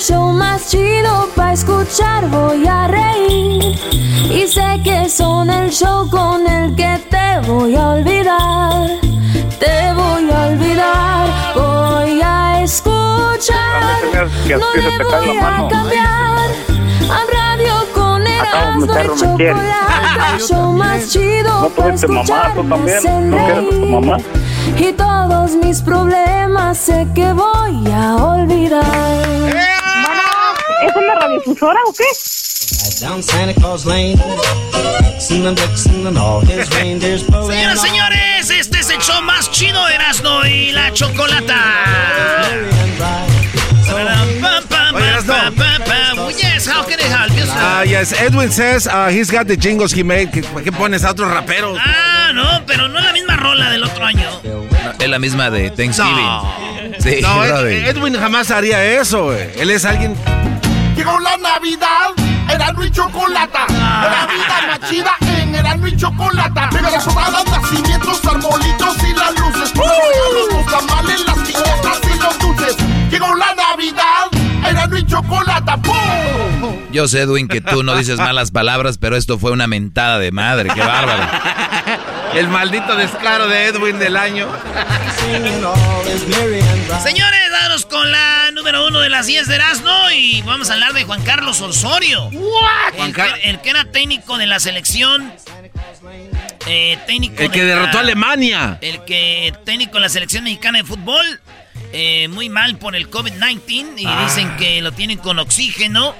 show más chido para escuchar. Voy a reír y sé que son el show con el que te voy a olvidar. Te voy a olvidar, voy a escuchar. No me voy a cambiar. A radio con el me quiere. chocolate, el show más chido No para tuviste mamá, escuchar. tú me también. hacen ¿No mamá? Y todos mis problemas sé que voy a olvidar. ¿Es una radiofusora o qué? Señoras, señores, este es el show más chido de Erasmo y la Chocolata. Oh, yes, how can I help you, sir? Ah, yes. Edwin says uh, he's got the jingles he made. ¿Qué, qué pones a otros raperos? Ah, no, pero no es la misma rola del otro año. Es la misma de Thanksgiving. No. Sí, no. Edwin jamás haría eso, güey. Él es alguien. Llegó la Navidad, Erasmo y Chocolata. La vida machida en Erasmo y Chocolata. Pero las sobradas, nacimientos, arbolitos y las luces. Los regalos, los tamales, las piñatas y los dulces. Llegó la Navidad, Erasmo y Chocolata. ¡Pum! Yo sé, Edwin, que tú no dices malas palabras, pero esto fue una mentada de madre. Qué bárbaro. El maldito descaro de Edwin del año. Señores, danos con la número uno de las 10 de Erasmo y vamos a hablar de Juan Carlos Osorio. El, que, el que era técnico de la selección. eh, técnico El que de la- derrotó a Alemania. El que técnico de la selección mexicana de fútbol. Eh, muy mal por el COVID-19 y Ah. dicen que lo tienen con oxígeno.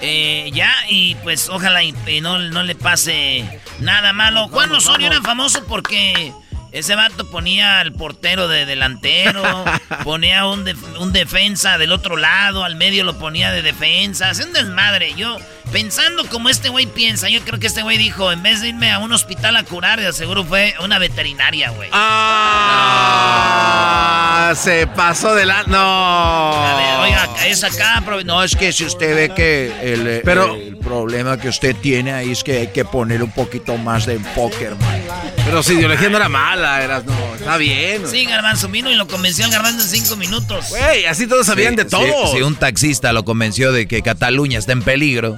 eh, ya, y pues ojalá y, no, no le pase nada malo. Juan Osorio era famoso porque ese vato ponía al portero de delantero, ponía un, def- un defensa del otro lado, al medio lo ponía de defensa, hacía un desmadre. Yo, pensando como este güey piensa, yo creo que este güey dijo, en vez de irme a un hospital a curar, de seguro fue a una veterinaria, güey. Ah, se pasó de la. No. A ver, oiga, es acá, no, es que si usted ve que el, Pero- el problema que usted tiene ahí es que hay que poner un poquito más de enfoque, hermano. Pero su ideología no era mala, eras, no. Está bien. Sí, Garbanzo vino y lo convenció al Garbanzo en cinco minutos. Güey, así todos sabían Sí, de todo. Si un taxista lo convenció de que Cataluña está en peligro.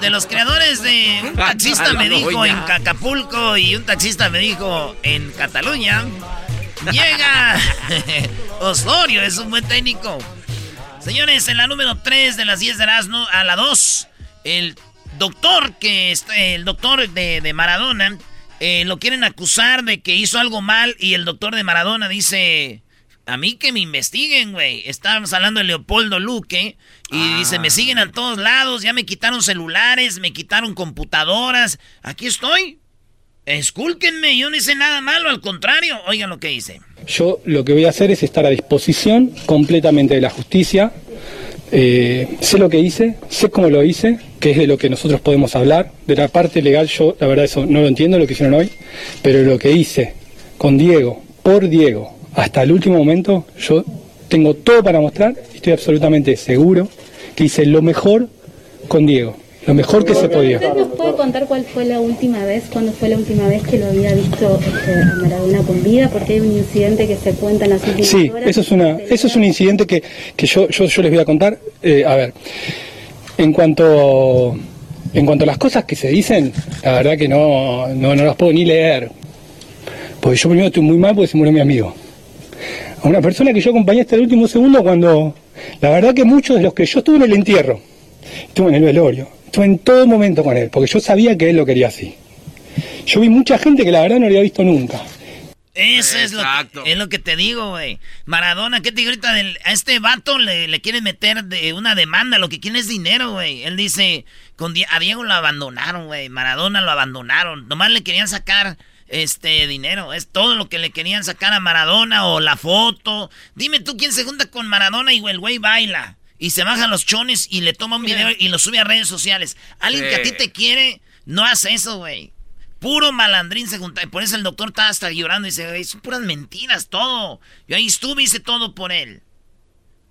De los creadores de un taxista me dijo en Acapulco y un taxista me dijo en Cataluña, llega Osorio, es un buen técnico. Señores, en la número 3 de las 10 de Erasmo, a la 2, el doctor que el doctor de, de Maradona eh, lo quieren acusar de que hizo algo mal y el doctor de Maradona dice, a mí que me investiguen, güey. Estábamos hablando de Leopoldo Luque y dice, me siguen a todos lados, ya me quitaron celulares, me quitaron computadoras. Aquí estoy. Escúlquenme, yo no hice nada malo, al contrario. Oigan lo que hice. Yo lo que voy a hacer es estar a disposición completamente de la justicia. Eh, sé lo que hice, sé cómo lo hice, que es de lo que nosotros podemos hablar. De la parte legal yo la verdad eso no lo entiendo lo que hicieron hoy, pero lo que hice con Diego, por Diego, hasta el último momento, yo tengo todo para mostrar estoy absolutamente seguro que hice lo mejor con Diego. lo mejor que se podía. ¿Usted nos puede contar cuál fue la última vez, cuándo fue la última vez que lo había visto este, a Maradona con vida? Porque hay un incidente que se cuenta en las últimas Sí, horas. eso es, una, eso es un incidente que, que yo, yo, yo les voy a contar. Eh, a ver, en cuanto, en cuanto a las cosas que se dicen, la verdad que no, no, no las puedo ni leer. Porque yo primero estoy muy mal porque se murió mi amigo. A una persona que yo acompañé hasta el último segundo cuando, la verdad que muchos de los que yo estuve en el entierro, estuve en el velorio, estuve en todo momento con él, porque yo sabía que él lo quería así. Yo vi mucha gente que la verdad no lo había visto nunca. Eso es lo, que, es lo que te digo, güey. Maradona, ¿qué te digo ahorita? Del- a este vato le, le quieren meter de una demanda, lo que quiere es dinero, güey. Él dice, con a Diego lo abandonaron, güey. Maradona lo abandonaron. Nomás le querían sacar este dinero. Es todo lo que le querían sacar a Maradona o la foto. Dime tú quién se junta con Maradona y el güey baila. Y se baja los chones y le toma un video y lo sube a redes sociales. Alguien que a ti te quiere, no hace eso, güey. Puro malandrín se junta. Y por eso el doctor estaba hasta llorando y dice, "Güey, son puras mentiras, todo. Yo ahí estuve y hice todo por él.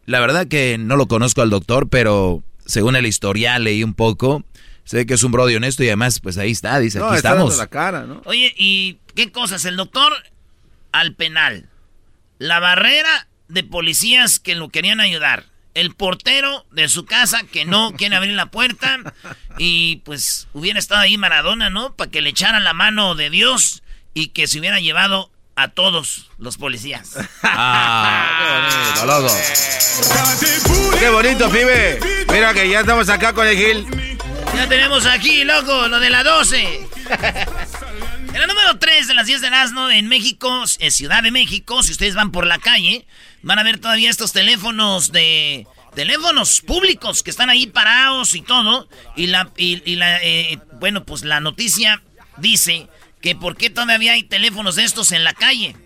La verdad que no lo conozco al doctor, pero según el historial leí un poco. Sé que es un brody honesto y además, pues ahí está, dice, No, aquí está estamos. dando la cara, ¿no? Oye, ¿y qué cosas? El doctor al penal. La barrera de policías que lo querían ayudar. El portero de su casa que no quiere abrir la puerta. Y pues hubiera estado ahí Maradona, ¿no? Para que le echaran la mano de Dios y que se hubiera llevado a todos los policías. Ah, qué bonito, loco. Qué bonito, pibe. Mira que ya estamos acá con el Gil. Ya tenemos aquí, loco, lo de la 12. En la número 3 de las 10 de asno en México, en Ciudad de México, si ustedes van por la calle, van a ver todavía estos teléfonos de... Teléfonos públicos que están ahí parados y todo. Y la, y, y la eh, bueno, pues la noticia dice que por qué todavía hay teléfonos de estos en la calle.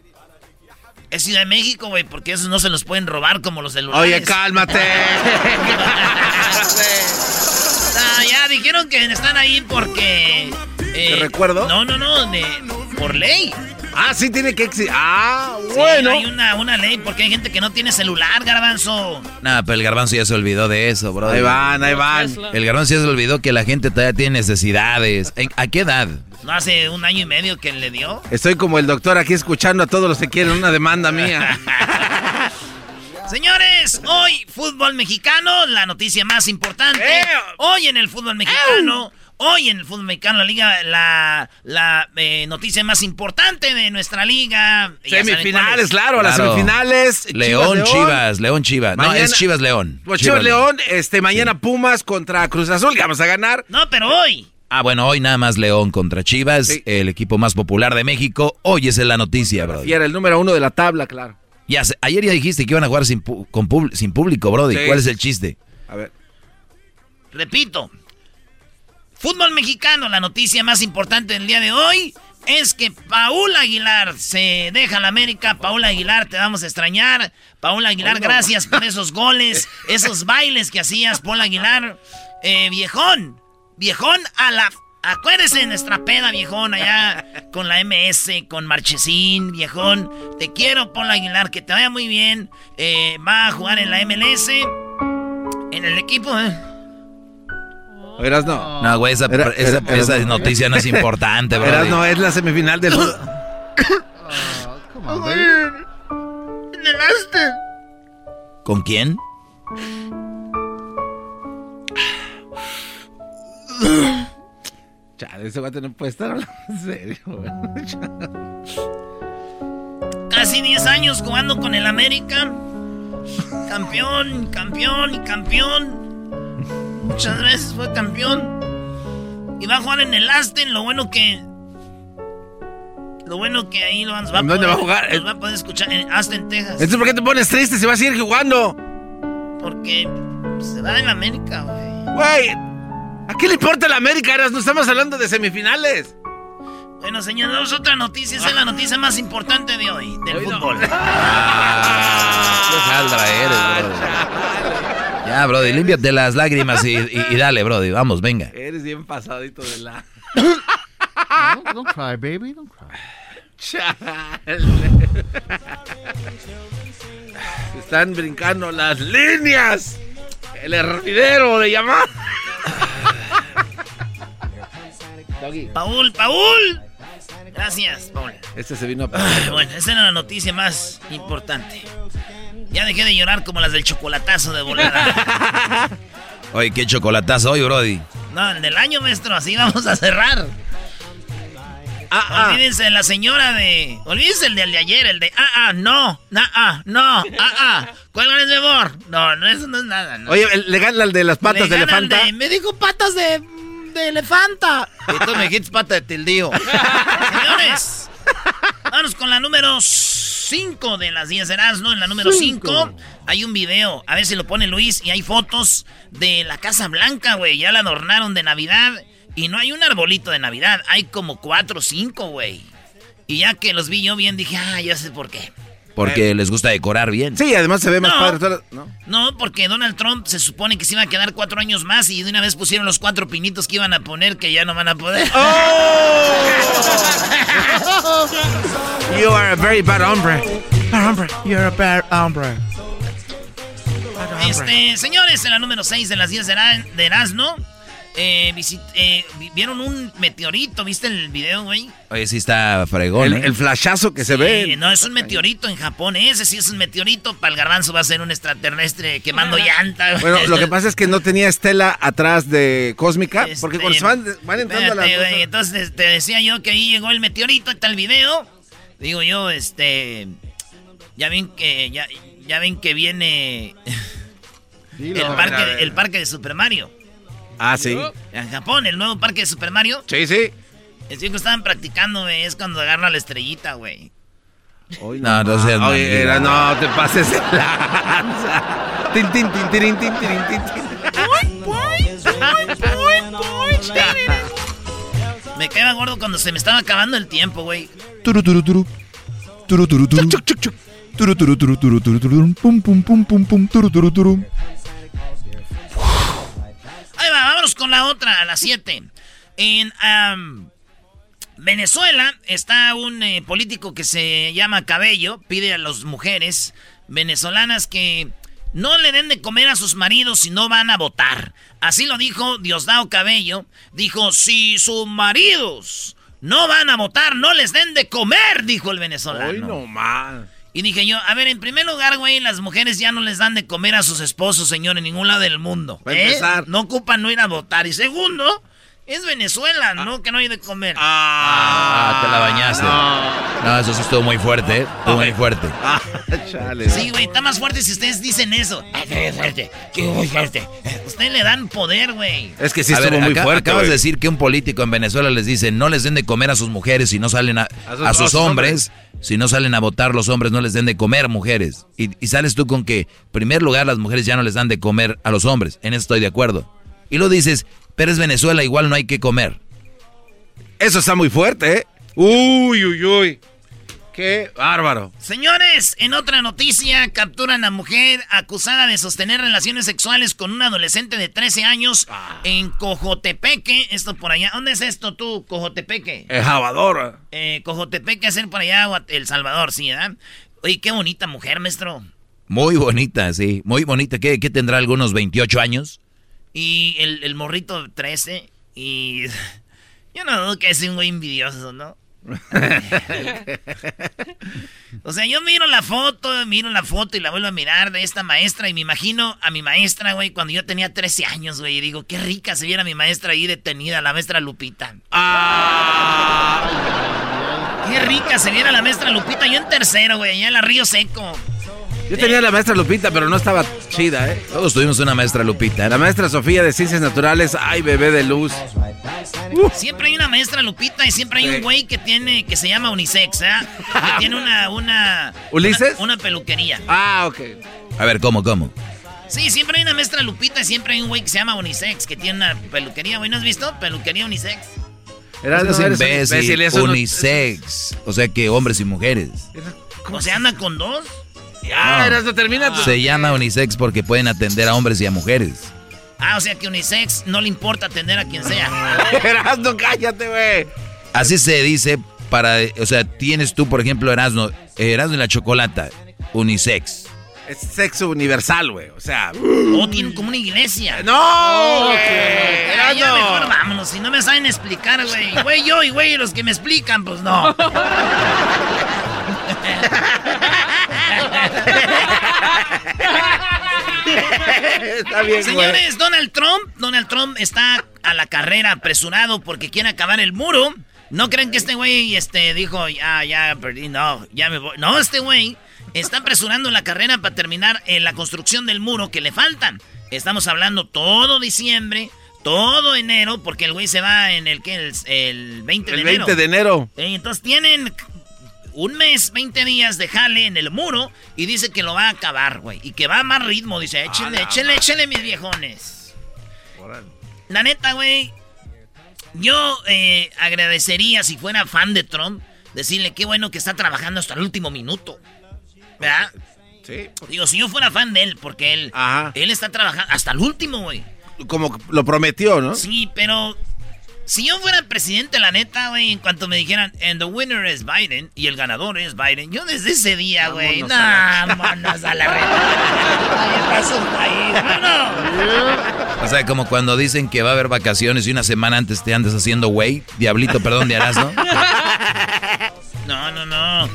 Es Ciudad de México, güey, porque esos no se los pueden robar como los celulares. Oye, cálmate. Ah, ya dijeron que están ahí porque. eh, ¿Te recuerdo? No, no, no, de, por ley. Ah, sí tiene que existir. Ah, Sí, bueno. hay una, una ley porque hay gente que no tiene celular, garbanzo. Nada, pero el garbanzo ya se olvidó de eso, bro. Ahí van, ahí van. El garbanzo ya se olvidó que la gente todavía tiene necesidades. ¿En- ¿A qué edad? No hace un año y medio que le dio. Estoy como el doctor aquí escuchando a todos los que quieren una demanda mía. Señores, hoy fútbol mexicano, la noticia más importante. Hoy en el fútbol mexicano, hoy en el fútbol mexicano, la liga, la, la eh, noticia más importante de nuestra liga. Semifinales, es. claro, las semifinales. León, Chivas, León, Chivas. No, Mañana- es Chivas, León. Pues Chivas León, este, mañana Pumas contra Cruz Azul, que vamos a ganar. No, pero hoy. Ah, bueno, hoy nada más León contra Chivas, el equipo más popular de México. Hoy es la noticia, bro. Y era el número uno de la tabla, claro. Ya, sé- ayer ya dijiste que iban a jugar sin, con pub- sin público, Brody. Sí. ¿Cuál es el chiste? A ver. Repito, fútbol mexicano, la noticia más importante del día de hoy es que Paul Aguilar se deja a la América. Paul Aguilar, te vamos a extrañar. Paul Aguilar, gracias por esos goles, esos bailes que hacías, Paul Aguilar. Eh, viejón, viejón a la... Acuérdese de nuestra peda, viejón, allá con la MS, con Marchesín, viejón. Te quiero, Paul Aguilar, que te vaya muy bien. Eh, va a jugar en la MLS, en el equipo, ¿eh? Eras no. No, güey, esa, Era- esa- era- esa era- noticia no es importante, bro. Eras no, es la semifinal del. En el Aston. ¿Con quién? Chale, ese guate no puede estar hablando en serio. güey. Casi 10 años jugando con el América. Campeón, campeón y campeón. Muchas veces fue campeón. Y va a jugar en el Aston. Lo bueno que. Lo bueno que ahí lo van va a ¿En dónde poder- va a jugar? los va a poder escuchar en Aston, Texas. Entonces, ¿por qué te pones triste si vas a seguir jugando? Porque se va en América, güey. Güey, ¿a qué le importa la América? Eras? No estamos hablando de semifinales. Bueno, señores, otra noticia. Esa es la noticia más importante de hoy, del fútbol. Qué saldra eres, bro. Ya, Brody, límpiate las lágrimas y, y- y dale, Brody. Vamos, venga. Eres bien pasadito de la. No, don't cry, baby. Don't cry. Chale. Se Están brincando las líneas. El hervidero de llamar. Paul, Paul. Gracias, Paul. Este se vino a... Ah, Bueno, esa era la noticia más importante. Ya dejé de llorar como las del chocolatazo de volada. Oye, qué chocolatazo hoy, Brody. No, el del año, maestro, así vamos a cerrar. Olvídense de la señora de. Olvídense el del de ayer, el de. Ah, ah, no. Ah, ah, no. Ah, ah. ¿Cuál es mi amor? No, no, eso no es nada. No. Oye, el- le gana al de las patas Le de el elefanta. de- me dijo patas de. de elefanta. Y tú me dijiste pata de tildío. Señores, vamos con la número 5 de las 10 de Erasmo. En la número 5 hay un video. A ver si lo pone Luis. Y hay fotos de la Casa Blanca, güey. Ya la adornaron de Navidad. Y no hay un arbolito de Navidad. Hay como 4 o 5, güey. Y ya que los vi yo bien, dije, ah, ya sé por qué. Porque les gusta decorar bien. Sí, además se ve más No. padre. todo- ¿no? No, porque Donald Trump se supone que se iba a quedar cuatro años más y de una vez pusieron los cuatro pinitos que iban a poner que ya no van a poder. You are a very bad hombre. Bad hombre. You're a bad hombre. Este, señores, en la número 6 de las 10 de, Era- de Erasmo, eh, visit- eh, vi- vieron un meteorito, ¿viste el video, güey? Oye, sí está fregón, El, ¿eh? el flashazo que se ve. no, es un meteorito en Japón, ese sí es un meteorito, para el garbanzo va a ser un extraterrestre quemando llanta. güey. Bueno, lo que pasa es que no tenía estela atrás de cósmica, Este, porque cuando se van, van entrando a güey, Entonces te decía yo que ahí llegó el meteorito, está el video. Digo yo, este. Ya ven que. Ya, ya ven que viene. Parque, el parque de Super Mario. Ah, sí. En Japón, el nuevo parque de Super Mario. Sí, sí. Es que estaban practicando, güey. Es cuando agarra la estrellita, güey. No, no seas Oye, era, no te pases de lanza. Tin, tin, tin, tin, tirin, tin, tin. Me quedaba gordo cuando se me estaba acabando el tiempo, güey. Turu, turu, turu. Turu, turu, turu. Turu, turu, turu, turu, turu, turu. Pum, pum, pum, pum, pum. Turu, turu, turu. Vámonos con la otra, a las 7. En Venezuela está un eh, político que se llama Cabello, pide a las mujeres venezolanas que no le den de comer a sus maridos si no van a votar. Así lo dijo Diosdado Cabello. Dijo, si sus maridos no van a votar, no les den de comer, dijo el venezolano. Hoy no más. Y dije yo, a ver, en primer lugar, güey, las mujeres ya no les dan de comer a sus esposos, señor, en ningún lado del mundo. Para ¿eh? empezar. No ocupan no ir a votar. Y segundo, es Venezuela, ¿no? Que no hay de comer. Ah, te la bañaste. No, eso sí estuvo muy fuerte, ¿eh? Estuvo muy fuerte. Ah, chale. Sí, güey, está más fuerte si ustedes dicen eso. Ay, qué fuerte, qué muy fuerte. Ustedes le dan poder, güey. Es que sí A estuvo ver, muy acá- fuerte. Acabas de decir que un político en Venezuela les dice no les den de comer a sus mujeres si no salen a, A sus- a sus sus hombres. Si no salen a votar los hombres, no les den de comer mujeres. Y, y sales tú con que, en primer lugar, las mujeres ya no les dan de comer a los hombres. En eso estoy de acuerdo. Y lo dices, pero es Venezuela, igual no hay que comer. Eso está muy fuerte, ¿eh? Uy, uy, uy. Qué bárbaro. Señores, en otra noticia, capturan a mujer acusada de sostener relaciones sexuales con un adolescente de 13 años en Cojotepeque. Esto por allá. ¿Dónde es esto tú, Cojotepeque? El jabador. Eh, Cojotepeque es el por allá, El Salvador, sí, ¿verdad? Oye, qué bonita mujer, maestro. Muy bonita, sí. Muy bonita. ¿Qué, qué tendrá algunos 28 años? Y el, el morrito 13. Y yo no dudo que es un güey envidioso, ¿no? o sea, yo miro la foto, miro la foto y la vuelvo a mirar de esta maestra y me imagino a mi maestra, güey, cuando yo tenía 13 años, güey, y digo, qué rica se viera mi maestra ahí detenida, la maestra Lupita. Qué rica se viera la maestra Lupita, yo en tercero, güey, allá en la Río Seco. Yo tenía la maestra Lupita, pero no estaba chida, ¿eh? Todos tuvimos una maestra Lupita. La maestra Sofía de Ciencias Naturales, ay, bebé de luz. Siempre hay una maestra Lupita y siempre hay un güey que tiene, que se llama Unisex, ¿eh? Que tiene una, una... ¿Ulises? Una, una peluquería. Ah, ok. A ver, ¿cómo, cómo? Sí, siempre hay una maestra Lupita y siempre hay un güey que se llama Unisex, que tiene una peluquería, güey. ¿No has visto? Peluquería Unisex. Era, Eres no, eres imbécil, imbécil, no- unisex. O sea que hombres y mujeres. O sea, anda con dos. Ah, No. Erasmo, termina tu- Se llama unisex porque pueden atender a hombres y a mujeres. Ah, o sea que Unisex no le importa atender a quien sea. Erasmo, cállate, güey. Así se dice para, o sea, tienes tú, por ejemplo, Erasmo, Erasmo y la chocolata, unisex. Es sexo universal, güey. O sea. O tienen como una iglesia. Ya, ya no. mejor vámonos. Si no me saben explicar, güey. Güey, yo y güey, los que me explican, pues no. Está bien, güey. Señores, Donald Trump, Donald Trump está a la carrera apresurado porque quiere acabar el muro. No creen que este güey este, dijo, ya, ya perdí, no, ya me voy. No, este güey está apresurando la carrera para terminar en la construcción del muro que le faltan. Estamos hablando todo diciembre, todo enero, porque el güey se va en el, ¿qué? el, el 20 de El enero. 20 de enero. Eh, Entonces tienen un mes, 20 días de jale en el muro y dice que lo va a acabar, güey. Y que va a más ritmo, dice, échenle, la échenle, échenle, mis viejones. La neta, güey, yo eh, agradecería si fuera fan de Trump, decirle qué bueno que está trabajando hasta el último minuto. ¿Verdad? Sí. Digo, si yo fuera fan de él, porque él, él está trabajando hasta el último, güey. Como lo prometió, ¿no? Sí, pero si yo fuera presidente, la neta, güey, en cuanto me dijeran, and the winner is Biden, y el ganador es Biden, yo desde ese día, güey, Vámonos a la- no, vámonos a la red. Paso un país, vámonos. O sea, como cuando dicen que va a haber vacaciones y una semana antes te andas haciendo güey, diablito, perdón, de Erasmo. No, no, no.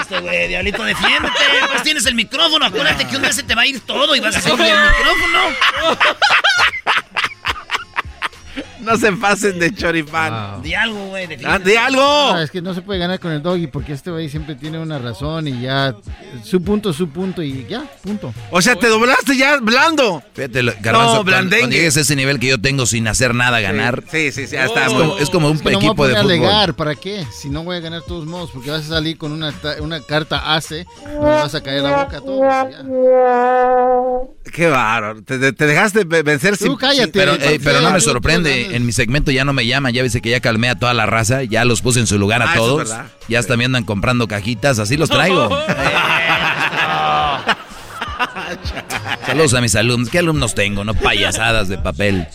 Este güey, diablito, defiéndete. Pues tienes el micrófono. Acuérdate que un día se te va a ir todo y vas a hacer el micrófono. No se pasen de choripán. Di algo, güey. Ah, di algo. No, es que no se puede ganar con el doggy porque este güey siempre tiene una razón y ya su punto su punto y ya, punto. O sea, te doblaste ya blando. Fíjate, Garbanzo, cuando, blandengue. cuando llegues a ese nivel que yo tengo sin hacer nada a ganar. Sí, sí, sí, ya es está. como, es como un Es que no me voy a equipo de fútbol. alegar, ¿para qué? Si no voy a ganar de todos modos, porque vas a salir con una, una carta ACE, me vas a caer la boca a todos. ya. Qué bárbaro. Te, te- te dejaste ve- vencer sin. cállate. sin- Pero, eh, pero no me tú- sorprende, en mi segmento ya no me llaman, ya ves que ya calmé a toda la raza, ya los puse en su lugar a Ah, eso es todos, verdad. ya hasta me andan comprando cajitas, así los traigo. Saludos a mis alumnos, ¿qué alumnos tengo? No payasadas de papel.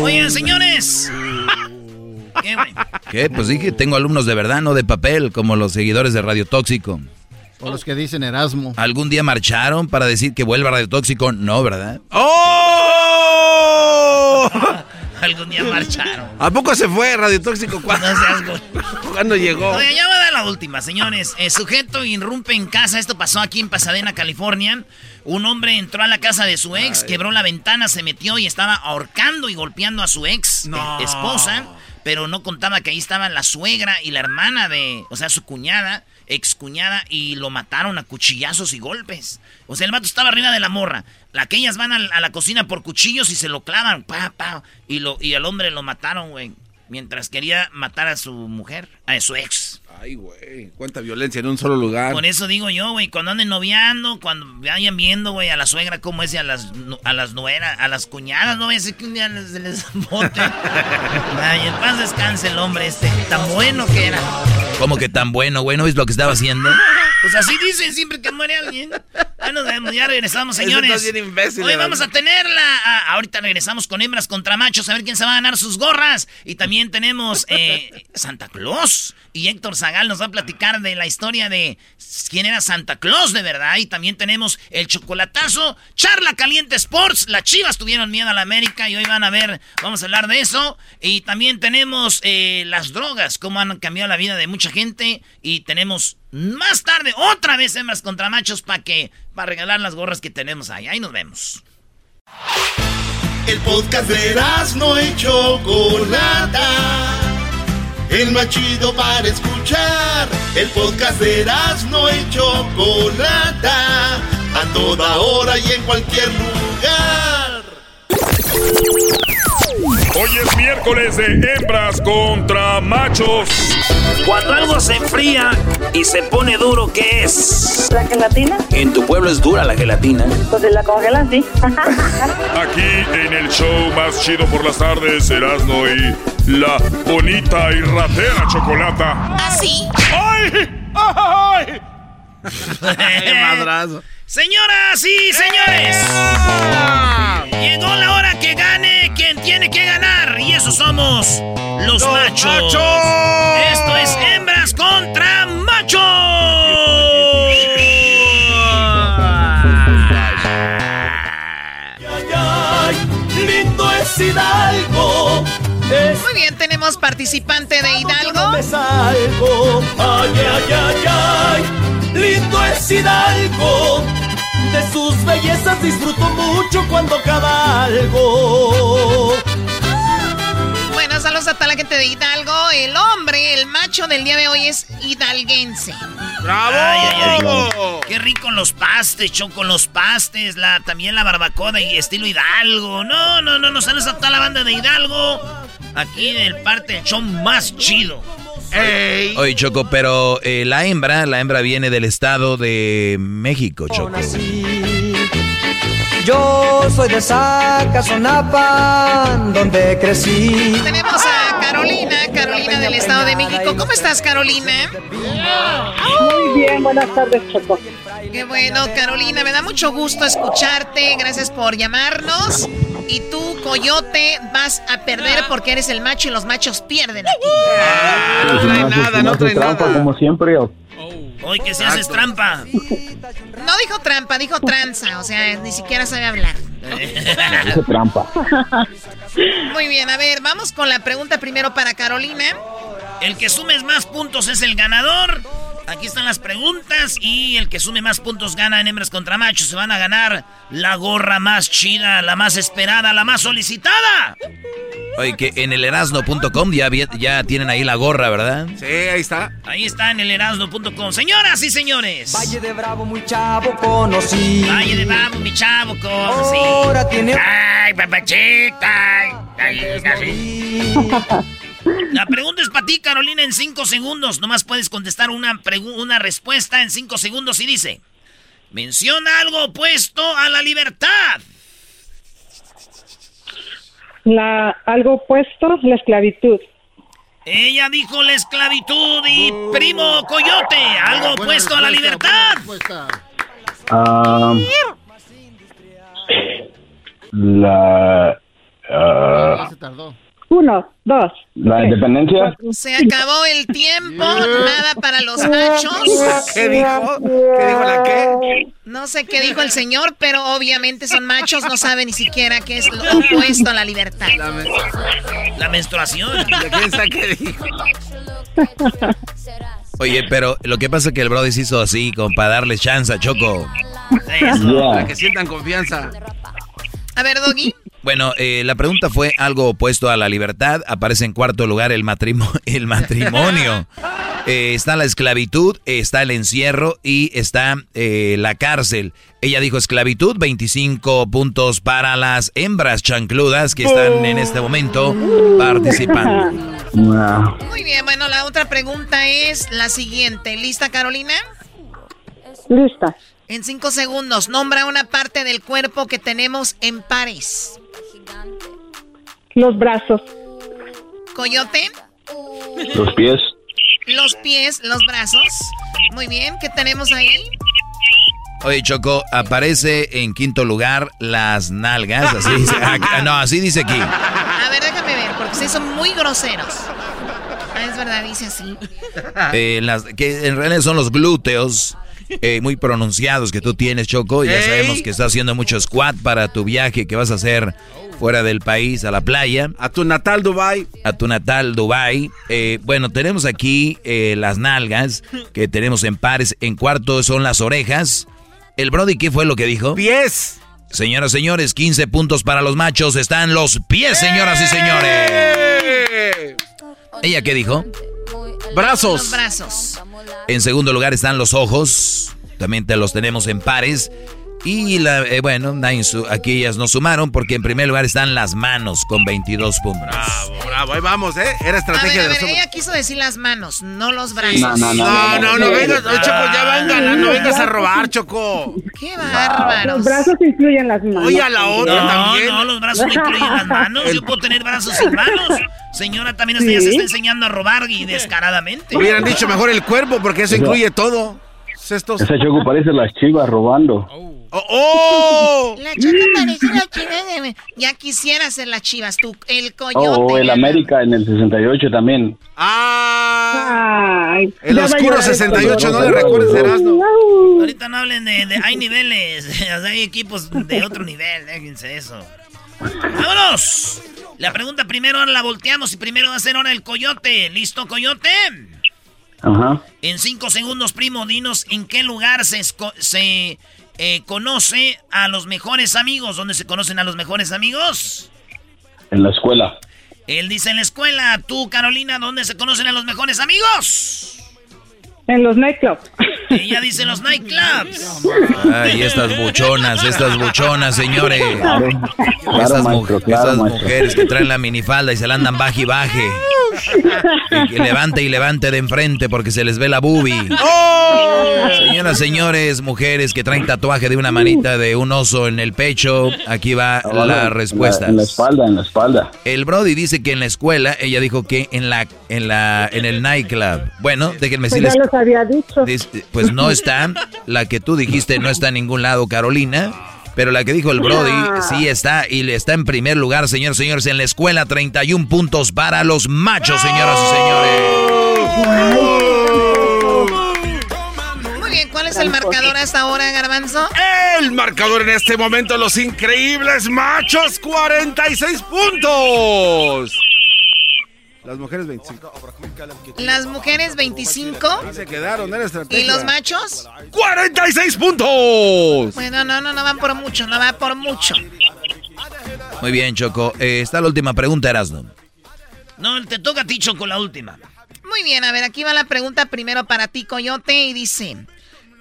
Oigan, señores. ¿Qué? ¿Qué? Pues dije, tengo alumnos de verdad, no de papel, como los seguidores de Radio Tóxico. O los que dicen Erasmo. ¿Algún día marcharon para decir que vuelva Radio Tóxico? No, ¿verdad? ¡Oh! Algún día marcharon. ¿A poco se fue Radio Tóxico? ¿Cuándo, ¿Cuándo llegó? Oiga, ya va a dar la última, señores. El sujeto irrumpe en casa. Esto pasó aquí en Pasadena, California. Un hombre entró a la casa de su ex, quebró la ventana, se metió y estaba ahorcando y golpeando a su ex No. eh, esposa. Pero no contaba que ahí estaban la suegra y la hermana de, o sea, su cuñada, ex cuñada, y lo mataron a cuchillazos y golpes. O sea, el vato estaba arriba de la morra. La que ellas van al- a, la cocina por cuchillos y se lo clavan, pa, pa. Y, lo, y al hombre lo mataron, güey. Mientras quería matar a su mujer, a su ex. Ay, güey. Cuánta violencia en un solo lugar. Por eso digo yo, güey, cuando anden noviando, cuando vayan viendo, güey, a la suegra cómo es y a las, a las nueras, a las cuñadas, no voy a decir que un día les, les bote. Ay, en paz descanse el hombre este, tan bueno que era. ¿Cómo que tan bueno, güey? ¿No ves lo que estaba haciendo? Pues así dicen siempre que muere alguien. Ya nos vemos, ya regresamos, señores. está bien imbécil, Hoy vamos a tenerla. ah, ahorita regresamos con hembras contra machos a ver quién se va a ganar sus gorras. Y también tenemos eh, Santa Claus. Y Héctor Zagal nos va a platicar de la historia de quién era Santa Claus de verdad. Y también tenemos el chocolatazo. Charla Caliente Sports. Las chivas tuvieron miedo a la América y hoy van a ver, vamos a hablar de eso. Y también tenemos eh, las drogas, cómo han cambiado la vida de gente. Y tenemos más tarde otra vez hembras contra machos para que para regalar las gorras que tenemos ahí. Ahí nos vemos. El podcast de no y Chocolata. El más chido para escuchar. El podcast de no y Chocolata. A toda hora y en cualquier lugar. Hoy es miércoles de hembras contra machos. Cuando algo se enfría y se pone duro, ¿qué es? ¿La gelatina? En tu pueblo es dura la gelatina. Pues si la congelan, sí. Aquí en el show más chido por las tardes, Erasmo y la bonita y ratera chocolata. ¿Así? ¡Ay! ¡Ay! madrazo. Señoras y señores, llegó la hora eso somos los, los machos. machos. Esto es hembras contra machos. lindo es Hidalgo. Muy bien, tenemos participante de Hidalgo. Ay, ay, ay, ay, lindo es Hidalgo. De sus bellezas disfruto mucho cuando cabalgo. Bueno, saludos a toda la gente de Hidalgo. El hombre, el macho del día de hoy es hidalguense. ¡Bravo! Qué rico los pastes, choco los pastes, la, también la barbacoa y estilo Hidalgo. No, no, no, no saludos a toda la banda de Hidalgo. Aquí en el parte del show más chido. Ey. Oye, Choco, pero eh, la hembra, la hembra viene del estado de México, Choco. Yo soy de Zacazonapa, donde crecí. Tenemos a Carolina, Carolina del Estado de México. ¿Cómo estás, Carolina? Muy bien, buenas tardes, Choco. Qué bueno, Carolina, me da mucho gusto escucharte. Gracias por llamarnos. Y tú, Coyote, vas a perder porque eres el macho y los machos pierden aquí. no trae nada, no trae nada. Como siempre. Hoy que se haces trampa. No dijo trampa, dijo tranza. O sea, ni siquiera sabe hablar. Dice trampa. Muy bien, a ver, vamos con la pregunta primero para Carolina. El que sumes más puntos es el ganador. Aquí están las preguntas y el que sume más puntos gana en hembras contra machos. Se van a ganar la gorra más chida, la más esperada, la más solicitada. Oye, que en el erasno.com ya, tienen ahí la gorra, ¿verdad? Sí, ahí está. Ahí está en el erasno.com. Señoras y señores. Valle de Bravo, muy chavo conocí. Valle de Bravo, mi chavo, conocí. Ahora tiene. Ay, papachita. Ay, ay, así. La pregunta es para ti, Carolina, en cinco segundos. Nomás puedes contestar una, una respuesta en cinco segundos y dice: Menciona algo opuesto a la libertad. La, algo opuesto, la esclavitud. Ella dijo la esclavitud y primo coyote, algo opuesto a la libertad. Ah, la. ah, Uno, dos. la independencia. Se acabó el tiempo, nada para los machos. ¿Qué dijo? ¿Qué dijo la qué? No sé qué dijo el señor, pero obviamente son machos, no saben ni siquiera qué es lo opuesto a la libertad. La, menstruación. ¿Quién sabe qué dijo? Oye, pero lo que pasa es que el Brody se hizo así, como para darle chance a Choco. Eso, para que sientan confianza. A ver, Doggy. Bueno, eh, la pregunta fue algo opuesto a la libertad. Aparece en cuarto lugar el, matrimo- el matrimonio. Eh, está la esclavitud, está el encierro y está eh, la cárcel. Ella dijo esclavitud, 25 puntos para las hembras chancludas que están en este momento participando. Muy bien, bueno, la otra pregunta es la siguiente. ¿Lista, Carolina? Lista. En cinco segundos, nombra una parte del cuerpo que tenemos en pares. Los brazos. Coyote, Los pies. los pies, los brazos. Muy bien, ¿qué tenemos ahí? Oye, Choco, aparece en quinto lugar las nalgas. Así dice, ah, no, así dice aquí. A ver, déjame ver, porque ustedes son muy groseros. Ah, es verdad, dice así. Eh, las, que en realidad son los glúteos eh, muy pronunciados que tú tienes, Choco. Y ya sabemos que estás haciendo mucho squat para tu viaje que vas a hacer fuera del país, a la playa. A tu natal Dubai. A tu natal Dubai. Eh, bueno, tenemos aquí eh, las nalgas que tenemos en pares. En cuarto son las orejas. El Brody, ¿qué fue lo que dijo? Pies. Señoras, señores, 15 puntos para los machos. Están los pies, señoras y señores. ¿Ella qué dijo? Los Brazos. brazos. En segundo lugar están los ojos. También te los tenemos en pares. Y la, eh, bueno, aquí ellas no sumaron porque en primer lugar están las manos con 22 puntos. Bravo, bravo. Ahí vamos, ¿eh? Era A ver, estrategia a de los ella quiso decir las manos, no los brazos. No, no, no. No, no, no vengas, no, Choco, ya vengan, no vengas a robar, Choco. ¡Qué bárbaros! Los brazos incluyen las manos. Oye, a la otra No, también. no, los brazos incluyen las manos. Yo puedo tener brazos sin manos. Señora, también hasta ya se está enseñando a robar y descaradamente. Hubieran dicho mejor el cuerpo porque eso incluye todo. Estos... Ese choco parece las chivas robando. ¡Oh! Oh. La chica parece la chiva de... Ya quisiera ser las chivas, tú, el coyote. Oh, el. América en el 68 también. ¡Ah! Ay, El oscuro llorar 68, no le recuerdes, Erasmo. Ahorita no hablen de, de- Hay niveles, hay equipos de otro nivel, déjense eso. ¡Vámonos! La pregunta primero ahora la volteamos y primero va a ser ahora el coyote. ¿Listo, coyote? Ajá. En cinco segundos, primo, dinos en qué lugar se, esco- se eh, conoce a los mejores amigos. ¿Dónde se conocen a los mejores amigos? En la escuela. Él dice en la escuela. Tú, Carolina, ¿dónde se conocen a los mejores amigos? En los nightclubs. Ella dice los nightclubs. Ay, estas buchonas, estas buchonas, señores. Claro, Estas, mu- maestro, claro, estas maestro. mujeres que traen la minifalda y se la andan baje y baje. Y que levante y levante de enfrente porque se les ve la boobie. Señoras, señores, mujeres que traen tatuaje de una manita de un oso en el pecho, aquí va Abajo, la respuesta. En la, espalda, en la espalda. El Brody dice que en la escuela, ella dijo que en la, en la, en el nightclub. Bueno, déjenme Pues decirles. los había dicho. Dice, Pues no está. La que tú dijiste no está en ningún lado, Carolina. Pero la que dijo el Brody sí está y le está en primer lugar, señores, señores, en la escuela. 31 puntos para los machos, señoras y señores. Muy bien, ¿cuál es el marcador hasta ahora, Garbanzo? El marcador en este momento, los increíbles machos, 46 puntos. Las mujeres 25. Las mujeres 25 Ahí se quedaron, era estrategia. y los machos. 46 puntos. Bueno, no, no, no van por mucho, no va por mucho. Muy bien, Choco. Eh, está la última pregunta, Erasno. No, te toca a ti, Choco, la última. Muy bien, a ver, aquí va la pregunta primero para ti, Coyote, y dice,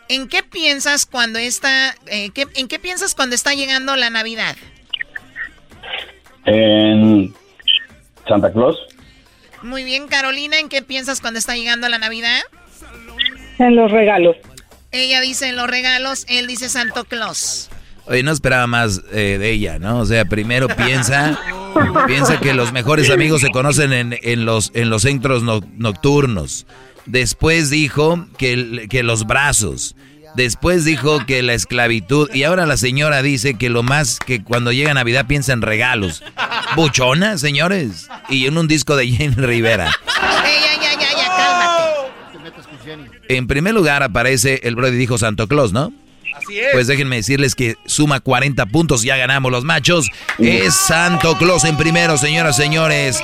¿en qué piensas cuando está, eh, qué- en qué piensas cuando está llegando la Navidad? En Santa Claus. Muy bien, Carolina, ¿en qué piensas cuando está llegando la Navidad? En los regalos. Ella dice en los regalos, él dice Santo Claus. Oye, no esperaba más eh, de ella, ¿no? O sea, primero piensa, piensa que los mejores amigos se conocen en, en los, en los centros no- nocturnos. Después dijo que, que los brazos. Después dijo que la esclavitud. Y ahora la señora dice que lo más que cuando llega Navidad piensa en regalos. Buchona, señores. Y en un disco de Jenny Rivera. Ey, ya, ya, ya, ya, cálmate. En primer lugar aparece el Brody dijo Santo Claus, ¿no? Así es. Pues déjenme decirles que suma 40 puntos, ya ganamos los machos. Es Santo Claus en primero, señoras, señores.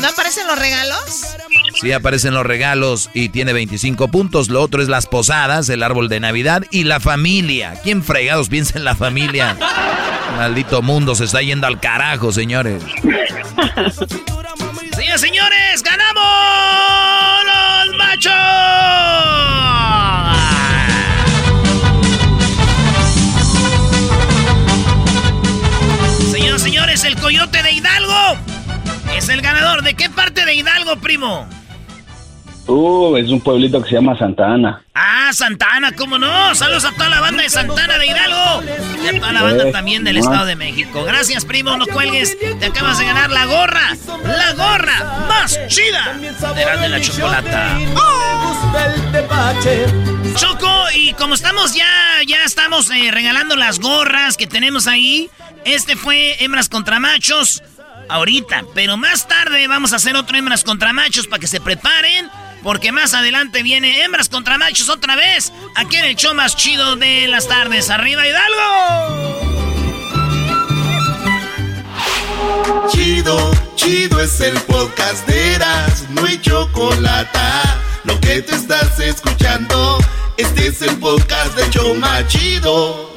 ¿No aparecen los regalos? Sí aparecen los regalos y tiene 25 puntos. Lo otro es las posadas, el árbol de Navidad y la familia. ¿Quién fregados piensa en la familia? Maldito mundo se está yendo al carajo, señores. Señores, señores, ganamos los machos. Señoras, señores, el coyote de Hidalgo es el ganador. ¿De qué parte de Hidalgo, primo? Uh, es un pueblito que se llama Santa Ana. Ah, Santana, ¿cómo no? Saludos a toda la banda de Santana de Hidalgo y a toda la banda Eh, también del. Estado de México. Gracias, primo, no cuelgues. Te acabas de ganar la gorra, la gorra más chida de la de la chocolata. Choco, y como estamos ya, ya estamos eh, regalando las gorras que tenemos ahí. Este fue hembras contra machos ahorita, pero más tarde vamos a hacer otro hembras contra machos para que se preparen. Porque más adelante viene hembras contra machos otra vez. Aquí en el show más chido de las tardes. ¡Arriba Hidalgo! Chido, chido es el podcast de Eras, no hay chocolate. Lo que te estás escuchando, este es el podcast de Choma Chido.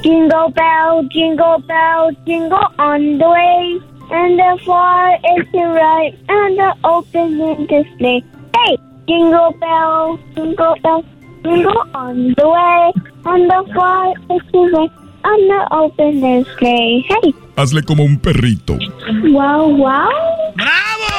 Jingle bell, jingle bell, jingle on the way. And the far is the right, and the open in display. Hey, jingle bell, jingle bell, jingle on the way. And the far is the right, and the open display. Hey, Hazle como un perrito. wow, wow. ¡Bravo!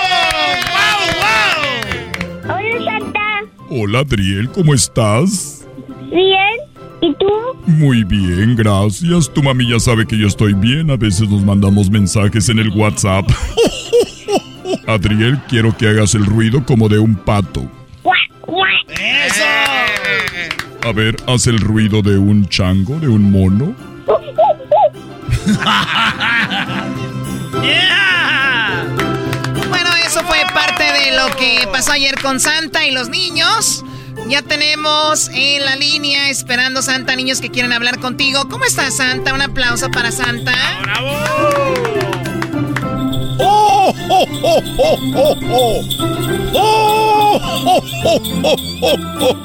¡Wow, wow! Hola, Santa. Hola Adriel, ¿cómo estás? Bien. ¿Y tú? Muy bien, gracias. Tu mami ya sabe que yo estoy bien. A veces nos mandamos mensajes en el WhatsApp. Adriel, quiero que hagas el ruido como de un pato. ¡Eso! A ver, haz el ruido de un chango, de un mono. ¡Yeah! Bueno, eso fue parte de lo que pasó ayer con Santa y los niños. Ya tenemos en la línea esperando Santa niños que quieren hablar contigo. ¿Cómo estás, Santa? Un aplauso para Santa. ¡Bravo! ¡Oh, oh, oh, oh, oh, oh! ¡Oh, oh, oh, oh, oh, oh!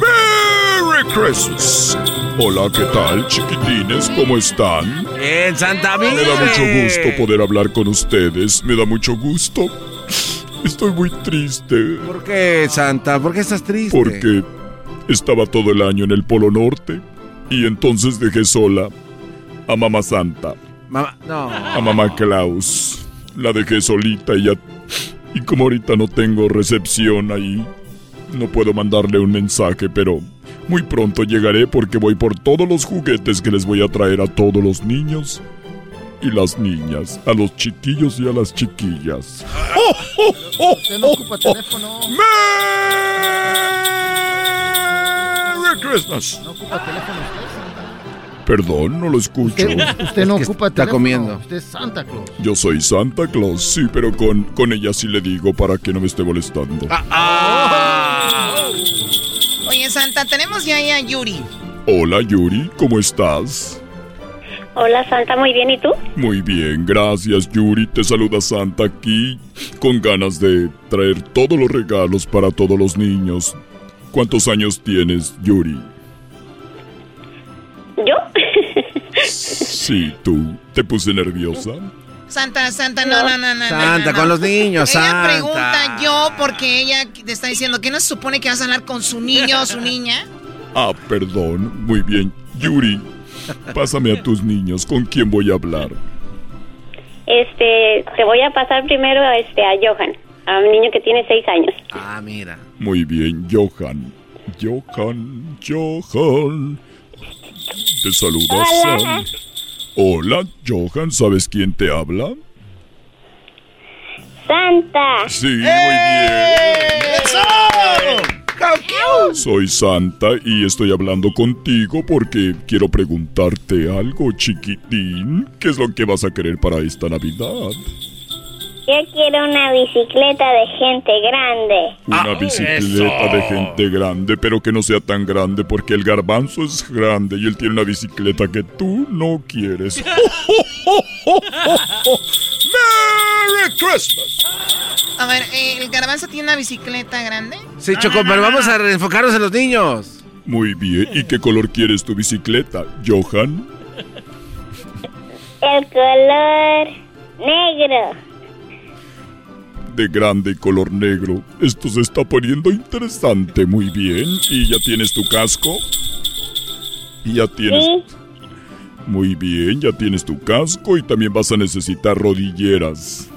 ¡Merry Christmas! Hola, ¿qué tal, chiquitines? ¿Cómo están? Bien, Santa, Me da mucho gusto poder hablar con ustedes. Me da mucho gusto. Estoy muy triste. ¿Por qué, Santa? ¿Por qué estás triste? Porque estaba todo el año en el Polo Norte y entonces dejé sola a Mamá Santa, Mamá, no. a Mamá Klaus. La dejé solita y ya... Y como ahorita no tengo recepción ahí, no puedo mandarle un mensaje, pero muy pronto llegaré porque voy por todos los juguetes que les voy a traer a todos los niños y las niñas, a los chiquillos y a las chiquillas. ¡Oh, oh, oh, Usted no ocupa teléfono. Merry Christmas! No ocupa teléfono usted, Santa. Perdón, no lo escucho. Usted, usted no Es que ocupa está teléfono. comiendo. Usted es Santa Claus. Yo soy Santa Claus, sí, pero con, con ella sí le digo para que no me esté molestando. Ah. Oye, Santa, tenemos ya ahí a Yuri. Hola Yuri, ¿cómo estás? Hola Santa, muy bien, ¿y tú? Muy bien, gracias Yuri. Te saluda Santa aquí con ganas de traer todos los regalos para todos los niños. ¿Cuántos años tienes, Yuri? ¿Yo? Sí, tú. ¿Te puse nerviosa? Santa, Santa, no, no, no, no. Santa, no, no. con los niños, Ella Santa. pregunta yo porque ella te está diciendo que no se supone que vas a hablar con su niño o su niña. Ah, perdón. Muy bien. Yuri, pásame a tus niños. ¿Con quién voy a hablar? Este, te voy a pasar primero este, a Johan, a un niño que tiene seis años. Ah, mira. Muy bien, Johan. Johan, Johan. Te saluda Hola. Sam. Hola, Johan. ¿Sabes quién te habla? Santa. Sí, muy bien. Soy Santa y estoy hablando contigo porque quiero preguntarte algo, chiquitín. ¿Qué es lo que vas a querer para esta Navidad? Yo quiero una bicicleta de gente grande. Una bicicleta de gente grande, pero que no sea tan grande porque el garbanzo es grande y él tiene una bicicleta que tú no quieres. ¡Merry Christmas! A ver, eh, ¿el garbanzo tiene una bicicleta grande? Sí, Choco, pero vamos a enfocarnos en los niños. Muy bien, ¿y qué color quieres tu bicicleta, Johan? El color negro. De grande y color negro. Esto se está poniendo interesante. Muy bien. ¿Y ya tienes tu casco? Y ya tienes... Sí. Muy bien, ya tienes tu casco y también vas a necesitar rodilleras.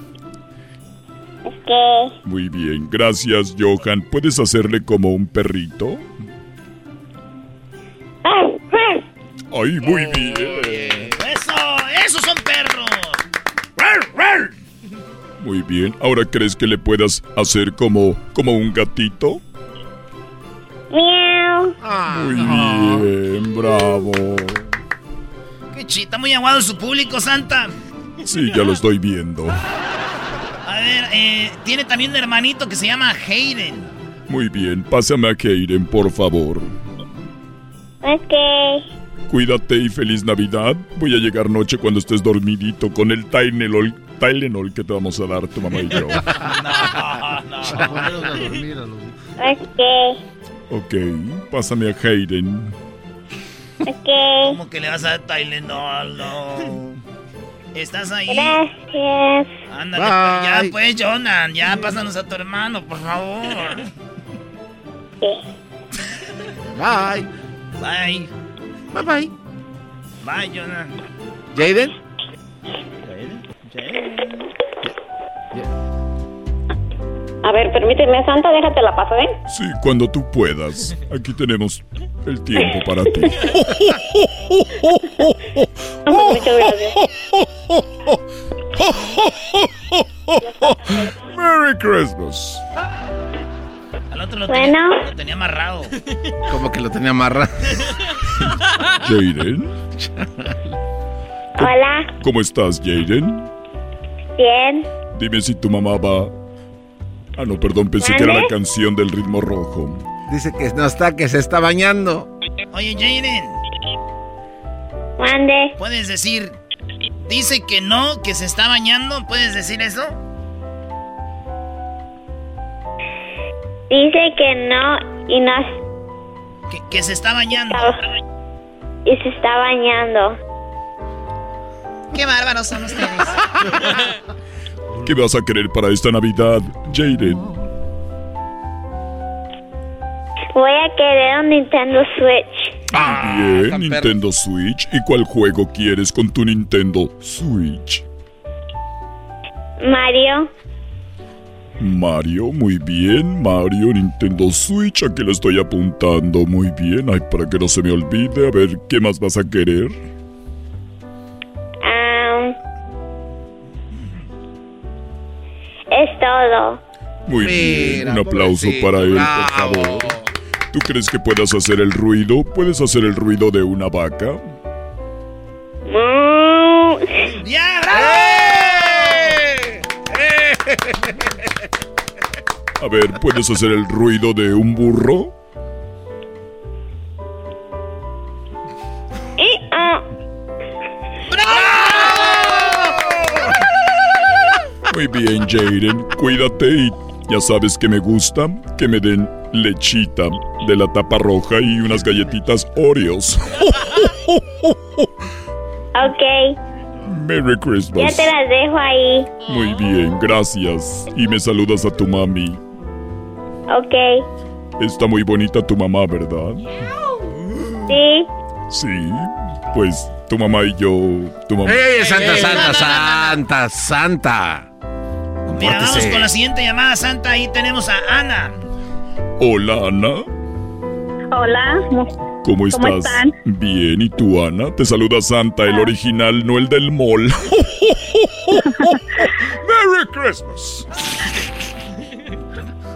Ok. Muy bien, gracias Johan. ¿Puedes hacerle como un perrito? Ay, muy bien. ¡Eso! ¡Esos son Muy bien. ¿Ahora crees que le puedas hacer como como un gatito? Miau. Muy bien, bravo. ¡Qué chita! Muy aguado su público, Santa. Sí, ya lo estoy viendo. A ver, eh, tiene también un hermanito que se llama Hayden. Muy bien, pásame a Keiren, por favor. Ok. Cuídate y feliz Navidad. Voy a llegar noche cuando estés dormidito con el Tylenol, Tylenol que te vamos a dar tu mamá y yo. Ok. Ok, pásame a Hayden. Ok. ¿Cómo que le vas a dar Tylenol? No. ¿Estás ahí? Gracias. Ándale, pues, ya pues, Jonan. Ya pásanos a tu hermano, por favor. Bye. Bye. Bye bye. Bye, Jonan. ¿Jaden? A ver, permíteme, Santa, déjate la paso, ¿eh? Sí, cuando tú puedas. Aquí tenemos el tiempo para ti. Muchas gracias. Merry Christmas. Al otro lo, Bueno. tenía, lo tenía amarrado. Como que lo tenía amarrado. Jaden, Hola. ¿cómo estás, Jaden? Bien. Dime si tu mamá va. Ah, no, perdón, pensé que era la canción del ritmo rojo. Dice que no está, que se está bañando. Oye, Jaden. Mande. ¿Puedes decir, dice que no, que se está bañando? ¿Puedes decir eso? Dice que no y no. Que, que se está bañando. Y se está bañando. Qué bárbaros son ustedes. ¿Qué vas a querer para esta Navidad, Jaden? Voy a querer un Nintendo Switch. Bien, Nintendo Switch. ¿Y cuál juego quieres con tu Nintendo Switch? Mario. Mario, muy bien. Mario, Nintendo Switch. Aquí lo estoy apuntando. Muy bien. Ay, para que no se me olvide. A ver, ¿qué más vas a querer? Am, es todo. Muy bien. Un aplauso para él, por favor. ¿Tú crees que puedas hacer el ruido? ¿Puedes hacer el ruido de una vaca? ¡Ya, A ver, ¿puedes hacer el ruido de un burro? Y, ah, Muy bien, Jaden. Cuídate y ya sabes que me gusta que me den lechita de la tapa roja y unas galletitas Oreos. ok. Merry Ya Christmas. te las dejo ahí. Muy bien, gracias. Y me saludas a tu mami. Ok. Está muy bonita tu mamá, ¿verdad? Sí. Sí. Pues tu mamá y yo. Tu mamá. ¡Eh, Santa, Santa, Santa, Santa! Mira, vamos con la siguiente llamada santa. Ahí tenemos a Ana. Hola, Ana. Hola. ¿Cómo estás? ¿Cómo están? Bien, ¿y tú, Ana? Te saluda Santa, el original, no el del mall. ¡Merry Christmas!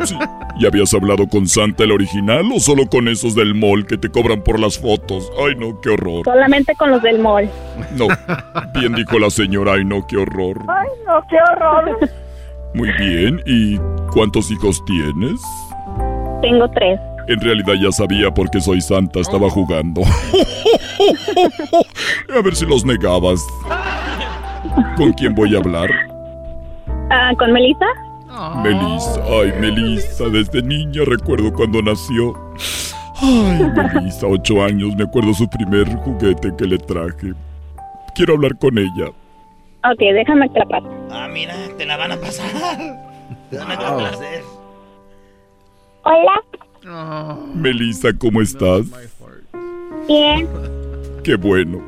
Sí. ¿Ya habías hablado con Santa, el original, o solo con esos del mall que te cobran por las fotos? Ay, no, qué horror. Solamente con los del mall. No, bien dijo la señora, ay, no, qué horror. Ay, no, qué horror. Muy bien, ¿y cuántos hijos tienes? Tengo tres. En realidad ya sabía porque soy Santa, estaba jugando. A ver si los negabas. ¿Con quién voy a hablar? Ah, ¿Con Melissa? Melissa, ay Melissa, desde niña recuerdo cuando nació. Ay, Melissa, ocho años, me acuerdo su primer juguete que le traje. Quiero hablar con ella. Ok, déjame que la pase. Ah, mira, te la van a pasar. Te van a complacer. Hola. Melissa, ¿cómo estás? Bien. Qué bueno.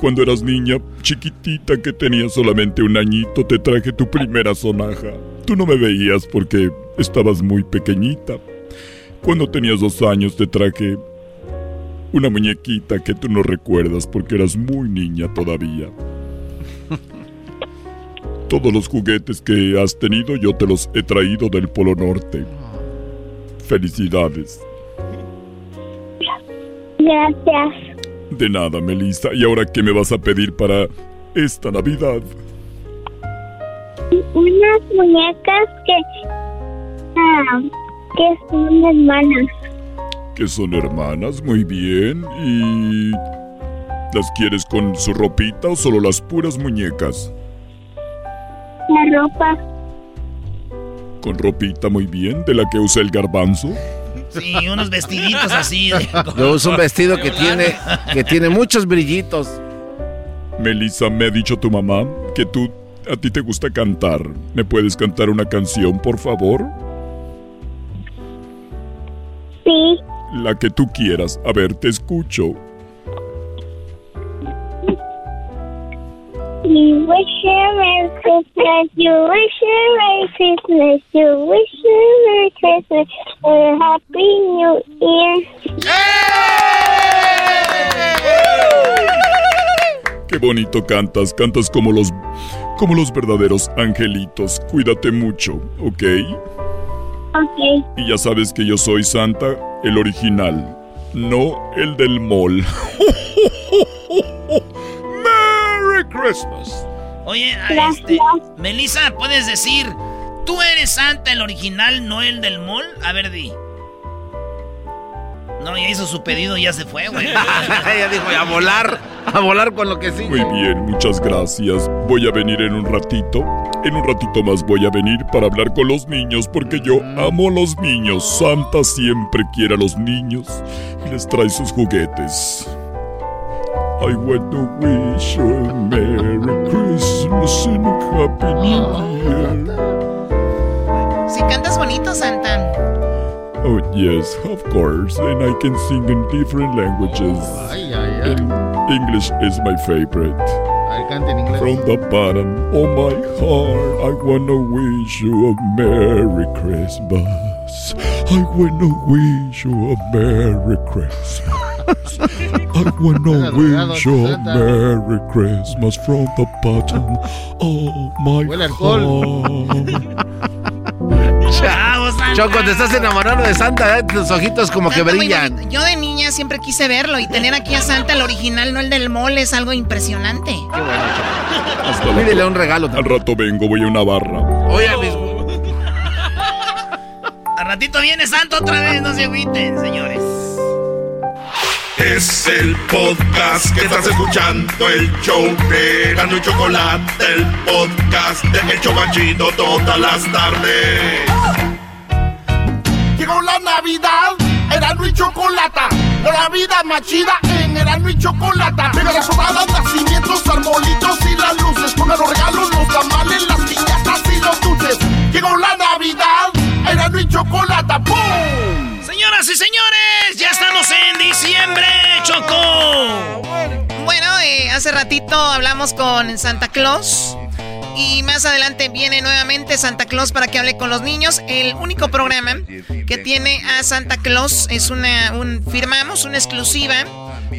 Cuando eras niña, chiquitita que tenías solamente un añito, te traje tu primera sonaja. Tú no me veías porque estabas muy pequeñita. Cuando tenías dos años te traje una muñequita que tú no recuerdas porque eras muy niña todavía. Todos los juguetes que has tenido yo te los he traído del Polo Norte. Felicidades. Gracias. De nada, Melissa. ¿Y ahora qué me vas a pedir para esta Navidad? Unas muñecas que. Ah, que son hermanas. Que son hermanas, muy bien. ¿Y las quieres con su ropita o solo las puras muñecas? La ropa. Con ropita, muy bien. ¿De la que usa el garbanzo? Sí, unos vestiditos así. de- Yo uso un vestido que tiene, que tiene muchos brillitos. Melissa, me ha dicho tu mamá que tú, a ti te gusta cantar. ¿Me puedes cantar una canción, por favor? Sí. La que tú quieras. A ver, te escucho. You wish you a Merry Christmas. You wish you a Merry Christmas. You wish you a Merry Christmas. And a Happy New Year. Qué bonito cantas. Cantas como los, como los verdaderos angelitos. Cuídate mucho, ¿ok? Ok. Y ya sabes que yo soy Santa, el original, no el del mall. ¡Merry Christmas! Oye, a este, Melissa, ¿puedes decir, tú eres Santa, el original, no el del mall? A ver, di. No, ya hizo su pedido y ya se fue, güey. ya dijo, a volar, a volar con lo que sí. Muy bien, muchas gracias. Voy a venir en un ratito. En un ratito más voy a venir para hablar con los niños porque yo amo a los niños. Santa siempre quiere a los niños y les trae sus juguetes. I want to wish you a Merry Christmas and a Happy New Year. Si cantas bonito, Santa. Oh, yes, of course. And I can sing in different languages. Ay, ay, ay. And English is my favorite. A ver, cante en inglés. From the bottom of my heart, I wanna wish you a Merry Christmas. I wanna wish you a Merry Christmas. I wanna wish you a Merry Christmas from the bottom of my Huele Chao, Santa. Choco, te estás enamorando de Santa, ¿eh? tus ojitos como que Santa brillan. Yo de niña siempre quise verlo y tener aquí a Santa, el original, no el del mole, es algo impresionante. Hasta la Pídele pro- un regalo Al rato vengo, voy a una barra. Oye, mis... Al ratito viene Santa otra vez, no se agüiten, señores. Es el podcast que estás escuchando, el show de Gano y Chocolate, el podcast de El Chobachito todas las tardes. Llegó la Navidad, Erano y Chocolata, la vida más chida en Erano y Chocolata. Mega las sonadas, nacimientos, arbolitos y las luces, con los regalos, los tamales, las piñatas y los dulces. Llegó la Navidad, Erano y Chocolata, ¡pum! Señoras y señores, ya estamos en diciembre, Choco. Bueno, eh, hace ratito hablamos con Santa Claus. Y más adelante viene nuevamente Santa Claus para que hable con los niños. El único programa que tiene a Santa Claus es una, un, firmamos una exclusiva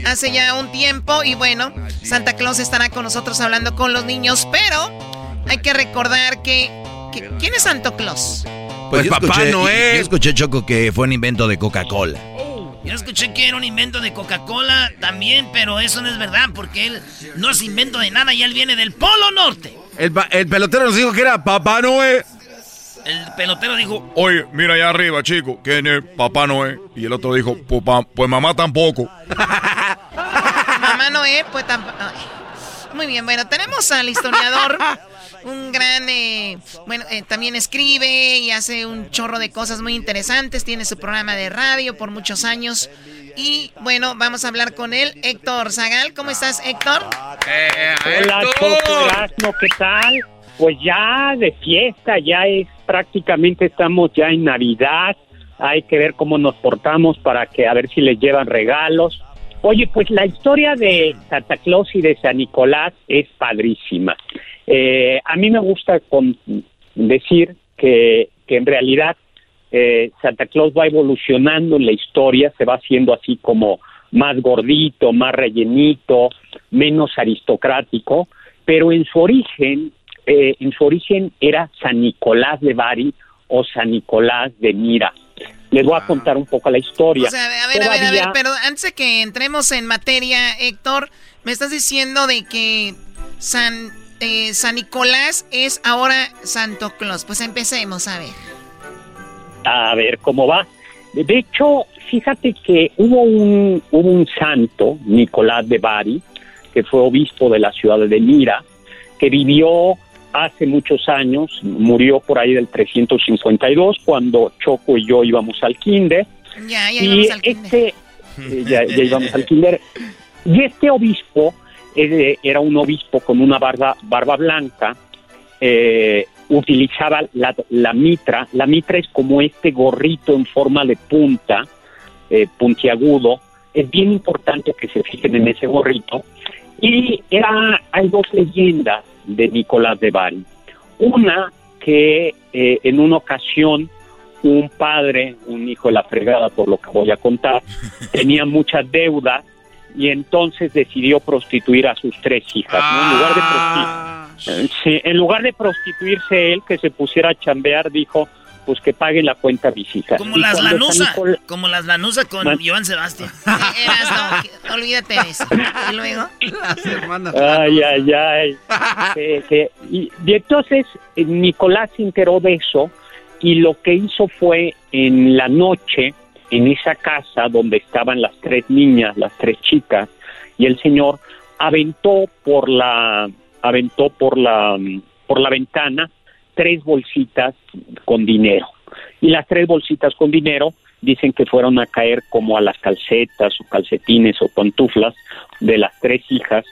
hace ya un tiempo. Y bueno, Santa Claus estará con nosotros hablando con los niños. Pero hay que recordar que, que ¿quién es Santo Claus? Pues, Pues yo Papá escuché- Noel. Yo escuché, Choco, que fue un invento de Coca-Cola. Yo escuché que era un invento de Coca-Cola también, pero eso no es verdad, porque él no es invento de nada y él viene del Polo Norte. El, pelotero nos dijo que era Papá Noel. El pelotero dijo, Oye, mira allá arriba, chico. ¿Quién es Papá Noé? Y el otro dijo, pues, pues mamá tampoco. Mamá Noé, pues tampoco. Muy bien, bueno, tenemos al historiador, un gran, eh, bueno, eh, también escribe y hace un chorro de cosas muy interesantes, tiene su programa de radio por muchos años. Y bueno, vamos a hablar con él, Héctor Zagal. ¿Cómo estás, Héctor? Hola, Choco Erasmo, ¿qué tal? Pues ya de fiesta, ya es prácticamente estamos ya en Navidad. Hay que ver cómo nos portamos para que a ver si les llevan regalos. Oye, pues la historia de Santa Claus y de San Nicolás es padrísima. Eh, a mí me gusta con- decir que, que en realidad eh, Santa Claus va evolucionando en la historia, se va haciendo así como más gordito, más rellenito, menos aristocrático, pero en su origen, eh, en su origen era San Nicolás de Bari o San Nicolás de Mira. Les voy a contar un poco la historia. O sea, a ver, a ver, a ver, pero antes de que entremos en materia, Héctor, me estás diciendo de que San, eh, San Nicolás es ahora Santo Claus. Pues empecemos, a ver. a ver cómo va. De hecho, fíjate que hubo un, hubo un santo, Nicolás de Bari, que fue obispo de la ciudad de Mira, que vivió hace muchos años, murió por ahí del 352, cuando Choco y yo íbamos al kinder. Ya, ya y íbamos al kinder. este, eh, ya, ya íbamos al kinder. Y este obispo era un obispo con una barba, barba blanca, eh, utilizaba la, mitra. La mitra es como este gorrito en forma de punta, eh, puntiagudo. Es bien importante que se fijen en ese gorrito. Y era, hay dos leyendas de Nicolás de Bari. Una que eh, en una ocasión un padre, un hijo de la fregada por lo que voy a contar, tenía muchas deudas y entonces decidió prostituir a sus tres hijas. ¿no? En lugar de prosti- eh, sí, en lugar de prostituirse él, que se pusiera a chambear, dijo, pues que pague la cuenta a mis hijas. como Y las lanusa, Nicol- como las lanusa con Man- Joan Sebastián. Eras, no, que- olvídate de eso. Y luego. Ay, ay, ay. Que- que- y, y entonces eh, Nicolás se enteró de eso y lo que hizo fue en la noche en esa casa donde estaban las tres niñas, las tres chicas, y el señor aventó por la aventó por la por la ventana tres bolsitas con dinero. Y las tres bolsitas con dinero dicen que fueron a caer como a las calcetas o calcetines o pantuflas de las tres hijas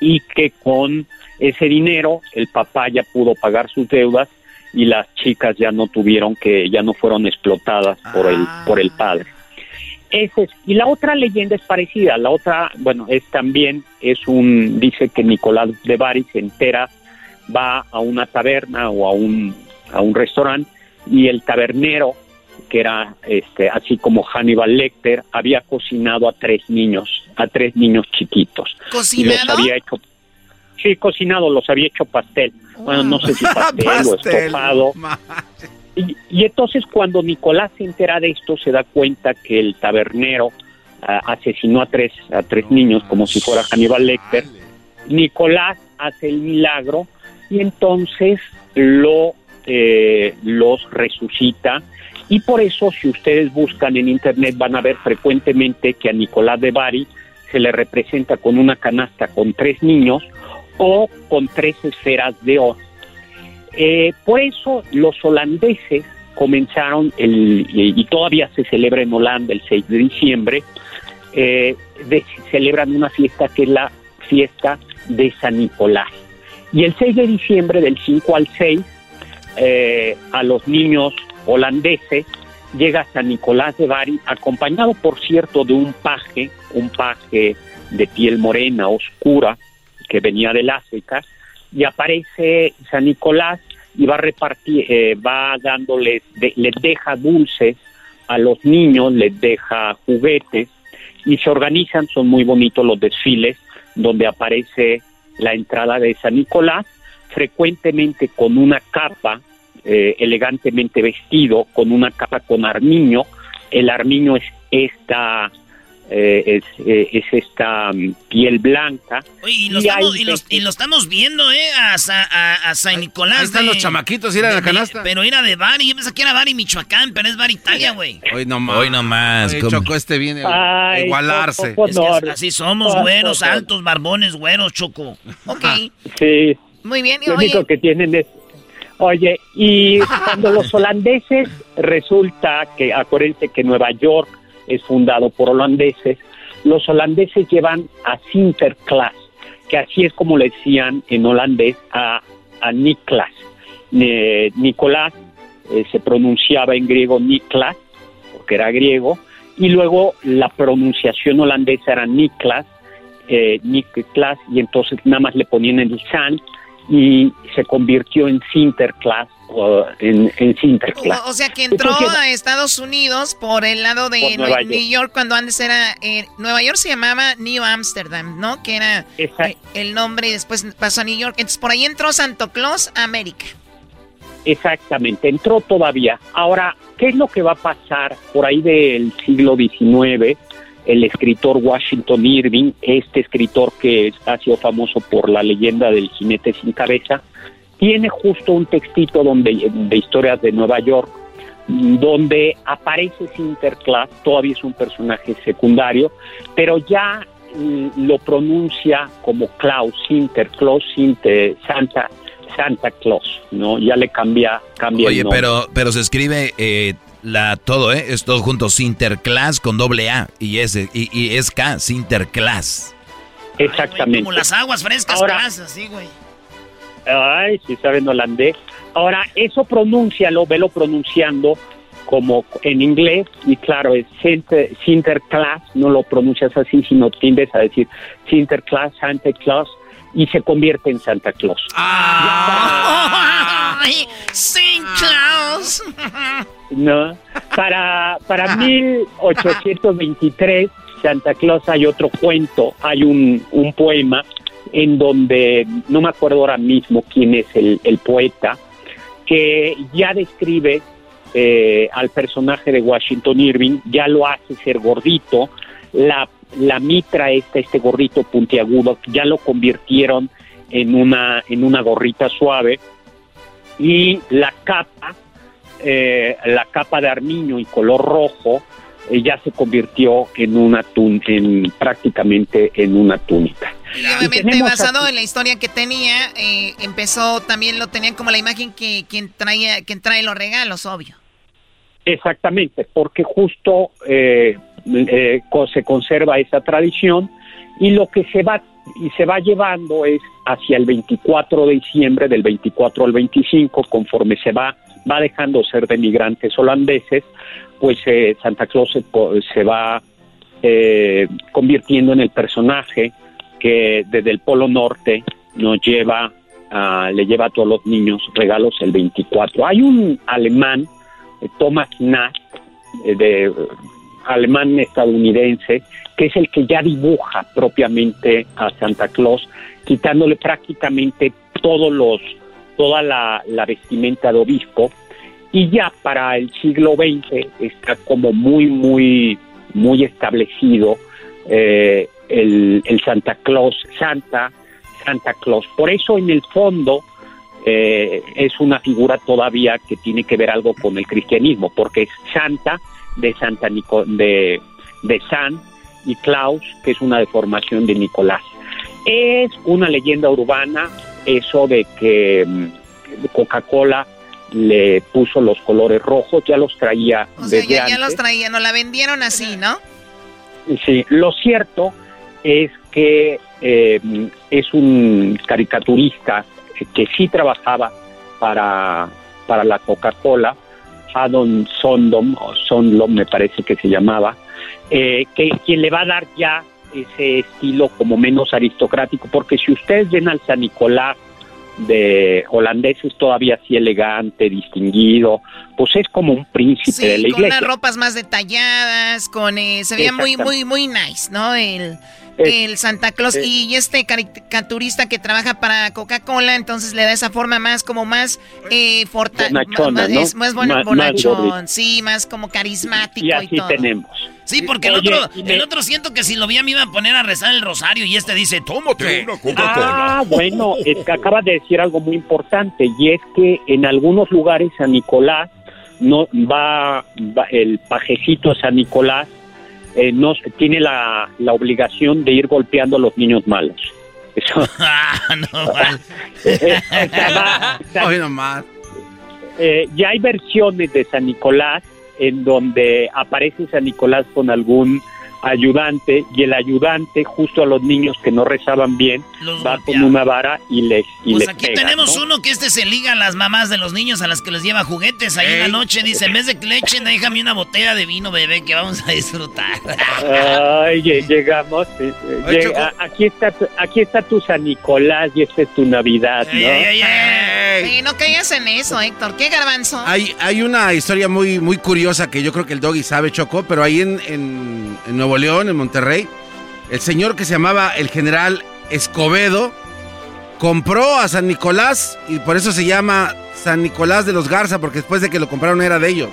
y que con ese dinero el papá ya pudo pagar sus deudas y las chicas ya no tuvieron que ya no fueron explotadas por el por el padre. Ese es, y la otra leyenda es parecida, la otra, bueno, es también es un dice que Nicolás de Bari se entera va a una taberna o a un a un restaurante y el tabernero que era este así como Hannibal Lecter había cocinado a tres niños, a tres niños chiquitos. Y los había hecho Sí, cocinado, los había hecho pastel. Bueno, no sé si pastel, o estofado. Y, y, entonces cuando Nicolás se entera de esto, se da cuenta que el tabernero ah, asesinó a tres, a tres niños como si fuera Hannibal Lecter. Nicolás hace el milagro y entonces lo eh, los resucita y por eso si ustedes buscan en internet van a ver frecuentemente que a Nicolás de Bari se le representa con una canasta con tres niños o con tres esferas de oro. Eh, por eso los holandeses comenzaron, el, y todavía se celebra en Holanda el 6 de diciembre, eh, celebran una fiesta que es la fiesta de San Nicolás. Y el 6 de diciembre, del 5 al 6, eh, a los niños holandeses llega San Nicolás de Bari, acompañado, por cierto, de un paje, un paje de piel morena, oscura, que venía del África, y aparece San Nicolás y va repartir, eh, va dándoles, les deja dulces a los niños, les deja juguetes y se organizan, son muy bonitos los desfiles donde aparece la entrada de San Nicolás, frecuentemente con una capa, eh, elegantemente vestido, con una capa con armiño. El armiño es esta eh, es, eh, es, esta mm, piel blanca. Oye, y, lo, estamos, y, lo, estamos viendo, ¿eh? A, a, a San Nicolás. Ahí están los chamaquitos, ir a la canasta. pero era de Bari, yo pensé que era Bari, Michoacán, pero es Bari, Italia, güey. Hoy nomás. Hoy nomás. Choco, este viene a igualarse. así somos, güeros, altos, barbones, güeros, Choco. Ok. Sí. Muy bien. Lo único que tienen es Oye, y cuando los holandeses resulta que, acuérdense que Nueva York es fundado por holandeses, los holandeses llevan a Sinterklaas, que así es como le decían en holandés a, a Niklas. Nicolás eh, se pronunciaba en griego Niklas, porque era griego, y luego la pronunciación holandesa era Niklas, eh, Niklas, y entonces nada más le ponían el San, y se convirtió en Sinterklaas en, en Sinterklaas. O, sea que entró a Estados Unidos por el lado de New York. cuando antes era eh, Nueva York se llamaba New Amsterdam, ¿no? Que era eh, el nombre y después pasó a New York. Entonces por ahí entró Santo Claus a América. Exactamente, entró todavía. Ahora, ¿qué es lo que va a pasar por ahí del siglo XIX? El escritor Washington Irving, este escritor que ha sido famoso por la leyenda del jinete sin cabeza, tiene justo un textito donde, de historias de Nueva York, donde aparece Sinterklaas, todavía es un personaje secundario, pero ya mm, lo pronuncia como Klaus, Sinterklaas, Sinter, Santa, Santa Claus, ¿no? Ya le cambia, cambia Oye, el nombre. pero, pero se escribe eh, la todo, ¿eh? Es todo junto, Sinterklaas con doble A y S, y, es K, Sinterklaas. Exactamente. como las aguas frescas, Ahora, así, güey. Ay, si saben holandés. Ahora, eso pronúncialo, velo pronunciando como en inglés, y claro, es Sinterklaas, no lo pronuncias así, sino tiendes a decir Sinterklaas, Santa Claus, y se convierte en Santa Claus. ¡Ah! ¡Sin Claus! No, para, para 1823, Santa Claus hay otro cuento, hay un, un poema en donde, no me acuerdo ahora mismo quién es el, el poeta, que ya describe eh, al personaje de Washington Irving, ya lo hace ser gordito, la la mitra esta, este gorrito puntiagudo, ya lo convirtieron en una, en una gorrita suave y la capa eh, la capa de armiño y color rojo eh, ya se convirtió en una tun en prácticamente en una túnica. Y obviamente basado en la historia que tenía, eh, empezó también lo tenían como la imagen que quien traía, quien trae los regalos, obvio. Exactamente, porque justo eh, se conserva esa tradición y lo que se va y se va llevando es hacia el 24 de diciembre, del 24 al 25, conforme se va va dejando ser de migrantes holandeses, pues eh, Santa Claus se, se va eh, convirtiendo en el personaje que desde el Polo Norte nos lleva, a- le lleva a todos los niños regalos el 24. Hay un alemán, eh, Thomas eh, de eh, alemán estadounidense, que es el que ya dibuja propiamente a Santa Claus, quitándole prácticamente todos los, toda la, la vestimenta de obispo, y ya para el siglo XX está como muy, muy, muy establecido eh, el, el Santa Claus, Santa, Santa Claus. Por eso en el fondo eh, es una figura todavía que tiene que ver algo con el cristianismo, porque es Santa de Santa Nico, de, de San y Claus, que es una deformación de Nicolás. Es una leyenda urbana eso de que mm, Coca-Cola le puso los colores rojos, ya los traía O sea, desde ya, ya antes. los traían, nos la vendieron así, ¿no? Sí, lo cierto es que eh, es un caricaturista que sí trabajaba para, para la Coca-Cola, Haddon Sondom, o Sondom me parece que se llamaba, eh, que quien le va a dar ya ese estilo como menos aristocrático, porque si ustedes ven al San Nicolás de holandeses todavía así elegante, distinguido, pues es como un príncipe de la Sí, con unas ropas más detalladas, con eh, se veía muy, muy, muy nice, ¿no? El, el Santa Claus eh. y este caricaturista que trabaja para Coca-Cola, entonces le da esa forma más como más eh, Bonachona, más, ¿no? es más bon- Más- más bonachón, sí, más como carismático Y y, así todo. tenemos. Sí, porque el Oye, otro, me- el otro siento que si lo vi me iba a poner a rezar el rosario y este dice, tómate una Ah, bueno, es que acaba de decir algo muy importante y es que en algunos lugares San Nicolás no va, va- el pajecito San Nicolás eh, no tiene la, la obligación de ir golpeando a los niños malos. Eso. Ah, no, Hoy nomás. eh, ya hay versiones de San Nicolás en donde aparece San Nicolás con algún ayudante y el ayudante justo a los niños que no rezaban bien Los va golpea. con una vara y les y Pues les aquí pega, tenemos ¿no? uno que este se liga a las mamás de los niños a las que les lleva juguetes ahí en la noche. Dice, en vez de que le echen, déjame una botella de vino, bebé, que vamos a disfrutar. Ay, lle- llegamos. eh, eh, a- aquí está tu, aquí está tu San Nicolás y esta es tu Navidad, ¿no? Ey, no caigas en eso, Héctor. ¿Qué garbanzo? Hay, hay una historia muy, muy curiosa que yo creo que el doggy sabe, Choco, pero ahí en, en- en Nuevo León, en Monterrey, el señor que se llamaba el general Escobedo compró a San Nicolás y por eso se llama San Nicolás de los Garza, porque después de que lo compraron era de ellos.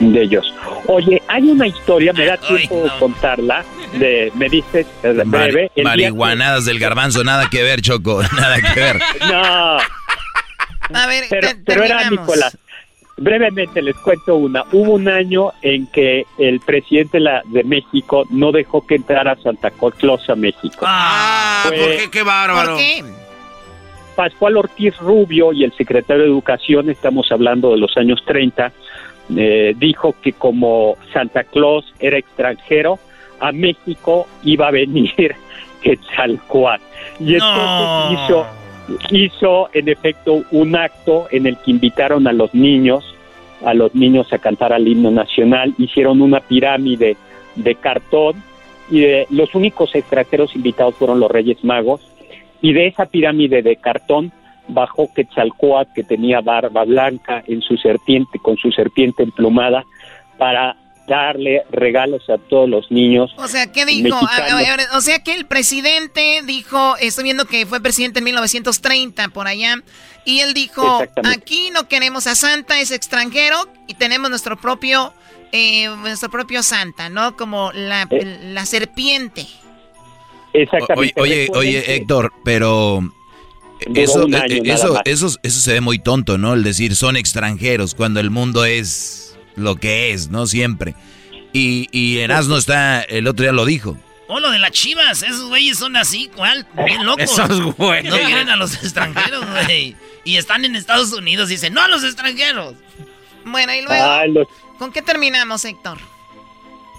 De ellos. Oye, hay una historia, me da tiempo de contarla. De, me dices eh, breve. Marihuanadas del garbanzo, nada que ver, Choco, nada que ver. No. A ver, pero, te- pero era. Nicolás. Brevemente les cuento una. Hubo un año en que el presidente la- de México no dejó que entrara Santa Claus a México. Ah, Fue- ¿por qué? Qué bárbaro. ¿Por qué? Pascual Ortiz Rubio y el secretario de Educación, estamos hablando de los años 30, eh, dijo que como Santa Claus era extranjero, a México iba a venir Quetzalcóatl. Y entonces hizo, hizo en efecto un acto en el que invitaron a los niños, a los niños a cantar al himno nacional, hicieron una pirámide de cartón y de- los únicos extranjeros invitados fueron los Reyes Magos y de esa pirámide de cartón bajó Quetzalcóatl que tenía barba blanca en su serpiente con su serpiente emplumada para darle regalos a todos los niños. O sea, ¿qué dijo? A- a- mexicanos. a ver, o sea que el presidente dijo, estoy viendo que fue presidente en 1930 por allá, y él dijo, aquí no queremos a Santa, es extranjero, y tenemos nuestro propio, eh, nuestro propio Santa, ¿no? Como la, Eh. la serpiente. Exactamente. oye, oye, Héctor, pero eso, eh, nada eso, eso, eso se ve muy tonto, ¿no? El decir son extranjeros cuando el mundo es lo que es, ¿no? Siempre. Y, y Erasmo está, el otro día lo dijo. Oh, lo de las chivas, esos güeyes son así, ¿cuál? Bien locos. Esos güeyes. No quieren a los extranjeros, güey. Y están en Estados Unidos, dicen, no a los extranjeros. Bueno, y luego, Ah, los- ¿con qué terminamos, Héctor?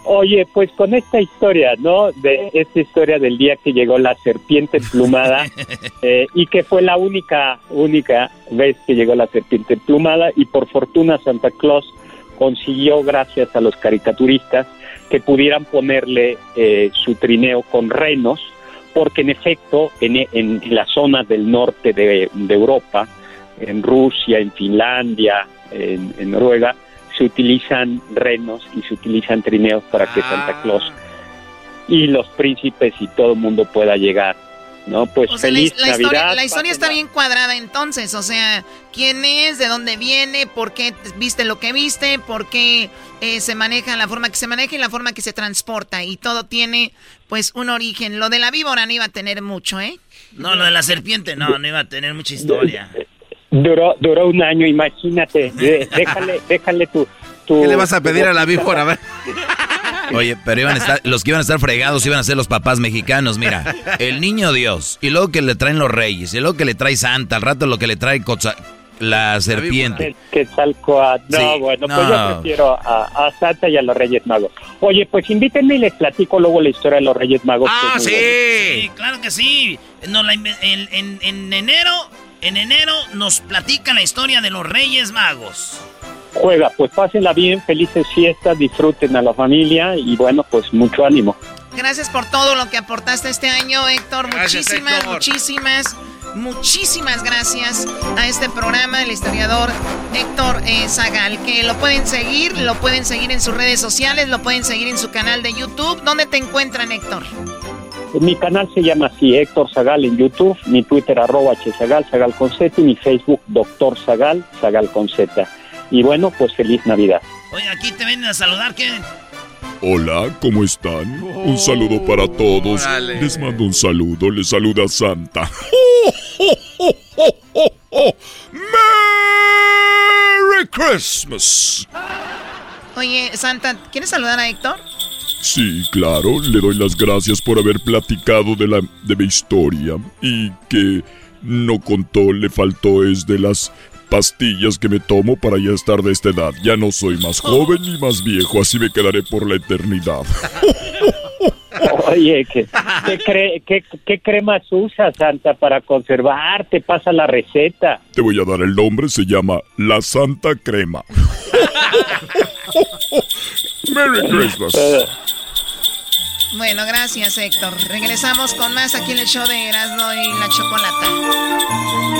Oye, pues con esta historia, ¿no? De esta historia del día que llegó la serpiente emplumada eh, y que fue la única, única vez que llegó la serpiente emplumada y por fortuna Santa Claus consiguió, gracias a los caricaturistas, que pudieran ponerle eh, su trineo con renos, porque en efecto en, en- en la zona del norte de, de Europa, en Rusia, en Finlandia, en, en Noruega, se utilizan renos y se utilizan trineos para que Santa Claus y los príncipes y todo el mundo pueda llegar, ¿no? Pues O sea, la, feliz la Navidad. historia, la historia está bien cuadrada entonces, o sea, quién es, de dónde viene, por qué viste lo que viste, por qué eh, se maneja la forma que se maneja y la forma que se transporta y todo tiene pues un origen. Lo de la víbora no iba a tener mucho, ¿eh? No, lo de la serpiente, no, no iba a tener mucha historia. Duró, duró un año, imagínate. Déjale, déjale tu, tu- ¿Qué le vas a pedir a la víbora? Oye, pero iban a estar, los que iban a estar fregados iban a ser los papás mexicanos, mira. El niño Dios, y luego que le traen los reyes, y luego que le trae Santa, al rato lo que le trae Cotza- la serpiente. Que. No, Sí, bueno, pues no. yo prefiero a, a Santa y a los Reyes Magos. Oye, pues invítenme y les platico luego la historia de los Reyes Magos. Ah, bonita. Sí, claro que sí. Nos la en, en- en enero, en enero nos platica la historia de los Reyes Magos. Juega, pues pásenla bien, felices fiestas, disfruten a la familia y bueno, pues mucho ánimo. Gracias por todo lo que aportaste este año, Héctor. Gracias, muchísimas, Héctor. muchísimas, muchísimas gracias a este programa del historiador Héctor eh, Zagal, que lo pueden seguir, lo pueden seguir en sus redes sociales, lo pueden seguir en su canal de YouTube. ¿Dónde te encuentran, Héctor? Mi canal se llama así, Héctor Zagal en YouTube, mi Twitter arroba hzagal, Zagal con Z y mi Facebook Doctor Zagal, Zagal con Z. Y bueno, pues feliz Navidad. Oye, aquí te vienen a saludar, ¿qué? Hola, ¿cómo están? Un saludo para todos. órale. Les mando un saludo, les saluda Santa. ¡Merry Christmas! Oye, Santa, ¿quieres saludar a Héctor? Sí, claro, le doy las gracias por haber platicado de, la, de mi historia y que no contó, le faltó es de las pastillas que me tomo para ya estar de esta edad. Ya no soy más joven ni más viejo, así me quedaré por la eternidad. Oye, ¿qué, qué, cre- qué- qué cremas usas, Santa, para conservar? Te pasa la receta. Te voy a dar el nombre, se llama La Santa Crema. Merry Christmas. Bueno, gracias, Héctor. Regresamos con más aquí en el show de Erasmo y la Chocolata.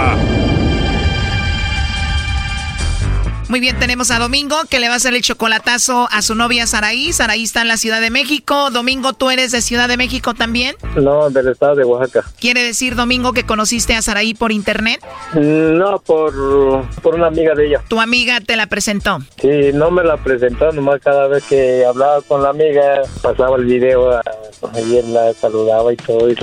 Muy bien, tenemos a Domingo que le va a hacer el chocolatazo a su novia Saraí. Saraí está en la Ciudad de México. Domingo, ¿tú eres de Ciudad de México también? No, del estado de Oaxaca. ¿Quiere decir, Domingo, que conociste a Saraí por internet? Mm, No, por, por una amiga de ella. Tu amiga te la presentó. Sí, no me la presentó, nomás cada vez que hablaba con la amiga pasaba el video a- él la saludaba y todo, y,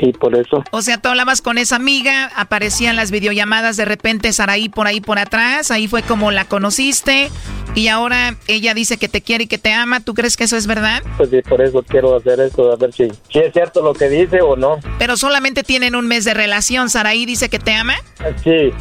y por eso. O sea, tú hablabas con esa amiga, aparecían las videollamadas de repente Saraí por ahí por atrás, ahí fue como la conociste y ahora ella dice que te quiere y que te ama. ¿Tú crees que eso es verdad? Pues sí, por eso quiero hacer esto, a ver si, si es cierto lo que dice o no. Pero solamente tienen un mes de relación. Saraí dice que te ama. Sí.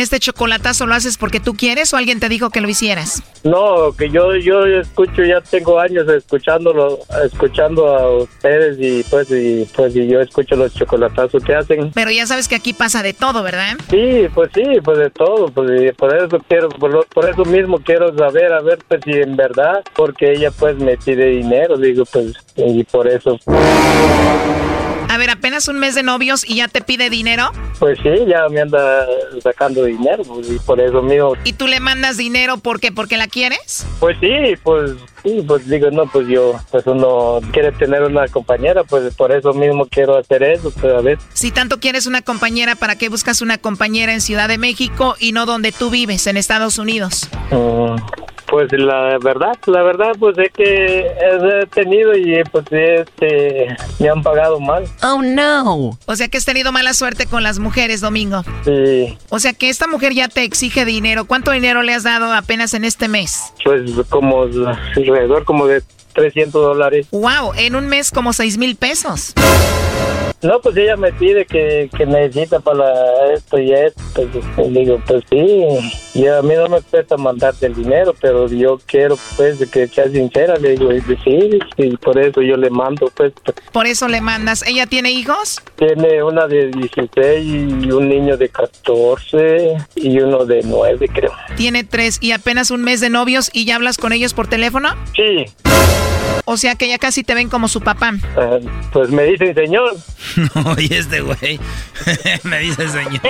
¿Este chocolatazo lo haces porque tú quieres o alguien te dijo que lo hicieras? No, que yo yo escucho, ya tengo años escuchándolo, escuchando a ustedes y pues y pues y yo escucho los chocolatazos que hacen. Pero ya sabes que aquí pasa de todo, ¿verdad? Sí, pues sí, pues de todo, pues y por eso quiero, por, lo- por eso mismo quiero saber, a ver pues si en verdad, porque ella pues me pide dinero, digo pues y por eso. A ver, apenas un mes de novios y ya te pide dinero Pues sí, ya me anda sacando dinero pues, y por eso mismo. y tú le mandas dinero ¿por qué? ¿Porque la quieres? Pues sí, pues sí, pues digo, no, pues yo, pues uno quiere tener una compañera, pues por eso mismo quiero hacer eso, pues a ver. Si tanto quieres una compañera, ¿para qué buscas una compañera en Ciudad de México y no donde tú vives, en Estados Unidos? Mm, Pues la verdad, la verdad, pues es que he tenido y pues este, me han pagado mal. Oh no. O sea que has tenido mala suerte con las mujeres, Domingo. Sí, O sea que esta mujer ya te exige dinero. ¿Cuánto dinero le has dado apenas en este mes? pues como alrededor como de 300 dólares. Wow, en un mes como seis mil pesos. No, pues ella me pide que, que necesita para esto y esto. Pues, y digo, pues sí. Y a mí no me cuesta mandarte el dinero, pero yo quiero, pues, que sea sincera. Le digo, y sí, y por eso yo le mando, pues. Por eso le mandas. ¿Ella tiene hijos? Tiene una de 16 y un niño de 14 y uno de 9, creo. Tiene tres y apenas un mes de novios y ya hablas con ellos por teléfono. Sí. O sea que ya casi te ven como su papá. Ah, pues me dicen, señor. Oye, este güey me dice señor.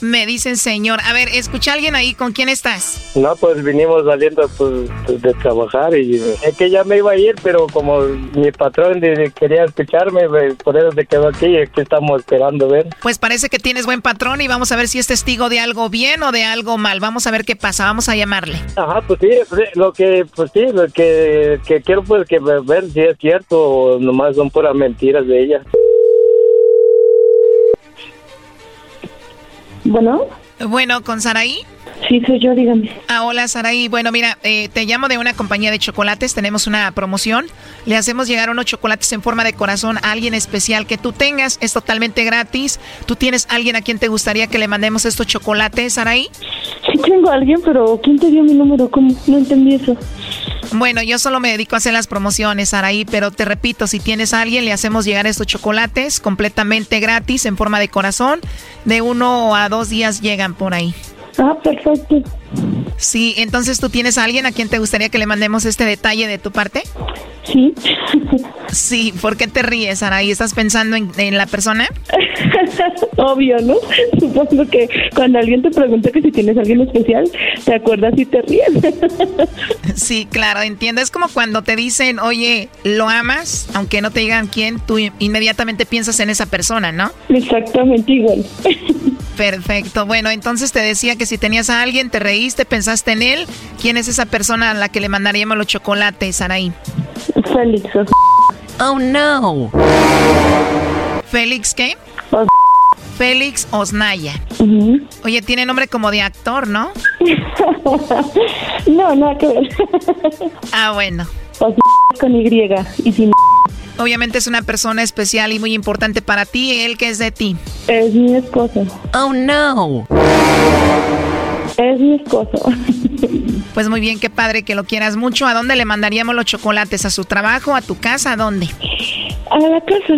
Me dicen señor. A ver, escucha a alguien ahí. ¿Con quién estás? No, pues vinimos saliendo pues, de trabajar y es que ya me iba a ir, pero como mi patrón quería escucharme, pues, por eso se quedó aquí y aquí estamos esperando ver. Pues parece que tienes buen patrón y vamos a ver si es testigo de algo bien o de algo mal. Vamos a ver qué pasa. Vamos a llamarle. Ajá, pues sí, lo que, pues sí, lo que, que quiero pues que ver si es cierto o nomás son puras mentiras de ella. Bueno, Bueno, ¿con Saraí? sí, soy yo, dígame. Ah, hola Saraí. Bueno, mira, eh, te llamo de una compañía de chocolates. Tenemos una promoción. Le hacemos llegar unos chocolates en forma de corazón a alguien especial que tú tengas. Es totalmente gratis. ¿Tú tienes alguien a quien te gustaría que le mandemos estos chocolates, Saraí? Sí tengo a alguien, pero ¿quién te dio mi número? ¿Cómo? No entendí eso. Bueno, yo solo me dedico a hacer las promociones, Saraí, pero te repito, si tienes a alguien, le hacemos llegar estos chocolates completamente gratis en forma de corazón. De uno a dos días llegan por ahí. Ah, perfecto. Sí, entonces tú tienes a alguien a quien te gustaría que le mandemos este detalle de tu parte. Sí. Sí, ¿por qué te ríes, Saraí? ¿Estás pensando en, en la persona? Obvio, ¿no? Supongo que cuando alguien te pregunta que si tienes a alguien especial, te acuerdas y te ríes. Sí, claro, entiendo. Es como cuando te dicen, oye, ¿lo amas? Aunque no te digan quién, tú inmediatamente piensas en esa persona, ¿no? Exactamente igual. Perfecto. Bueno, entonces te decía que si tenías a alguien, te reíste, pensaste en él. ¿Quién es esa persona a la que le mandaríamos los chocolates, Saraí? Félix. Oh, no. ¿Félix qué? Félix Osnaya. Oye, tiene nombre como de actor, ¿no? no, nada que ver. Ah, bueno. con Y y sin Obviamente es una persona especial y muy importante para ti. ¿Él que es de ti? Es mi esposo. Oh, no. Es mi esposo. Pues muy bien, qué padre que lo quieras mucho. ¿A dónde le mandaríamos los chocolates? ¿A su trabajo? ¿A tu casa? ¿A dónde? A la casa.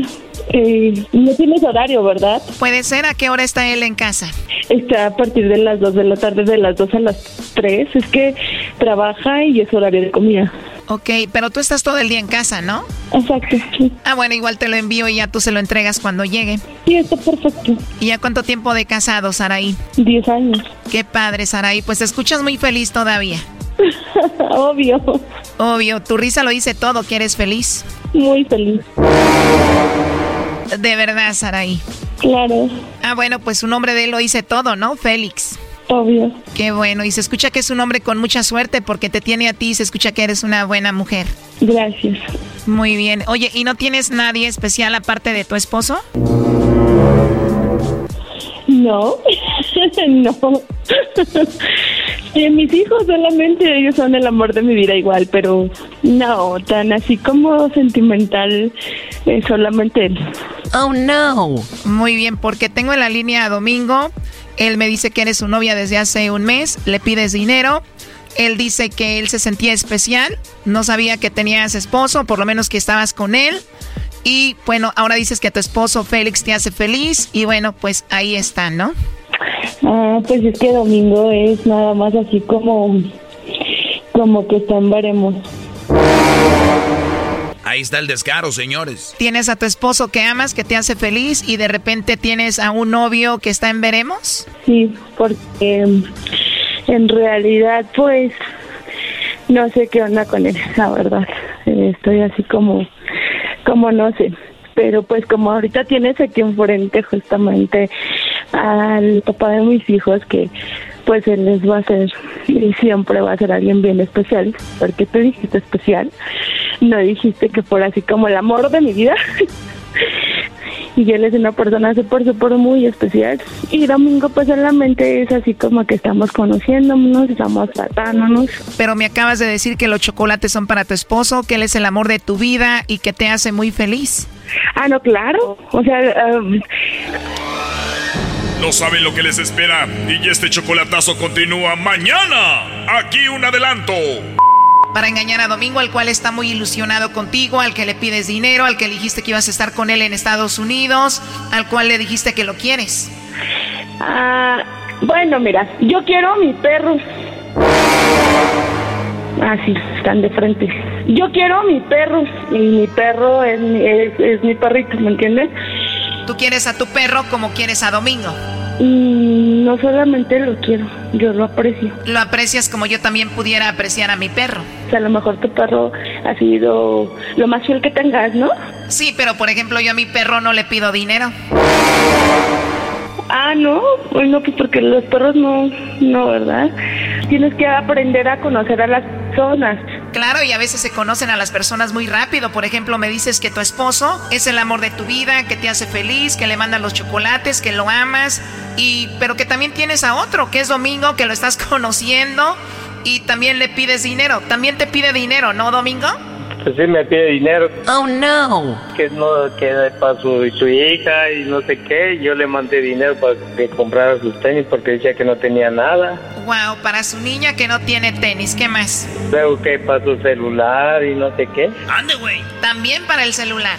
Eh, no tienes horario, ¿verdad? Puede ser. ¿A qué hora está él en casa? Está a partir de las 2 de la tarde, de las 2 a las 3. Es que trabaja y es horario de comida. Ok, pero tú estás todo el día en casa, ¿no? Exacto, sí. Ah, bueno, igual te lo envío y ya tú se lo entregas cuando llegue. Sí, está perfecto. ¿Y ya cuánto tiempo de casado, Saraí? 10 años. Qué padre, Saraí. Pues te escuchas muy feliz todavía. Obvio. Obvio, tu risa lo dice todo, que eres feliz. Muy feliz. De verdad, Saraí. Claro. Ah, bueno, pues su nombre de él lo dice todo, ¿no? Félix. Obvio. Qué bueno. Y se escucha que es un hombre con mucha suerte porque te tiene a ti y se escucha que eres una buena mujer. Gracias. Muy bien. Oye, ¿y no tienes nadie especial aparte de tu esposo? No, no. Sí, mis hijos solamente ellos son el amor de mi vida igual, pero no, tan así como sentimental, eh, solamente él. Oh no. Muy bien, porque tengo en la línea a Domingo. Él me dice que eres su novia desde hace un mes, le pides dinero. Él dice que él se sentía especial, no sabía que tenías esposo, por lo menos que estabas con él. Y bueno, ahora dices que tu esposo Félix te hace feliz y bueno, pues ahí está, ¿no? Ah, pues es que domingo es nada más así como, como que están. Ahí está el descaro, señores. Tienes a tu esposo que amas, que te hace feliz y de repente tienes a un novio que está en veremos. Sí, porque en realidad pues no sé qué onda con él, la verdad. Estoy así como, como no sé. Pero pues como ahorita tienes aquí enfrente justamente al papá de mis hijos que pues él les va a ser y siempre va a ser alguien bien especial, porque tú dijiste especial, no dijiste que fuera así como el amor de mi vida. y él es una persona súper, súper muy especial. Y Domingo, pues solamente es así como que estamos conociéndonos, estamos tratándonos. Pero me acabas de decir que los chocolates son para tu esposo, que él es el amor de tu vida y que te hace muy feliz. Ah, no, claro. O sea, um, no saben lo que les espera y este chocolatazo continúa mañana. Aquí un adelanto. Para engañar a Domingo, al cual está muy ilusionado contigo, al que le pides dinero, al que dijiste que ibas a estar con él en Estados Unidos, al cual le dijiste que lo quieres. Ah, bueno, mira, yo quiero a mi perro. Ah, sí, están de frente. Yo quiero a mi perro y mi perro es, es mi perrito, ¿me entiendes? Tú quieres a tu perro como quieres a Domingo. Mm, no solamente lo quiero, yo lo aprecio. Lo aprecias como yo también pudiera apreciar a mi perro. O sea, a lo mejor tu perro ha sido lo más fiel que tengas, ¿no? Sí, pero por ejemplo yo a mi perro no le pido dinero. Ah, no, bueno, pues porque los perros no, no, ¿verdad? Tienes que aprender a conocer a las personas. Claro, y a veces se conocen a las personas muy rápido. Por ejemplo, me dices que tu esposo es el amor de tu vida, que te hace feliz, que le mandan los chocolates, que lo amas, y pero que también tienes a otro, que es Domingo, que lo estás conociendo y también le pides dinero. También te pide dinero, ¿no, Domingo? Pues sí, me pide dinero. Oh, no. Que no, que para su, su hija y no sé qué. Yo le mandé dinero para que comprara sus tenis porque decía que no tenía nada. Wow, para su niña que no tiene tenis, ¿qué más? Luego que para su celular y no sé qué. Ande, güey. También para el celular.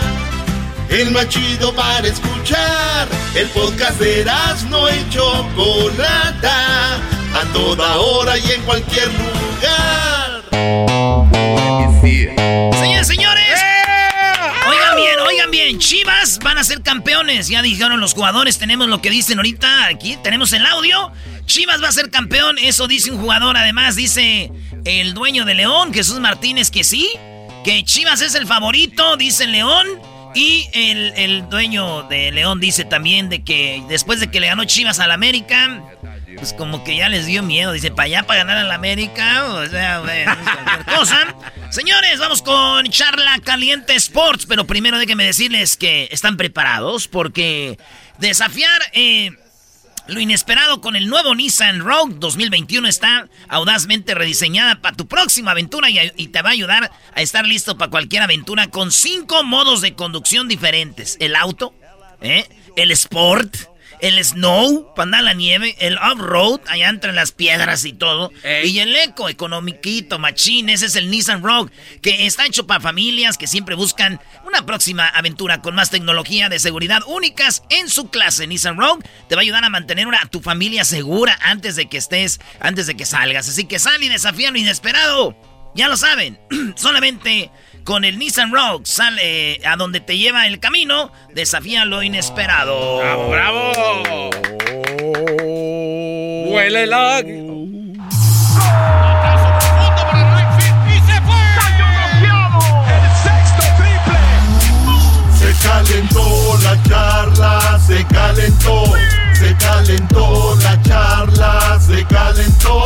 el más chido para escuchar. El podcast de no y Chocolata, a toda hora y en cualquier lugar. Señores, señores. Oigan bien, oigan bien, Chivas van a ser campeones. Ya dijeron los jugadores, tenemos lo que dicen ahorita aquí, tenemos el audio. Chivas va a ser campeón, eso dice un jugador. Además, dice el dueño de León, Jesús Martínez, que sí, que Chivas es el favorito, dice León. Y el, dueño de León dice también de que después de que le ganó Chivas al América, pues como que ya les dio miedo. Dice, para allá, para ganar al América, o sea, cualquier cosa. Señores, vamos con Charla Caliente Sports, pero primero déjenme decirles que están preparados porque desafiar... Eh, lo inesperado con el nuevo Nissan Rogue 2021 está audazmente rediseñada para tu próxima aventura y, te va a ayudar a estar listo para cualquier aventura con cinco modos de conducción diferentes. El auto, ¿eh? el sport, el snow, para andar la nieve, el off-road, allá entre las piedras y todo. Y el eco, economiquito, machín, ese es el Nissan Rogue, que está hecho para familias que siempre buscan una próxima aventura con más tecnología de seguridad únicas en su clase. Nissan Rogue te va a ayudar a mantener a tu familia segura antes de que estés, antes de que salgas. Así que sal y desafía lo inesperado. Ya lo saben, solamente con el Nissan Rogue sale a donde te lleva el camino, desafía lo inesperado. ¡Bravo, bravo! ¡Huele la... Se calentó la charla, se calentó, se calentó la charla, se calentó.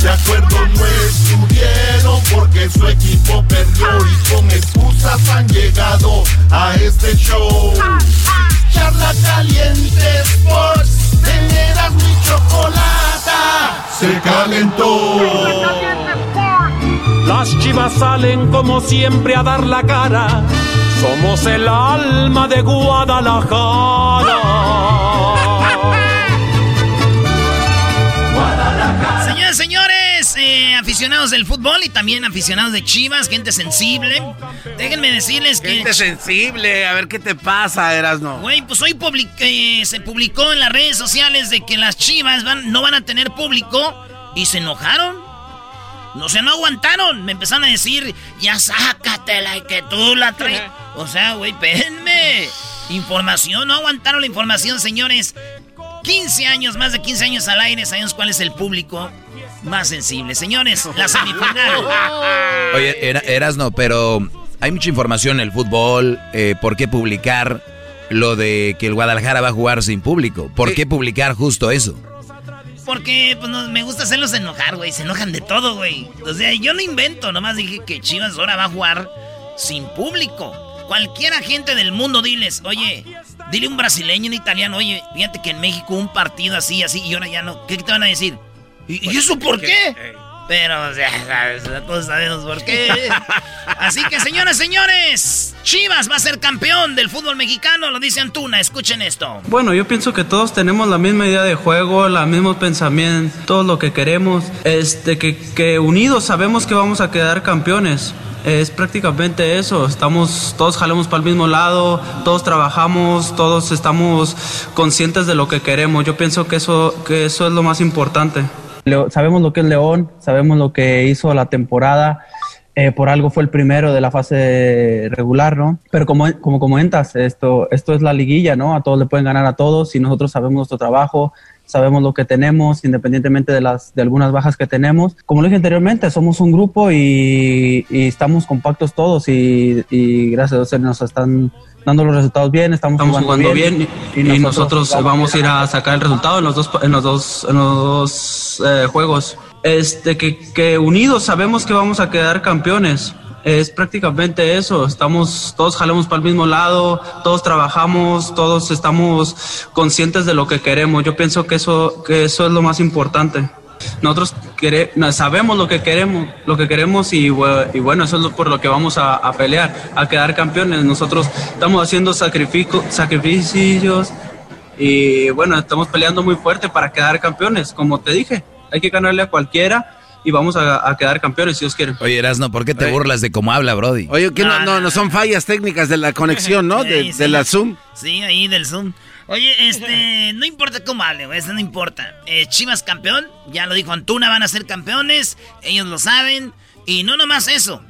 De acuerdo no estuvieron porque su equipo perdió y con excusas han llegado a este show. Charla caliente Sports, teneras mi chocolata, se calentó. Las chivas salen como siempre a dar la cara. Somos el alma de Guadalajara. Señores, señores, eh, aficionados del fútbol y también aficionados de Chivas, gente sensible. Déjenme decirles que. Gente sensible, a ver qué te pasa, Erasno. Güey, pues hoy public- eh, se publicó en las redes sociales de que las Chivas van, no van a tener público y se enojaron. No se no aguantaron. Me empezaron a decir, ya sácatela y que tú la traes. O sea, güey, espérenme. Información, no aguantaron la información, señores. 15 años, más de 15 años al aire, sabemos cuál es el público más sensible. Señores, la semifinal. Oye, era, eras no, pero hay mucha información en el fútbol. eh, ¿Por qué publicar lo de que el Guadalajara va a jugar sin público? ¿Por qué publicar justo eso? Porque pues, no- me gusta hacerlos enojar, güey. Se enojan de todo, güey. O sea, yo no invento. Nomás dije que Chivas ahora va a jugar sin público. Cualquier agente del mundo, diles, oye, dile un brasileño, un italiano, oye, fíjate que en México un partido así, así, y ahora ya no. ¿Qué te van a decir? ¿Y, y eso por qué? Pero, o sea, sabes, todos sabemos por qué. Así que, señoras, señores, Chivas va a ser campeón del fútbol mexicano, lo dice Antuna. Escuchen esto. Bueno, yo pienso que todos tenemos la misma idea de juego, la mismo pensamiento, todo lo que queremos, este, que, que unidos sabemos que vamos a quedar campeones. Es prácticamente eso, estamos, todos jalamos para el mismo lado, todos trabajamos, todos estamos conscientes de lo que queremos. Yo pienso que eso, que eso es lo más importante. Leo- sabemos lo que es León, sabemos lo que hizo la temporada. eh, por algo fue el primero de la fase regular, ¿no? Pero como, como comentas, esto, esto es la liguilla, ¿no? A todos le pueden ganar a todos y nosotros sabemos nuestro trabajo, sabemos lo que tenemos, independientemente de, las, de algunas bajas que tenemos. Como lo dije anteriormente, somos un grupo y, y estamos compactos todos y, y gracias a Dios nos están dando los resultados bien, estamos, Estamos jugando bien y, nosotros vamos a ir a sacar el resultado en los dos, en los dos, en los dos eh, juegos. Este, que, que unidos sabemos que vamos a quedar campeones. Es prácticamente eso, estamos, todos jalamos para el mismo lado, todos trabajamos, todos estamos conscientes de lo que queremos. Yo pienso que eso, que eso es lo más importante. Nosotros quere- no, sabemos lo que queremos, lo que queremos y, bue- y bueno, eso es lo- por lo que vamos a, pelear, a quedar campeones. Nosotros estamos haciendo sacrificios y bueno, estamos peleando muy fuerte para quedar campeones, como te dije. Hay que ganarle a cualquiera y vamos a, a quedar campeones si Dios quiere. Oye, Erasno, ¿por qué te burlas de cómo habla, Brody? Oye, que no, no, no son fallas técnicas de la conexión, ¿no? De, Sí, sí. de la Zoom. Sí, ahí del Zoom. Oye, este, no importa cómo hable, güey, eso no importa. Eh, Chivas campeón, ya lo dijo Antuna, van a ser campeones, ellos lo saben. Y no nomás eso,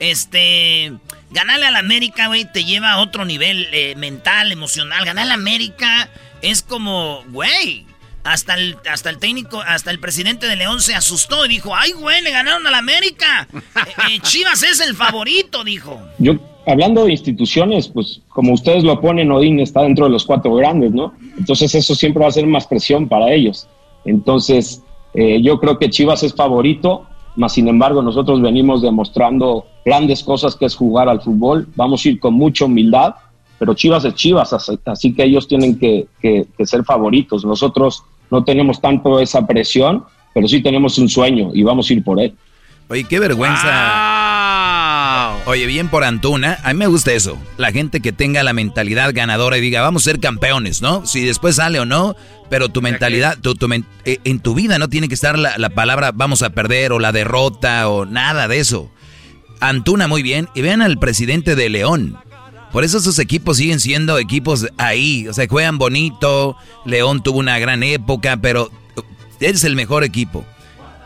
este, ganarle al América, güey, te lleva a otro nivel eh, mental, emocional. Ganarle al América es como, güey, hasta el, hasta el técnico, hasta el presidente de León se asustó y dijo, ay, güey, le ganaron al América. Eh, eh, Chivas es el favorito, dijo. Yo, hablando de instituciones, pues como ustedes lo ponen, Odín está dentro de los cuatro grandes, ¿no? Entonces eso siempre va a ser más presión para ellos. Entonces, eh, yo creo que Chivas es favorito, más sin embargo nosotros venimos demostrando grandes cosas que es jugar al fútbol. Vamos a ir con mucha humildad, pero Chivas es Chivas, así, así que ellos tienen que, que- que ser favoritos. Nosotros no tenemos tanto esa presión, pero sí tenemos un sueño y vamos a ir por él. Oye, qué vergüenza. Oye, bien por Antuna. A mí me gusta eso. La gente que tenga la mentalidad ganadora y diga, vamos a ser campeones, ¿no? Si después sale o no, pero tu mentalidad, tu, tu men- eh, en tu vida no tiene que estar la, la palabra vamos a perder o la derrota o nada de eso. Antuna muy bien. Y vean al presidente de León. Por eso esos equipos siguen siendo equipos ahí. O sea, juegan bonito. León tuvo una gran época, pero es el mejor equipo.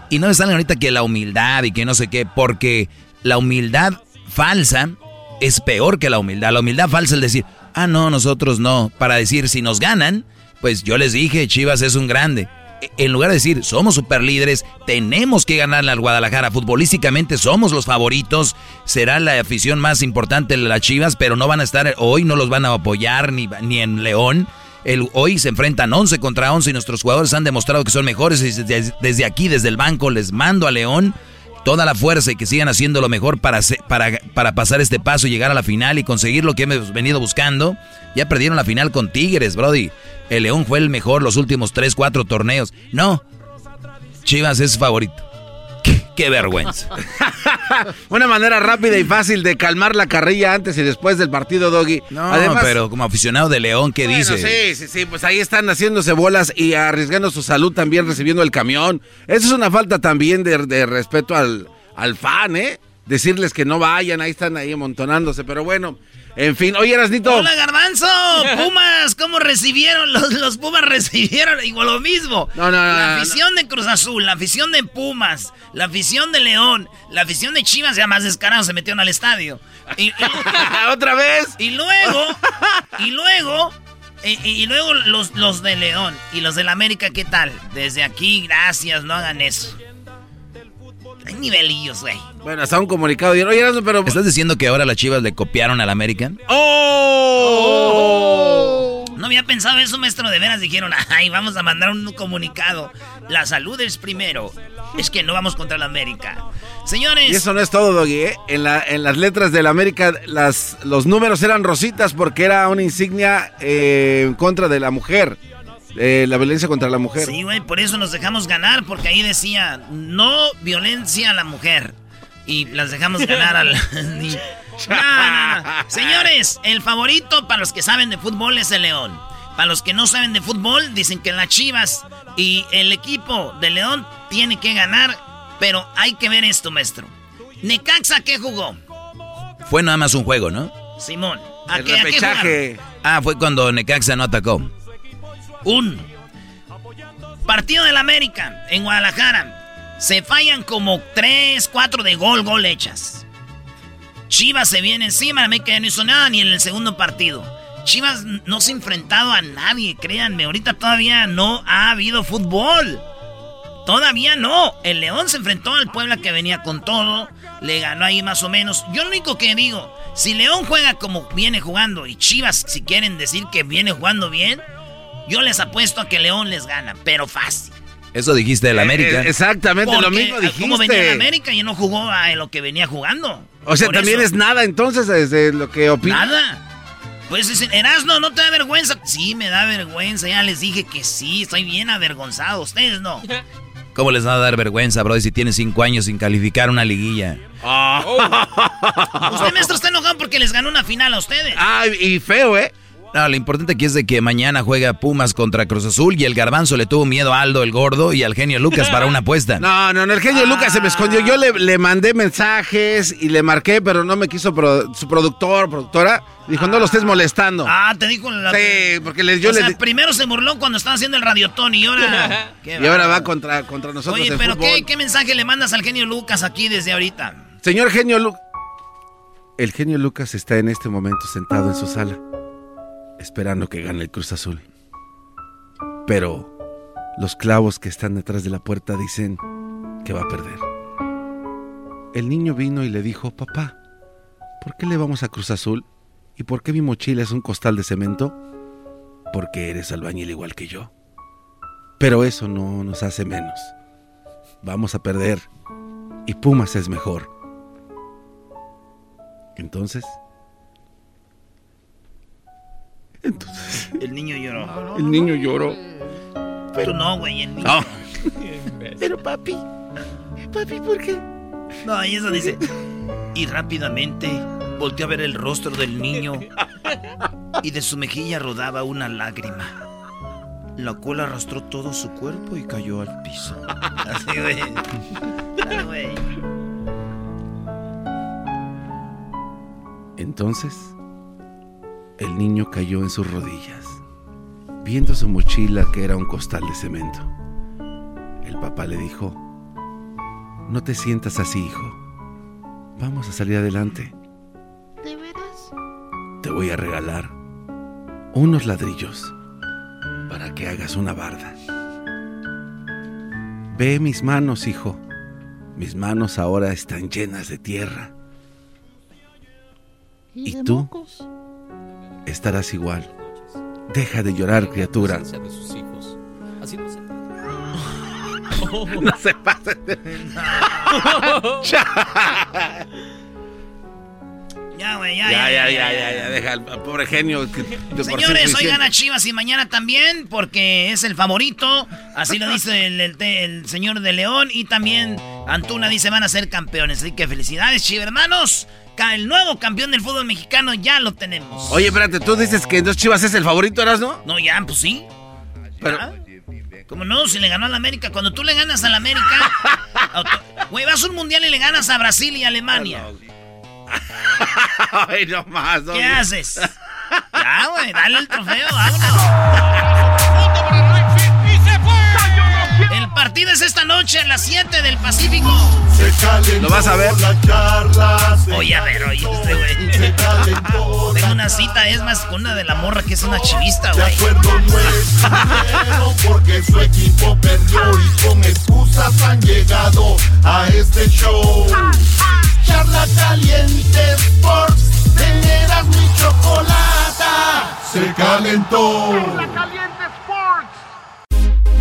Y no me salen ahorita que la humildad y que no sé qué, porque la humildad falsa es peor que la humildad. La humildad falsa es decir, ah, no, nosotros no. Para decir, si nos ganan, pues yo les dije, Chivas es un grande. En lugar de decir, somos super líderes, tenemos que ganarle al Guadalajara, futbolísticamente somos los favoritos, será la afición más importante de las Chivas, pero no van a estar, hoy no los van a apoyar ni, ni en León. El, hoy se enfrentan 11 contra 11 y nuestros jugadores han demostrado que son mejores. Y desde, desde aquí, desde el banco, les mando a León toda la fuerza y que sigan haciendo lo mejor para, para, para pasar este paso y llegar a la final y conseguir lo que hemos venido buscando. Ya perdieron la final con Tigres, Brody. El León fue el mejor los últimos 3, 4 torneos. No, Chivas es favorito. Qué vergüenza. Una manera rápida y fácil de calmar la carrilla antes y después del partido, Doggy. No, pero como aficionado de León, ¿qué dice? Sí, sí, sí, pues ahí están haciéndose bolas y arriesgando su salud también recibiendo el camión. Eso es una falta también de, de respeto al, al fan, ¿eh? Decirles que no vayan, ahí están ahí amontonándose, pero bueno, en fin, oye, Erasnito. Hola, Garbanzo. Pumas, ¿cómo recibieron? Los, los Pumas recibieron igual lo mismo. No, no, no. La afición de Cruz Azul, la afición de Pumas, la afición de León, la afición de Chivas, ya más descarados, se metieron al estadio. Y, ¿Otra vez? Y luego, y luego, y, y, luego los, los de León y los del América, ¿qué tal? Desde aquí, gracias, no hagan eso. Hay nivelillos, güey. Bueno, hasta un comunicado. Oye, pero... ¿Estás diciendo que ahora las chivas le copiaron al American? ¡Oh! No había pensado eso, maestro. De veras dijeron, ay, vamos a mandar un comunicado. La salud es primero. Es que no vamos contra la América. Señores. Y eso no es todo, Doggy. ¿eh? En, la, en las letras de la América, las, los números eran rositas porque era una insignia eh, en contra de la mujer. Eh, la violencia contra la mujer. Sí, güey, por eso nos dejamos ganar, porque ahí decía, no violencia a la mujer. Y las dejamos ganar al... no, no, no. Señores, el favorito para los que saben de fútbol es el León. Para los que no saben de fútbol, dicen que las Chivas y el equipo de León tiene que ganar, pero hay que ver esto, maestro. Necaxa, ¿qué jugó? Fue nada más un juego, ¿no? Simón, ¿a, el qué, repechaje. ah, fue cuando Necaxa no atacó. Un partido del América en Guadalajara. Se fallan como 3, 4 de gol, gol hechas. Chivas se viene encima, América ya no hizo nada ni en el segundo partido. Chivas no se ha enfrentado a nadie, créanme. Ahorita todavía no ha habido fútbol. Todavía no. El León se enfrentó al Puebla que venía con todo. Le ganó ahí más o menos. Yo lo único que digo, si León juega como viene jugando y Chivas, si quieren decir que viene jugando bien, yo les apuesto a que León les gana, pero fácil. Eso dijiste del América. Eh, exactamente lo mismo dijiste. Como venía el América y no jugó a lo que venía jugando. O sea, también es nada entonces desde lo que opina. Nada. Pues Erasno, ¿no te da vergüenza? Sí, me da vergüenza. Ya les dije que sí, estoy bien avergonzado. Ustedes no. ¿Cómo les va a dar vergüenza, bro, si tienen cinco años sin calificar una liguilla? Oh. Usted, maestro, está enojado porque les ganó una final a ustedes. Ah, y feo, ¿eh? No, lo importante aquí es de que mañana juega Pumas contra Cruz Azul y el garbanzo le tuvo miedo a Aldo el gordo y al genio Lucas para una apuesta. No, no, no, el genio Lucas se me escondió. Yo le, le, mandé mensajes y le marqué, pero no me quiso su productor, productora. Dijo, no lo estés molestando. Ah, te dijo la... Sí, porque le, yo o le... Sea, primero se burló cuando estaba haciendo el radiotón y ahora... y ahora va contra, contra nosotros Oye, pero ¿qué, ¿qué mensaje le mandas al genio Lucas aquí desde ahorita? Señor genio Lucas... El genio Lucas está en este momento sentado en su sala esperando que gane el Cruz Azul. Pero los clavos que están detrás de la puerta dicen que va a perder. El niño vino y le dijo, papá, ¿por qué le vamos a Cruz Azul? ¿Y por qué mi mochila es un costal de cemento? Porque eres albañil igual que yo. Pero eso no nos hace menos. Vamos a perder. Y Pumas es mejor. Entonces, entonces. El niño lloró. El niño lloró. Pero no, güey, el niño. No. Pero papi. Papi, ¿por qué? No, y eso dice. Y rápidamente volteó a ver el rostro del niño. Y de su mejilla rodaba una lágrima. La cual arrastró todo su cuerpo y cayó al piso. Así, güey. Entonces el niño cayó en sus rodillas, viendo su mochila que era un costal de cemento. El papá le dijo, no te sientas así, hijo. Vamos a salir adelante. ¿De veras? Te voy a regalar unos ladrillos para que hagas una barda. Ve mis manos, hijo. Mis manos ahora están llenas de tierra. Y tú estarás igual. Deja de llorar, criatura. No se pasen de... Ya, güey, ya, Ya, ya, ya, ya, ya, deja al pobre genio. que de Señores, hoy gana Chivas y mañana también porque es el favorito. Así lo dice el, el- el señor de León. Y también Antuna dice van a ser campeones. Así que felicidades, Chivas, hermanos. El nuevo campeón del fútbol mexicano ya lo tenemos. Oye, espérate, tú dices que entonces Chivas es el favorito, ¿eras no? No, ya, pues sí. Pero... Como no, si le ganó al América. Cuando tú le ganas al América... auto- Güey, vas a un mundial y le ganas a Brasil y Alemania. Ay, no más. ¿Qué haces? Ya, güey, dale el trofeo, vámonos. Partido es esta noche a las 7 del Pacífico. ¿Lo vas a ver? Oye, a ver, oye, este güey. Tengo una cita, es más, con una de la morra que es una chivista, güey. porque su equipo perdió y con excusas han llegado a este show. Charla caliente Sports, teneras mi chocolata. Se calentó. Charla Caliente Sports.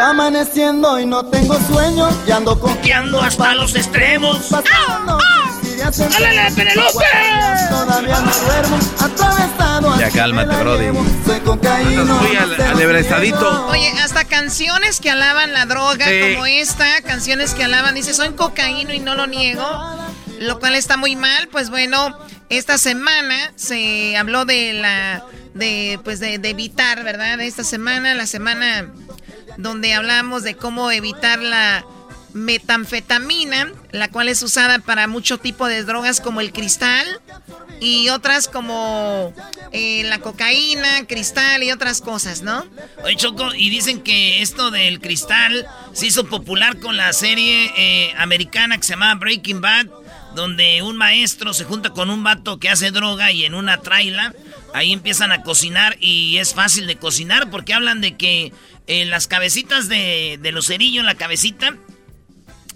Va amaneciendo y no tengo sueño y ando coqueando hasta los extremos. Pasando enteros, ¡Álale, Penelope! Todavía no duermo, atravesado Ya cálmate, brody. Soy cocaíno. Andas muy alebrestadito. Oye, hasta canciones que alaban la droga, Sí. como esta, canciones que alaban, dice, soy cocaíno y no lo niego, lo cual está muy mal. Pues bueno, esta semana se habló de la, de, pues de, de evitar, ¿verdad? Esta semana, la semana donde hablamos de cómo evitar la metanfetamina, la cual es usada para mucho tipo de drogas como el cristal y otras como eh, la cocaína, cristal y otras cosas, ¿no? Oye, Choco, y dicen que esto del cristal se hizo popular con la serie eh, americana que se llamaba Breaking Bad, donde un maestro se junta con un vato que hace droga y en una traila, ahí empiezan a cocinar y es fácil de cocinar porque hablan de que eh, las cabecitas de, de los cerillos, la cabecita,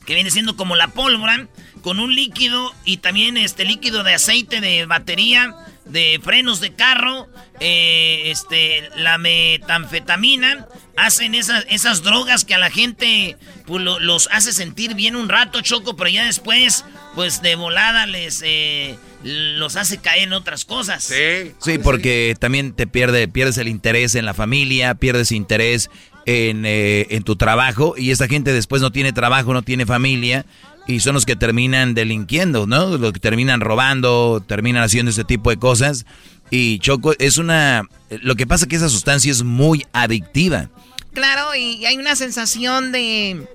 que viene siendo como la pólvora, con un líquido y también este líquido de aceite de batería, de frenos de carro, eh, este, la metanfetamina, hacen esas, esas drogas que a la gente pues, lo- los hace sentir bien un rato, Choco, pero ya después, pues de volada les eh, los hace caer en otras cosas. Sí. Sí, porque también te pierde, pierdes el interés en la familia, pierdes interés en, eh, en tu trabajo y esta gente después no tiene trabajo, no tiene familia y son los que terminan delinquiendo, ¿no? Los que terminan robando, terminan haciendo ese tipo de cosas y Choco es una... Lo que pasa es que esa sustancia es muy adictiva. Claro, y hay una sensación de...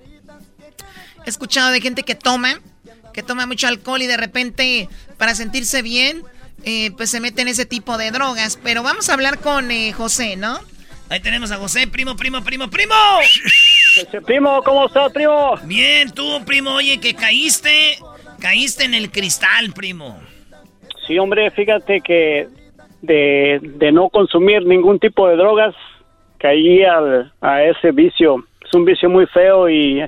He escuchado de gente que toma, que toma mucho alcohol y de repente para sentirse bien, eh, pues se mete en ese tipo de drogas. Pero vamos a hablar con eh, José, ¿no? Ahí tenemos a José, primo, primo, primo, primo. Primo, ¿cómo estás, primo? Bien, tú, primo, oye, que caíste, caíste en el cristal, primo. Sí, hombre, fíjate que de, de no consumir ningún tipo de drogas, caí al, a ese vicio. Es un vicio muy feo y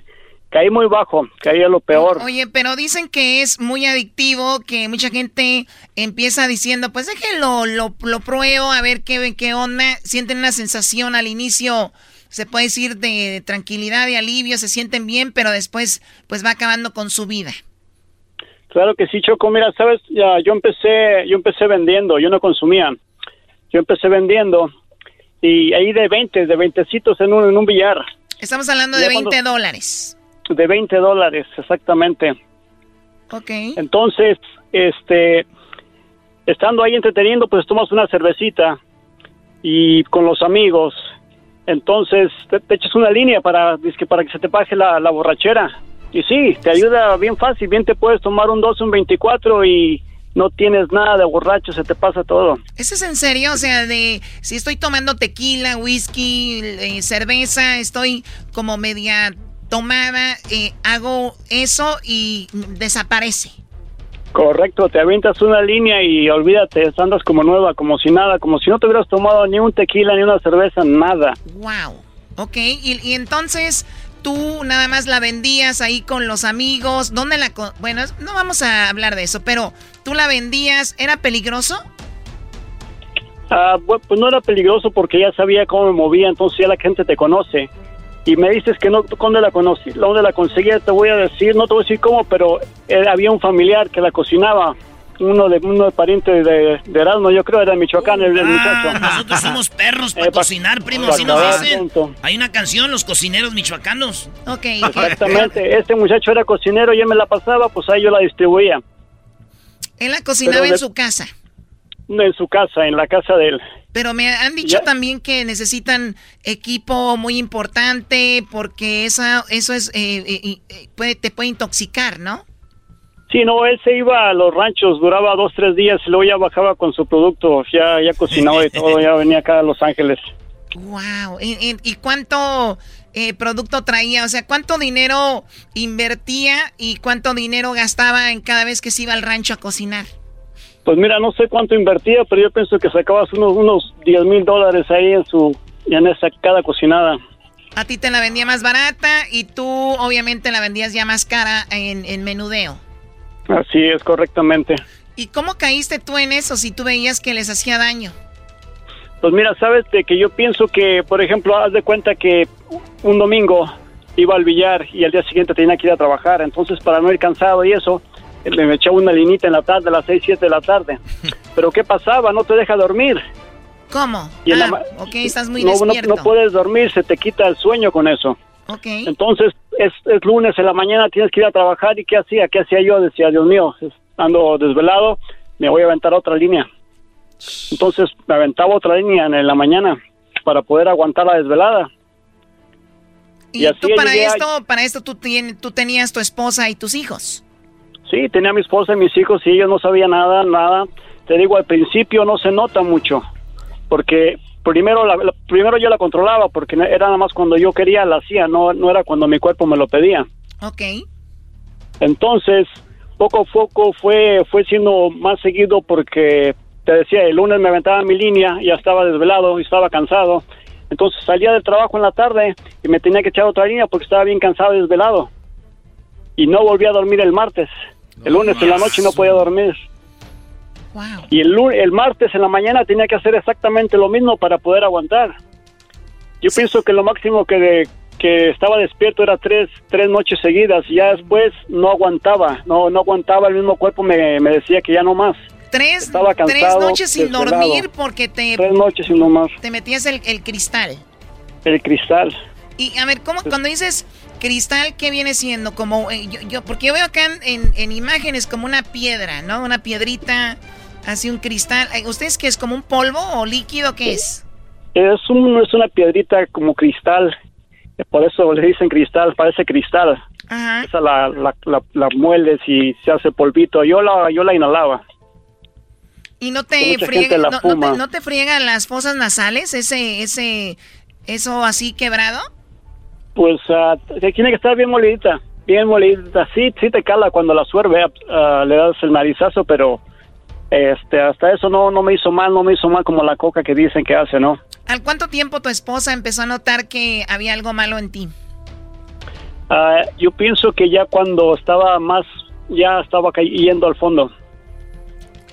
caí muy bajo, caí a lo peor. Oye, pero dicen que es muy adictivo, que mucha gente empieza diciendo, pues déjenlo, lo, lo pruebo, a ver qué, qué onda. Sienten una sensación al inicio, se puede decir, de tranquilidad y alivio, se sienten bien, pero después pues va acabando con su vida. Claro que sí, Choco. Mira, sabes, ya, yo empecé, yo empecé vendiendo, yo no consumía. Yo empecé vendiendo y ahí de 20, de 20 en un, en un billar. Estamos hablando de 20 cuando- dólares. De 20 dólares, exactamente. Ok. Entonces, este, estando ahí entreteniendo, pues tomas una cervecita y con los amigos. Entonces, te, te echas una línea para, para que se te la, la borrachera. Y sí, te ayuda bien fácil. Bien te puedes tomar un 12, un 24 y no tienes nada de borracho, se te pasa todo. ¿Eso es en serio? O sea, de si estoy tomando tequila, whisky, eh, cerveza, estoy como media tomada, eh, hago eso y desaparece. Correcto, te avientas una línea y olvídate, andas como nueva, como si nada, como si no te hubieras tomado ni un tequila, ni una cerveza, nada. Wow. Ok, y, y entonces tú nada más la vendías ahí con los amigos. ¿Dónde la.? Bueno, no vamos a hablar de eso, pero tú la vendías. ¿Era peligroso? Ah, pues no era peligroso porque ya sabía cómo me movía, entonces ya la gente te conoce. Y me dices que no, ¿dónde la conocí? ¿Dónde la conseguía? Te voy a decir, no te voy a decir cómo, pero eh, había un familiar que la cocinaba. Uno de uno de pariente de, de Erasmo, yo creo era de Michoacán, el, el muchacho. Ah, Nosotros somos perros para Eh, cocinar, primo, así nos dicen. Hay una canción, Los Cocineros Michoacanos. Ok. Exactamente, este muchacho era cocinero y él me la pasaba, pues ahí yo la distribuía. Él la cocinaba Pero en de- su casa. En su casa, en la casa de él. Pero me han dicho Ya. también que necesitan equipo muy importante porque esa, eso es eh, eh, eh, puede, te puede intoxicar, ¿no? Sí, no, él se iba a los ranchos, duraba dos, tres días y luego ya bajaba con su producto, ya, ya cocinaba y todo, ya venía acá a Los Ángeles. Wow. ¿Y, y- y cuánto eh, producto traía? O sea, ¿cuánto dinero invertía y cuánto dinero gastaba en cada vez que se iba al rancho a cocinar? Pues mira, no sé cuánto invertía, pero yo pienso que sacabas unos, unos 10 mil dólares ahí en su, en esa cada cocinada. A ti te la vendía más barata y tú obviamente la vendías ya más cara en, en menudeo. Así es, correctamente. ¿Y cómo caíste tú en eso si tú veías que les hacía daño? Pues mira, sabes de que yo pienso que, por ejemplo, haz de cuenta que un domingo iba al billar y al día siguiente tenía que ir a trabajar, entonces para no ir cansado y eso, me echaba una linita en la tarde, a las 6, 7 de la tarde. Pero ¿qué pasaba? No te deja dormir. ¿Cómo? Y la Ah, ok, estás muy no, despierto. no puedes dormir, se te quita el sueño con eso. Ok. Entonces, es, es lunes en la mañana, tienes que ir a trabajar. ¿Y qué hacía? ¿Qué hacía yo? Decía, Dios mío, ando desvelado, me voy a aventar otra línea. Entonces, me aventaba otra línea en la mañana para poder aguantar la desvelada. Y, así tú para a- esto, para esto tú, tien- tú tenías tu esposa y tus hijos. Sí, tenía a mi esposa y mis hijos y ellos no sabían nada, nada. Te digo, al principio no se nota mucho, porque primero, la, la- primero yo la controlaba, porque era nada más cuando yo quería la hacía, no, no era cuando mi cuerpo me lo pedía. Ok. Entonces, poco a poco fue, fue siendo más seguido porque, te decía, el lunes me aventaba mi línea, ya estaba desvelado y estaba cansado. Entonces salía del trabajo en la tarde y me tenía que echar otra línea porque estaba bien cansado y desvelado. Y no volví a dormir el martes. El lunes en la noche no podía dormir. Y el, el martes en la mañana tenía que hacer exactamente lo mismo para poder aguantar. Yo pienso que lo máximo que, de- que estaba despierto era tres, tres noches seguidas y ya después no aguantaba, no, no aguantaba, el mismo cuerpo me, me decía que ya no más. Tres, Estaba tres cansado, noches sin desvelado. dormir porque te, Tres noches más. te metías el, el cristal. El cristal. Y a ver, ¿cómo cuando dices cristal, qué viene siendo? Como eh, yo, yo- porque yo veo acá en, en- en imágenes como una piedra, ¿no? Una piedrita, así un cristal. ¿Ustedes qué es como un polvo o líquido qué es? Es, un, es una piedrita como cristal, por eso le dicen cristal, parece cristal. Ajá. Esa la, la, la, la mueles y se hace polvito. Yo la, yo la inhalaba. Y no te friega, no, no te, no te friegan las fosas nasales, ese, ese, eso así quebrado. Pues te- tiene que estar bien molidita, bien molidita. Sí, sí te cala cuando la suerve, ah, le das el narizazo, pero este hasta eso no, no me hizo mal, no me hizo mal como la coca que dicen que hace, ¿no? ¿Al cuánto tiempo tu esposa empezó a notar que había algo malo en ti? Ah, yo pienso que ya cuando estaba más, ya estaba yendo al fondo.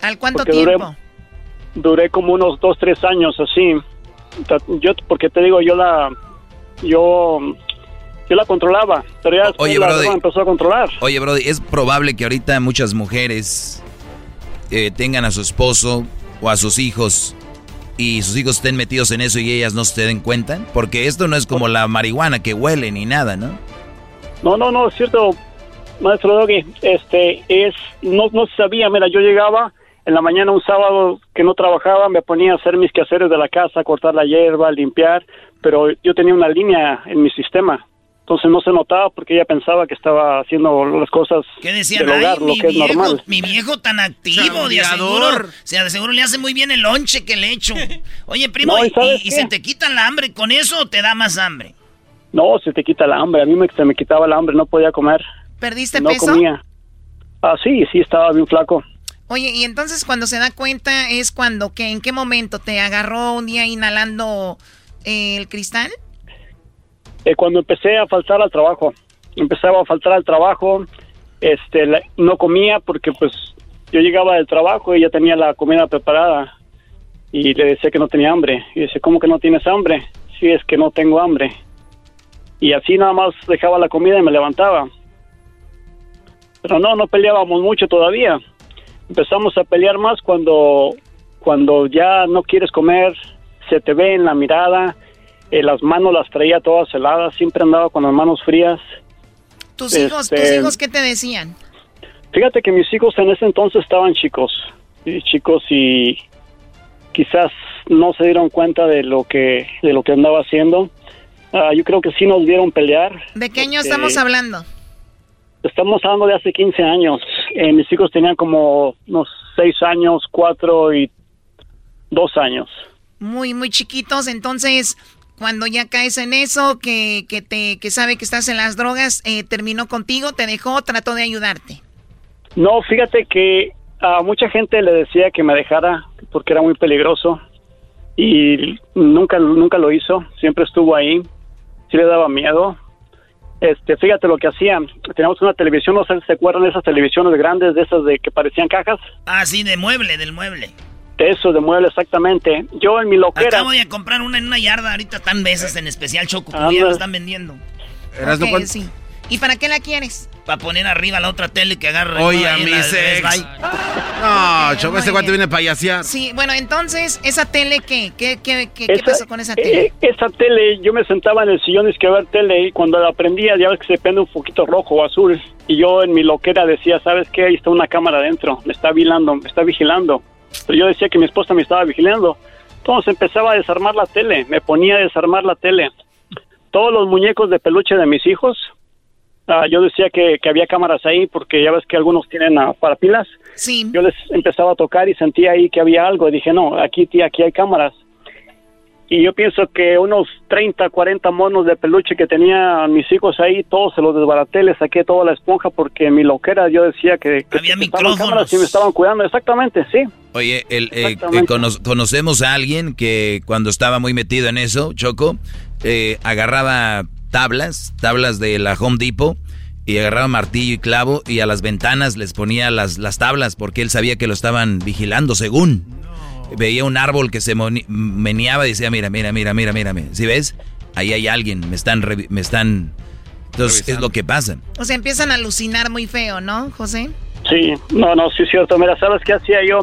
¿Al cuánto Porque duré- tiempo? Duré como unos dos, tres años así. Yo, porque te digo, yo la, yo, yo la controlaba, pero ya Oye, la Brody. empezó a controlar. Oye, Brody, es probable que ahorita muchas mujeres eh, tengan a su esposo o a sus hijos y sus hijos estén metidos en eso y ellas no se den cuenta. Porque esto no es como la marihuana que huele ni nada, ¿no? No, no, no, es cierto, maestro Doggy. Este, es, no, no sabía, mira, yo llegaba en la mañana un sábado que no trabajaba, me ponía a hacer mis quehaceres de la casa, cortar la hierba, limpiar, pero yo tenía una línea en mi sistema. Entonces no se notaba porque ella pensaba que estaba haciendo las cosas ¿Qué decían? del hogar, Ay, lo mi que es viejo, normal. mi viejo tan activo, de aseguro, o sea, de seguro le hace muy bien el lonche que le echo. Oye, primo, No, ¿y se te quita la hambre con eso o te da más hambre? No, se te quita la hambre. A mí me, se me quitaba la hambre, no podía comer. ¿Perdiste no peso? comía. Ah, sí, sí, estaba bien flaco. Oye, y entonces cuando se da cuenta es cuando, que ¿en qué momento te agarró un día inhalando el cristal? Eh, cuando empecé a faltar al trabajo, empezaba a faltar al trabajo, este, no comía porque pues yo llegaba del trabajo y ya tenía la comida preparada y le decía que no tenía hambre. Y dice, ¿cómo que no tienes hambre? Sí, es que no tengo hambre. Y así nada más dejaba la comida y me levantaba. Pero no, no peleábamos mucho todavía. Empezamos a pelear más cuando, cuando ya no quieres comer, se te ve en la mirada, eh, las manos las traía todas heladas, siempre andaba con las manos frías. ¿Tus hijos, tus Este, hijos qué te decían? Fíjate que mis hijos en ese entonces estaban chicos, y chicos y quizás no se dieron cuenta de lo que de lo que andaba haciendo. Ah, yo creo que sí nos vieron pelear. ¿De qué año porque estamos hablando? Estamos hablando de hace 15 años. Eh, mis hijos tenían como unos 6 años, 4 y 2 años. Muy, muy chiquitos, entonces cuando ya caes en eso, que, que te que sabe que estás en las drogas, eh, terminó contigo, te dejó, trató de ayudarte. No, fíjate que a mucha gente le decía que me dejara porque era muy peligroso y nunca nunca lo hizo, siempre estuvo ahí. Sí le daba miedo. Este, fíjate lo que hacían. Teníamos una televisión, no sé si se acuerdan de esas televisiones grandes, de esas de que parecían cajas. Ah, sí, de mueble, del mueble. De eso, de mueble, exactamente. Yo en mi loquera. Acabo de comprar una en una yarda, ahorita están veces en especial choco, Anda. ya la están vendiendo. Erasno, Ok, ¿cuánto- sí. ¿Y para qué la quieres? Para poner arriba la otra tele que agarre. Oye, ¿no? a mi sex. No, Choco, muy este cuate viene payasear. Sí, bueno, entonces, ¿esa tele qué? ¿Qué, qué, qué, qué Esa- pasó con esa tele? eh, esa tele, yo me sentaba en el sillón y que ver tele y cuando la prendía ya ves que se prende un poquito rojo o azul y yo en mi loquera decía, ¿sabes qué? Ahí está una cámara adentro, me está vigilando, me está vigilando. Pero yo decía que mi esposa me estaba vigilando. Entonces empezaba a desarmar la tele, me ponía a desarmar la tele. Todos los muñecos de peluche de mis hijos, ah, yo decía que, que había cámaras ahí porque ya ves que algunos tienen ah, para pilas. Sí. Yo les empezaba a tocar y sentía ahí que había algo. Dije, no, aquí, tía, aquí hay cámaras. Y yo pienso que unos 30, 40 monos de peluche que tenían mis hijos ahí, todos se los desbaraté, les saqué toda la esponja porque en mi loquera yo decía que, que Había micrófonos. cámaras y me estaban cuidando. Exactamente, sí. Oye, el, eh, eh, cono- conocemos a alguien que cuando estaba muy metido en eso, Choco, eh, agarraba tablas, tablas de la Home Depot, y agarraba martillo y clavo y a las ventanas les ponía las, las tablas porque él sabía que lo estaban vigilando según. Veía un árbol que se meneaba y decía, mira, mira, mira, mira, mira, mira. ¿Sí ves? Ahí hay alguien, me están... Me están... Entonces, es lo que pasa. O sea, empiezan a alucinar muy feo, ¿no, José? Sí, no, no, sí es cierto. Mira, ¿sabes qué hacía yo?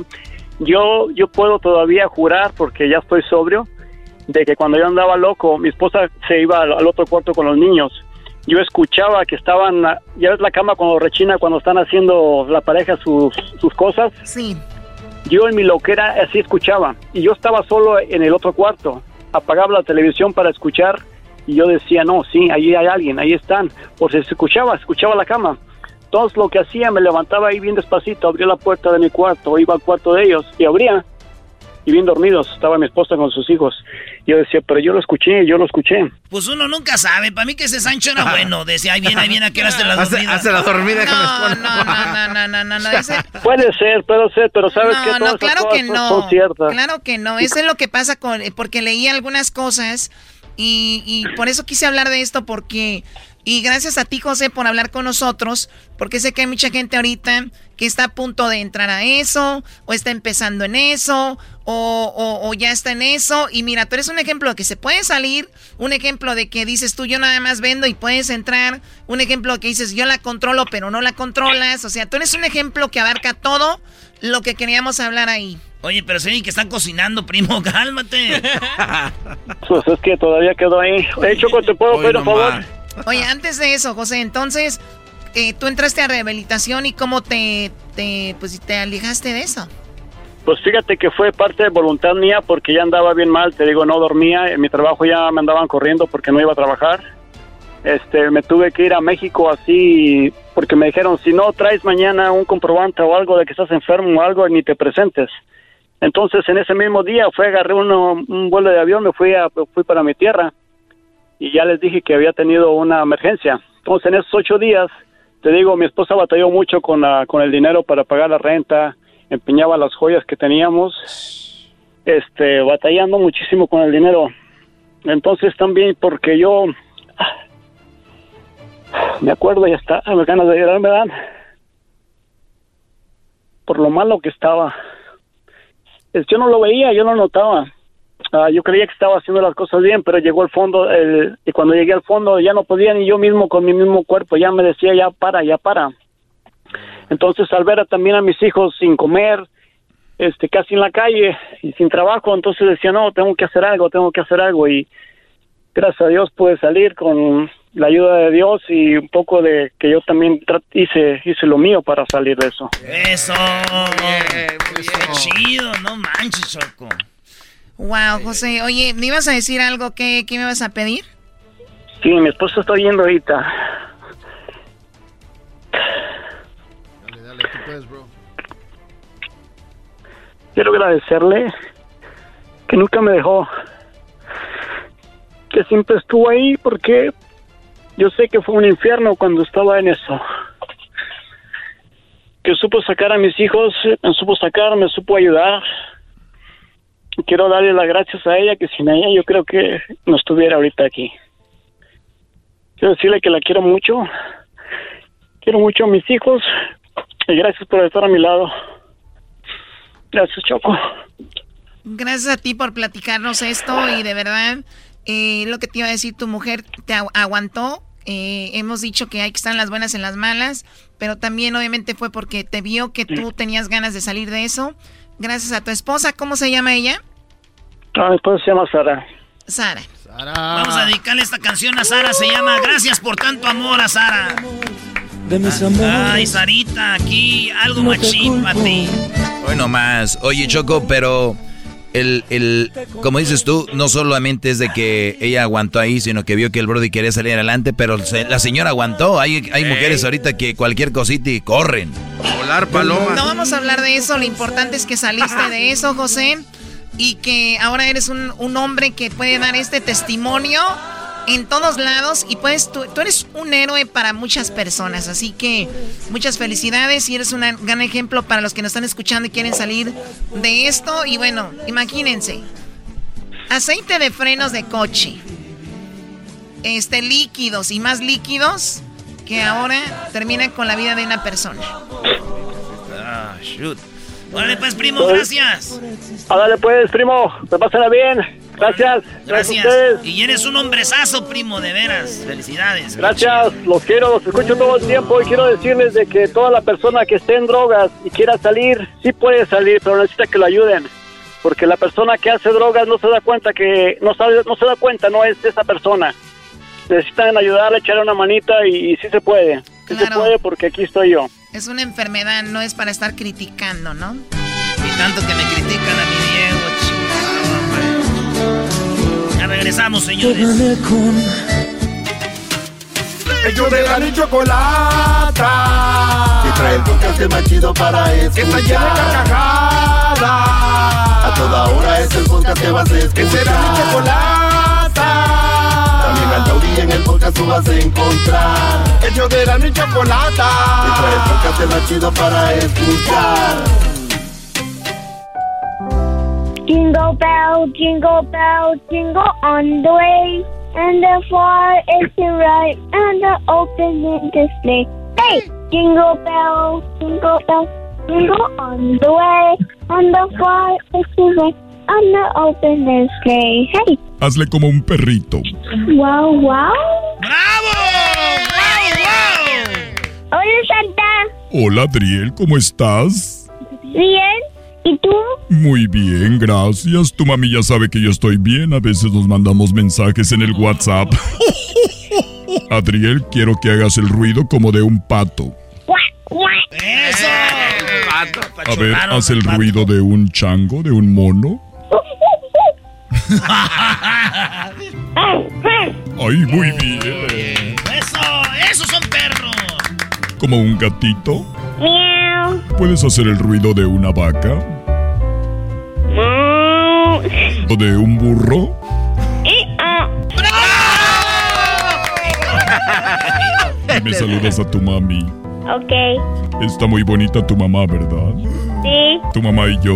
Yo, yo puedo todavía jurar, porque ya estoy sobrio, de que cuando yo andaba loco, mi esposa se iba al, al otro cuarto con los niños. Yo escuchaba que estaban, ya ves la cama cuando rechina, cuando están haciendo la pareja sus, sus cosas. Sí. Yo en mi loquera así escuchaba. Y yo estaba solo en el otro cuarto. Apagaba la televisión para escuchar y yo decía, no, sí, ahí hay alguien, ahí están. Por si se escuchaba, escuchaba la cama. Entonces lo que hacía, me levantaba ahí bien despacito, abría la puerta de mi cuarto, iba al cuarto de ellos y abría. Y bien dormidos, estaba mi esposa con sus hijos. Yo decía, pero yo lo escuché, yo lo escuché. Pues uno nunca sabe. Para mí que ese Sancho era bueno. Decía, ahí viene, ahí viene, a qué hora hace la dormida. hace la dormida, No, no, no, no, no, no, no, no. Ese- Puede ser, puede ser, pero sabes que No, todas no, claro que no. Claro que no. Eso es lo que pasa con. eh, Porque leí algunas cosas y, y por eso quise hablar de esto, porque. Y gracias a ti, José, por hablar con nosotros, porque sé que hay mucha gente ahorita que está a punto de entrar a eso, o está empezando en eso, o, o- o ya está en eso. Y mira, tú eres un ejemplo de que se puede salir, un ejemplo de que dices tú, yo nada más vendo y puedes entrar, un ejemplo que dices, yo la controlo, pero no la controlas. O sea, tú eres un ejemplo que abarca todo lo que queríamos hablar ahí. Oye, pero sí que están cocinando, primo, cálmate. Pues es que todavía quedó ahí. De hecho, ¿te puedo pedir un nomás. favor? Oye, antes de eso, José, entonces, eh, tú entraste a rehabilitación y cómo te, te, pues, te alejaste de eso. Pues fíjate que fue parte de voluntad mía porque ya andaba bien mal, te digo, no dormía, en mi trabajo ya me andaban corriendo porque no iba a trabajar. Este, me tuve que ir a México así porque me dijeron, si no traes mañana un comprobante o algo de que estás enfermo o algo, ni te presentes. Entonces, en ese mismo día fue, agarré un vuelo de avión, me fui, a, fui para mi tierra y ya les dije que había tenido una emergencia. Entonces, en esos ocho días, te digo, mi esposa batalló mucho con, la, con el dinero para pagar la renta, empeñaba las joyas que teníamos, este, batallando muchísimo con el dinero. Entonces, también porque yo me acuerdo y hasta me ganas de llorar me dan por lo malo que estaba. Yo no lo veía, yo no notaba. Ah, yo creía que estaba haciendo las cosas bien, pero llegó al fondo el, y cuando llegué al fondo ya no podía ni yo mismo con mi mismo cuerpo, ya me decía ya para, ya para. Entonces al ver también a mis hijos sin comer, este casi en la calle y sin trabajo, entonces decía, no, tengo que hacer algo, tengo que hacer algo y gracias a Dios pude salir con la ayuda de Dios y un poco de que yo también hice hice lo mío para salir de eso. Eso. Qué chido, no manches, Choco. Wow, José, oye, ¿me ibas a decir algo? ¿Qué, qué me vas a pedir? Sí, mi esposa está yendo ahorita. Dale, dale, tú puedes, bro. Quiero agradecerle que nunca me dejó, que siempre estuvo ahí porque yo sé que fue un infierno cuando estaba en eso. Que supo sacar a mis hijos, me supo sacar, me supo ayudar. Quiero darle las gracias a ella, que sin ella yo creo que no estuviera ahorita aquí. Quiero decirle que la quiero mucho. Quiero mucho a mis hijos. Y gracias por estar a mi lado. Gracias, Choco. Gracias a ti por platicarnos esto y de verdad eh, lo que te iba a decir, tu mujer te aguantó. Eh, hemos dicho que hay que estar las buenas en las malas, pero también obviamente fue porque te vio que tú tenías ganas de salir de eso. Gracias a tu esposa, ¿cómo se llama ella? Ah, mi esposa se llama Sara. Sara. Vamos a dedicarle esta canción a Sara, se llama Gracias por tanto amor a Sara. Ay, Sarita, aquí algo machín para ti. Hoy más. Oye, Choco, pero el, el, como dices tú, no solamente es de que ella aguantó ahí, sino que vio que el Brody quería salir adelante, pero la señora aguantó. Hay, hay mujeres ahorita que cualquier cosita y corren. Volar paloma. No vamos a hablar de eso, lo importante es que saliste de eso, José, y que ahora eres un, un hombre que puede dar este testimonio en todos lados y pues tú, eres un héroe para muchas personas, así que muchas felicidades y eres un gran ejemplo para los que nos están escuchando y quieren salir de esto y bueno, imagínense, aceite de frenos de coche, este líquidos y más líquidos que ahora terminan con la vida de una persona. Ah, shoot. Órale pues, primo, gracias. Dale pues, primo, te pasará bien. Gracias. Gracias. y eres un hombrezazo, primo, de veras. Felicidades. Gracias. Los quiero, los escucho todo el tiempo y quiero decirles de que toda la persona que esté en drogas y quiera salir, sí puede salir, pero necesita que lo ayuden. Porque la persona que hace drogas no se da cuenta que, no, sabe, no se da cuenta, no es esa persona. Necesitan ayudarle, echarle una manita y, sí se puede. Sí se puede porque aquí estoy yo. Es una enfermedad, no es para estar criticando, ¿no? Y tanto que me critican a mi Diego, regresamos, señores. Ellos de la ni chocolata. Y trae el podcast más chido para escuchar. Que está llena de carcajadas. A toda hora es el podcast que vas a escuchar. Que será mi chocolata. Al taurí en el podcast tú vas a encontrar. Ellos de la ni chocolata. Y trae el podcast más chido para escuchar. Jingle bell, jingle bell, jingle on the way. And the far is the right, and the opening display. Hey! Jingle bell, jingle bell, jingle on the way. And the far is the right, open. Hey! Hazle como un perrito. Wow, wow. ¡Bravo! ¡Wow, wow! Hola, Santa. Hola, Adriel, ¿cómo estás? Bien. ¿Y tú? Muy bien, gracias. Tu mami ya sabe que yo estoy bien. A veces nos mandamos mensajes en el WhatsApp. Adriel, quiero que hagas el ruido como de un pato. ¡Eso! A ver, haz el ruido de un chango, de un mono. Ay, muy bien. ¡Eso! ¡Esos son perros! Como un gatito. Miau. ¿Puedes hacer el ruido de una vaca? ¿O de un burro? Y me saludas a tu mami. Ok. Está muy bonita tu mamá, ¿verdad? Sí. Tu mamá y yo.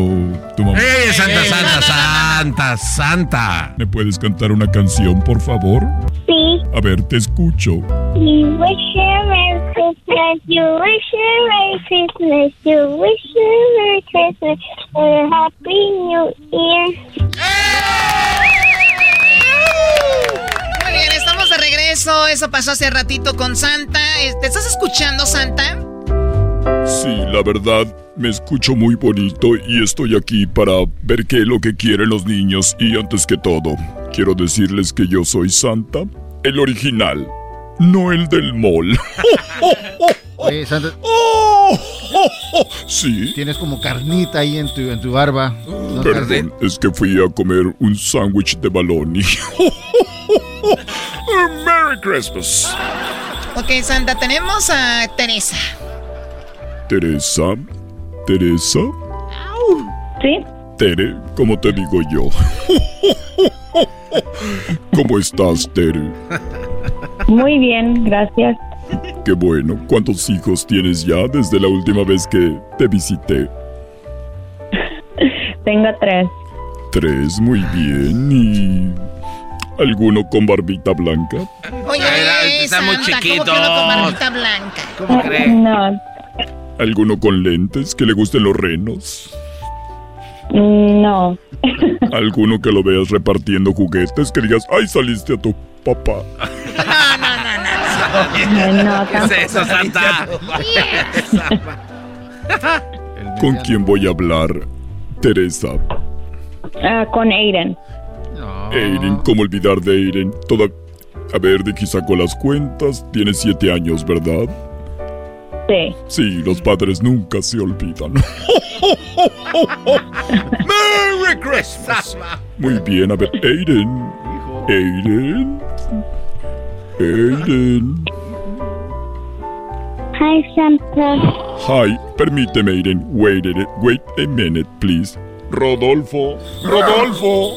Tu mamá. ¡Eh, Santa, Santa, Santa, Santa! ¿Me puedes cantar una canción, por favor? Sí. A ver, te escucho. You wish you a Merry Christmas. You wish you a Merry Christmas. You wish you a Merry Christmas and a Happy New Year. Muy bien, estamos de regreso. Eso pasó hace ratito con Santa. Eh, ¿Te estás escuchando, Santa? Sí, la verdad, me escucho muy bonito y estoy aquí para ver qué es lo que quieren los niños. Y antes que todo, quiero decirles que yo soy Santa, el original, no el del mall. Oye, Santa. Sí. Tienes como carnita ahí en tu, en tu barba. ¿No, Perdón, es que fui a comer un sándwich de baloney. Merry Christmas. Ok, Santa, tenemos a Teresa. Teresa, Teresa, Sí. Tere, como te digo yo. ¿Cómo estás, Tere? Muy bien, gracias. Qué bueno. ¿Cuántos hijos tienes ya desde la última vez que te visité? Tengo tres. Tres, muy bien. ¿Y alguno con barbita blanca? Oye, está muy chiquito. ¿cómo quedó con barbita blanca? ¿Cómo crees? No, ¿Alguno con lentes que le gusten los renos? no. ¿Alguno que lo veas repartiendo juguetes que digas, ay, saliste a tu papá? No, ¿Qué es eso, Santa? ¿Con quién voy a hablar? Teresa. Ah, con Aiden. Aiden, ¿cómo olvidar de Aiden? Toda... A ver, de aquí saco las cuentas. Tiene siete años, ¿verdad? Sí. Sí, los padres nunca se olvidan. ¡Merry Christmas! Muy bien, a ver, Aiden. Aiden. Aiden. Hi, Santa. Hi, permíteme, Aiden. Wait a, wait a minute, please. Rodolfo, Rodolfo.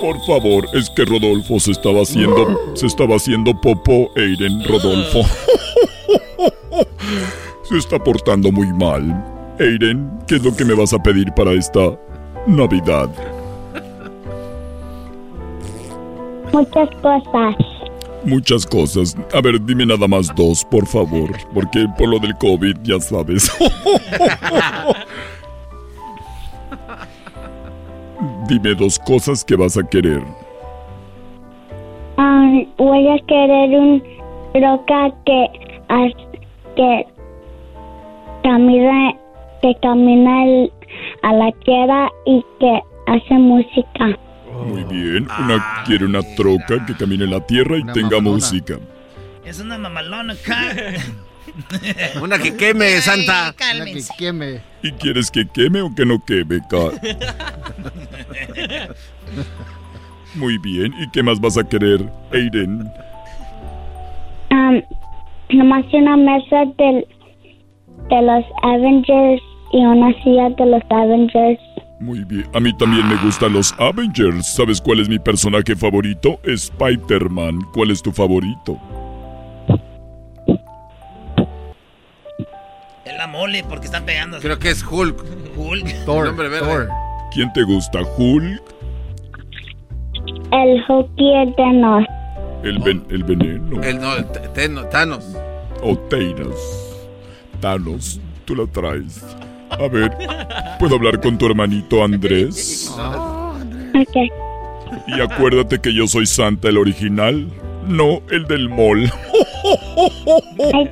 Por favor, es que Rodolfo se estaba haciendo, se estaba haciendo popó, Aiden, Rodolfo. Se está portando muy mal. Aiden, ¿qué es lo que me vas a pedir para esta Navidad? Muchas cosas. Muchas cosas. A ver, dime nada más dos, por favor. Porque por lo del COVID, ya sabes. dime dos cosas que vas a querer. Um, voy a querer un roca que, que camina, que camina el- a la tierra y que hace música. Muy bien. Una quiere una troca que camine en la tierra y tenga música. Es una mamalona. Una que queme, Santa. Una que queme. ¿Y quieres que queme o que no queme, Ca- Muy bien. ¿Y qué más vas a querer, Aiden? Um, nomás una mesa del, de los Avengers y una silla de los Avengers. Muy bien. A mí también me gustan los Avengers. ¿Sabes cuál es mi personaje favorito? Spider-Man. ¿Cuál es tu favorito? Es la mole porque están pegando. Creo que es Hulk. Hulk. Thor, Nombre verde. Thor. ¿Quién te gusta, Hulk? El hockey de nos. El, ven- el veneno. El no, Teno- Thanos. O Thanos. Thanos, tú la traes. A ver, ¿puedo hablar con tu hermanito Andrés? Ok. Y acuérdate que yo soy Santa, el original, no el del mall.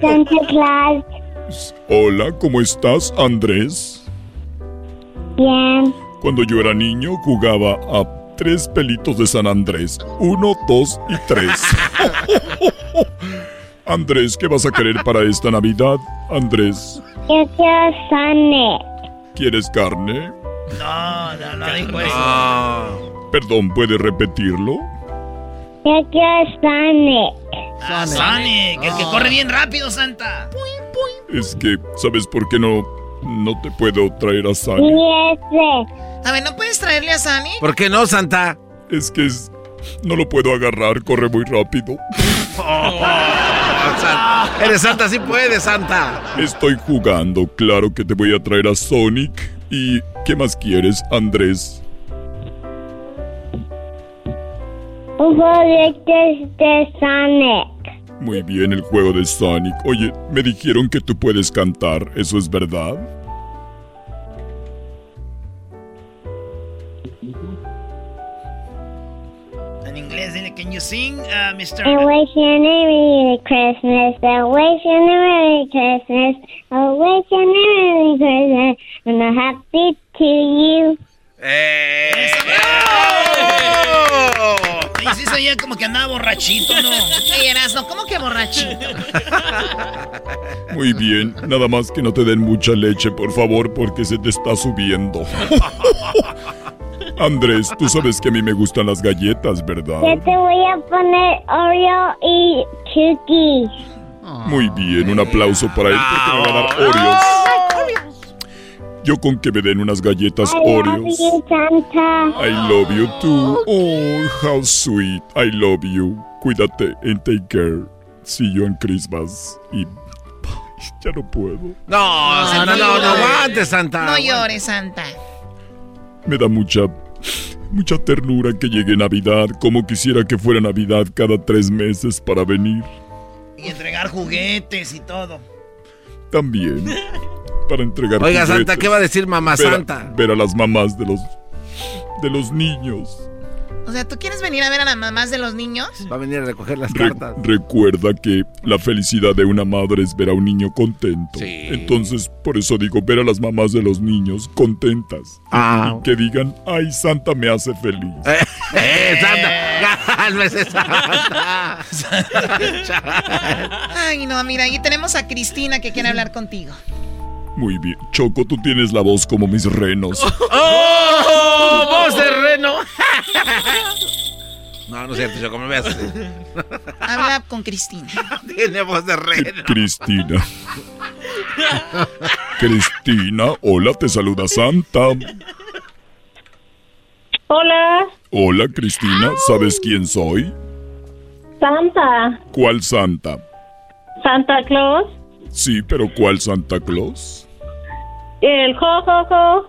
Santa Claus. Hola, ¿cómo estás, Andrés? Bien. Cuando yo era niño jugaba a tres pelitos de San Andrés. Uno, dos y tres. Andrés, ¿qué vas a querer para esta Navidad? Andrés, Yo quiero Sonic. ¿quieres carne? No, no, no dijo eso. Perdón, ¿puedes repetirlo? Yo quiero Sonic. Ah, Sonic, el que Ah. corre bien rápido, Santa. Es que, ¿sabes por qué no, no te puedo traer a Sani? A ver, ¿no puedes traerle a Sani? ¿Por qué no, Santa? Es que es- no lo puedo agarrar, corre muy rápido. Eres Santa, sí puedes, Santa. Estoy jugando, claro que te voy a traer a Sonic. ¿Y qué más quieres, Andrés? Un juguete de Sonic. Muy bien, el juego de Sonic. Oye, me dijeron que tú puedes cantar, ¿eso es verdad? En inglés, dile, can you sing, uh, Mr. I wish you a Merry Christmas. I wish you a Merry Christmas. I wish you a Merry Christmas. And a happy to you. Oye, sí se oía como que andaba borrachito, ¿no? Oye, Erasno, ¿cómo que borrachito? Muy bien, nada más que no te den mucha leche, por favor, porque se te está subiendo. Andrés, tú sabes que a mí me gustan las galletas, ¿verdad? Yo te voy a poner Oreo y cookies. Muy bien, un aplauso para él porque me va a dar Oreos. Yo con que me den unas galletas I love Oreos. you, Santa. I love you too. Oh, how sweet. I love you. Cuídate and take care. See you on Christmas. Y ya no puedo. No, Santa, no, no, aguante, Santa. No llores, Santa. Me da mucha, mucha ternura que llegue Navidad, como quisiera que fuera Navidad cada tres meses para venir. Y entregar juguetes y todo. También. Para entregar Oiga, Santa. ¿qué va a decir mamá Ver a- Santa? Ver a las mamás de los, de los niños. O sea, ¿tú quieres venir a ver a las mamás de los niños? Va a venir a recoger las Re- cartas. recuerda que la felicidad de una madre es ver a un niño contento. Entonces, por eso digo, ver a las mamás de los niños contentas. Ah. Y que digan, ay, Santa me hace feliz. ¡Eh, Santa! ¡Cálmese, Santa! Ay, no, mira, ahí tenemos a Cristina que quiere hablar contigo. Muy bien. Choco, tú tienes la voz como mis renos. ¡Oh! ¡Voz de reno! No, no es cierto, como me veas. Habla con Cristina. Tiene voz de reno. Cristina. Cristina, hola, te saluda Santa. Hola, Hola, Cristina, ¿sabes quién soy? Santa. ¿Cuál Santa? Santa Claus. Sí, pero ¿cuál Santa Claus? El jojojo.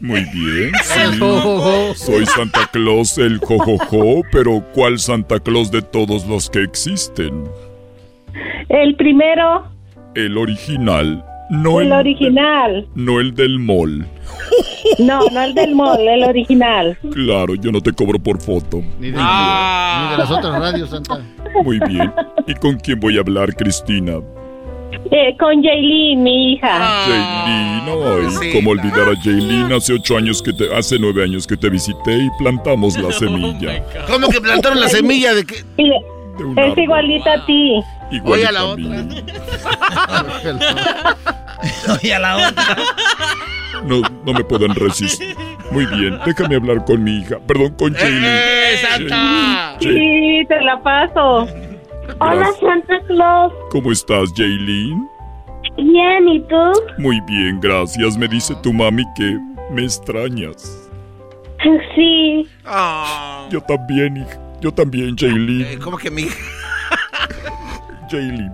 Muy bien, sí. El jojojo. Soy Santa Claus el jojojo, pero ¿cuál Santa Claus de todos los que existen? El primero. El original, no el el, original. no el del mall. No, no el del mall, el original. Claro, yo no te cobro por foto. Ni de, ni de las otras radios, Santa. Muy bien. ¿Y con quién voy a hablar, Cristina? Eh, con Jaylin, mi hija. Jaylin, ay, Sí. cómo olvidar a Jaylin hace ocho años que te, hace nueve años que te visité y plantamos la semilla. ¿Cómo que plantaron la semilla de que? un es árbol. igualita a ti. Igual Oye, a la también. Oye, a la otra. No, no me pueden resistir. Muy bien, déjame hablar con mi hija. Perdón, con Jaylin. ¡Eh, Santa! Sí, te la paso. Hola, Santa Claus. ¿Cómo estás, Jaylin? Bien, ¿y tú? Muy bien, gracias. Me dice tu mami que me extrañas. Sí. Yo también, hija. Yo también, Jaylin. ¿Cómo que mi hija? Jaylin.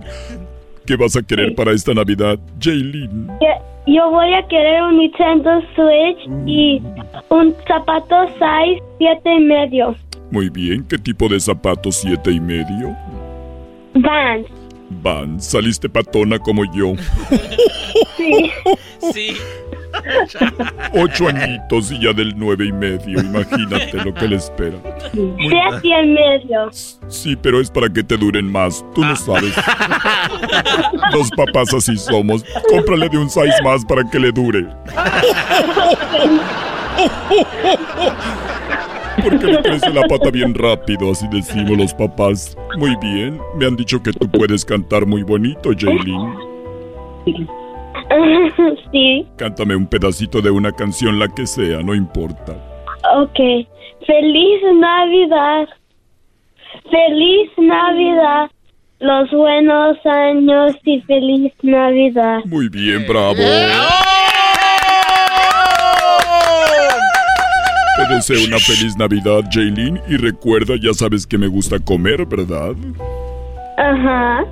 ¿Qué vas a querer para esta Navidad, Jaylin? Yo, yo voy a querer un Nintendo Switch y un zapato size siete y medio. Muy bien, ¿qué tipo de zapatos siete y medio? Vans. Van, saliste patona como yo. Sí. Sí. Ocho añitos y ya del nueve y medio. Imagínate lo que le espera. Siete y medio. Sí, pero es para que te duren más. Tú no sabes. Los papás así somos. Cómprale de un size más para que le dure. Porque me crece la pata bien rápido, así decimos los papás. Muy bien, me han dicho que tú puedes cantar muy bonito, Jaylin. Sí. Cántame un pedacito de una canción, la que sea, no importa. Ok. Feliz Navidad. Feliz Navidad. Los buenos años y feliz Navidad. Muy bien, bravo. Te deseo una feliz Navidad, Jaylin, y recuerda, ya sabes que me gusta comer, ¿verdad? Ajá.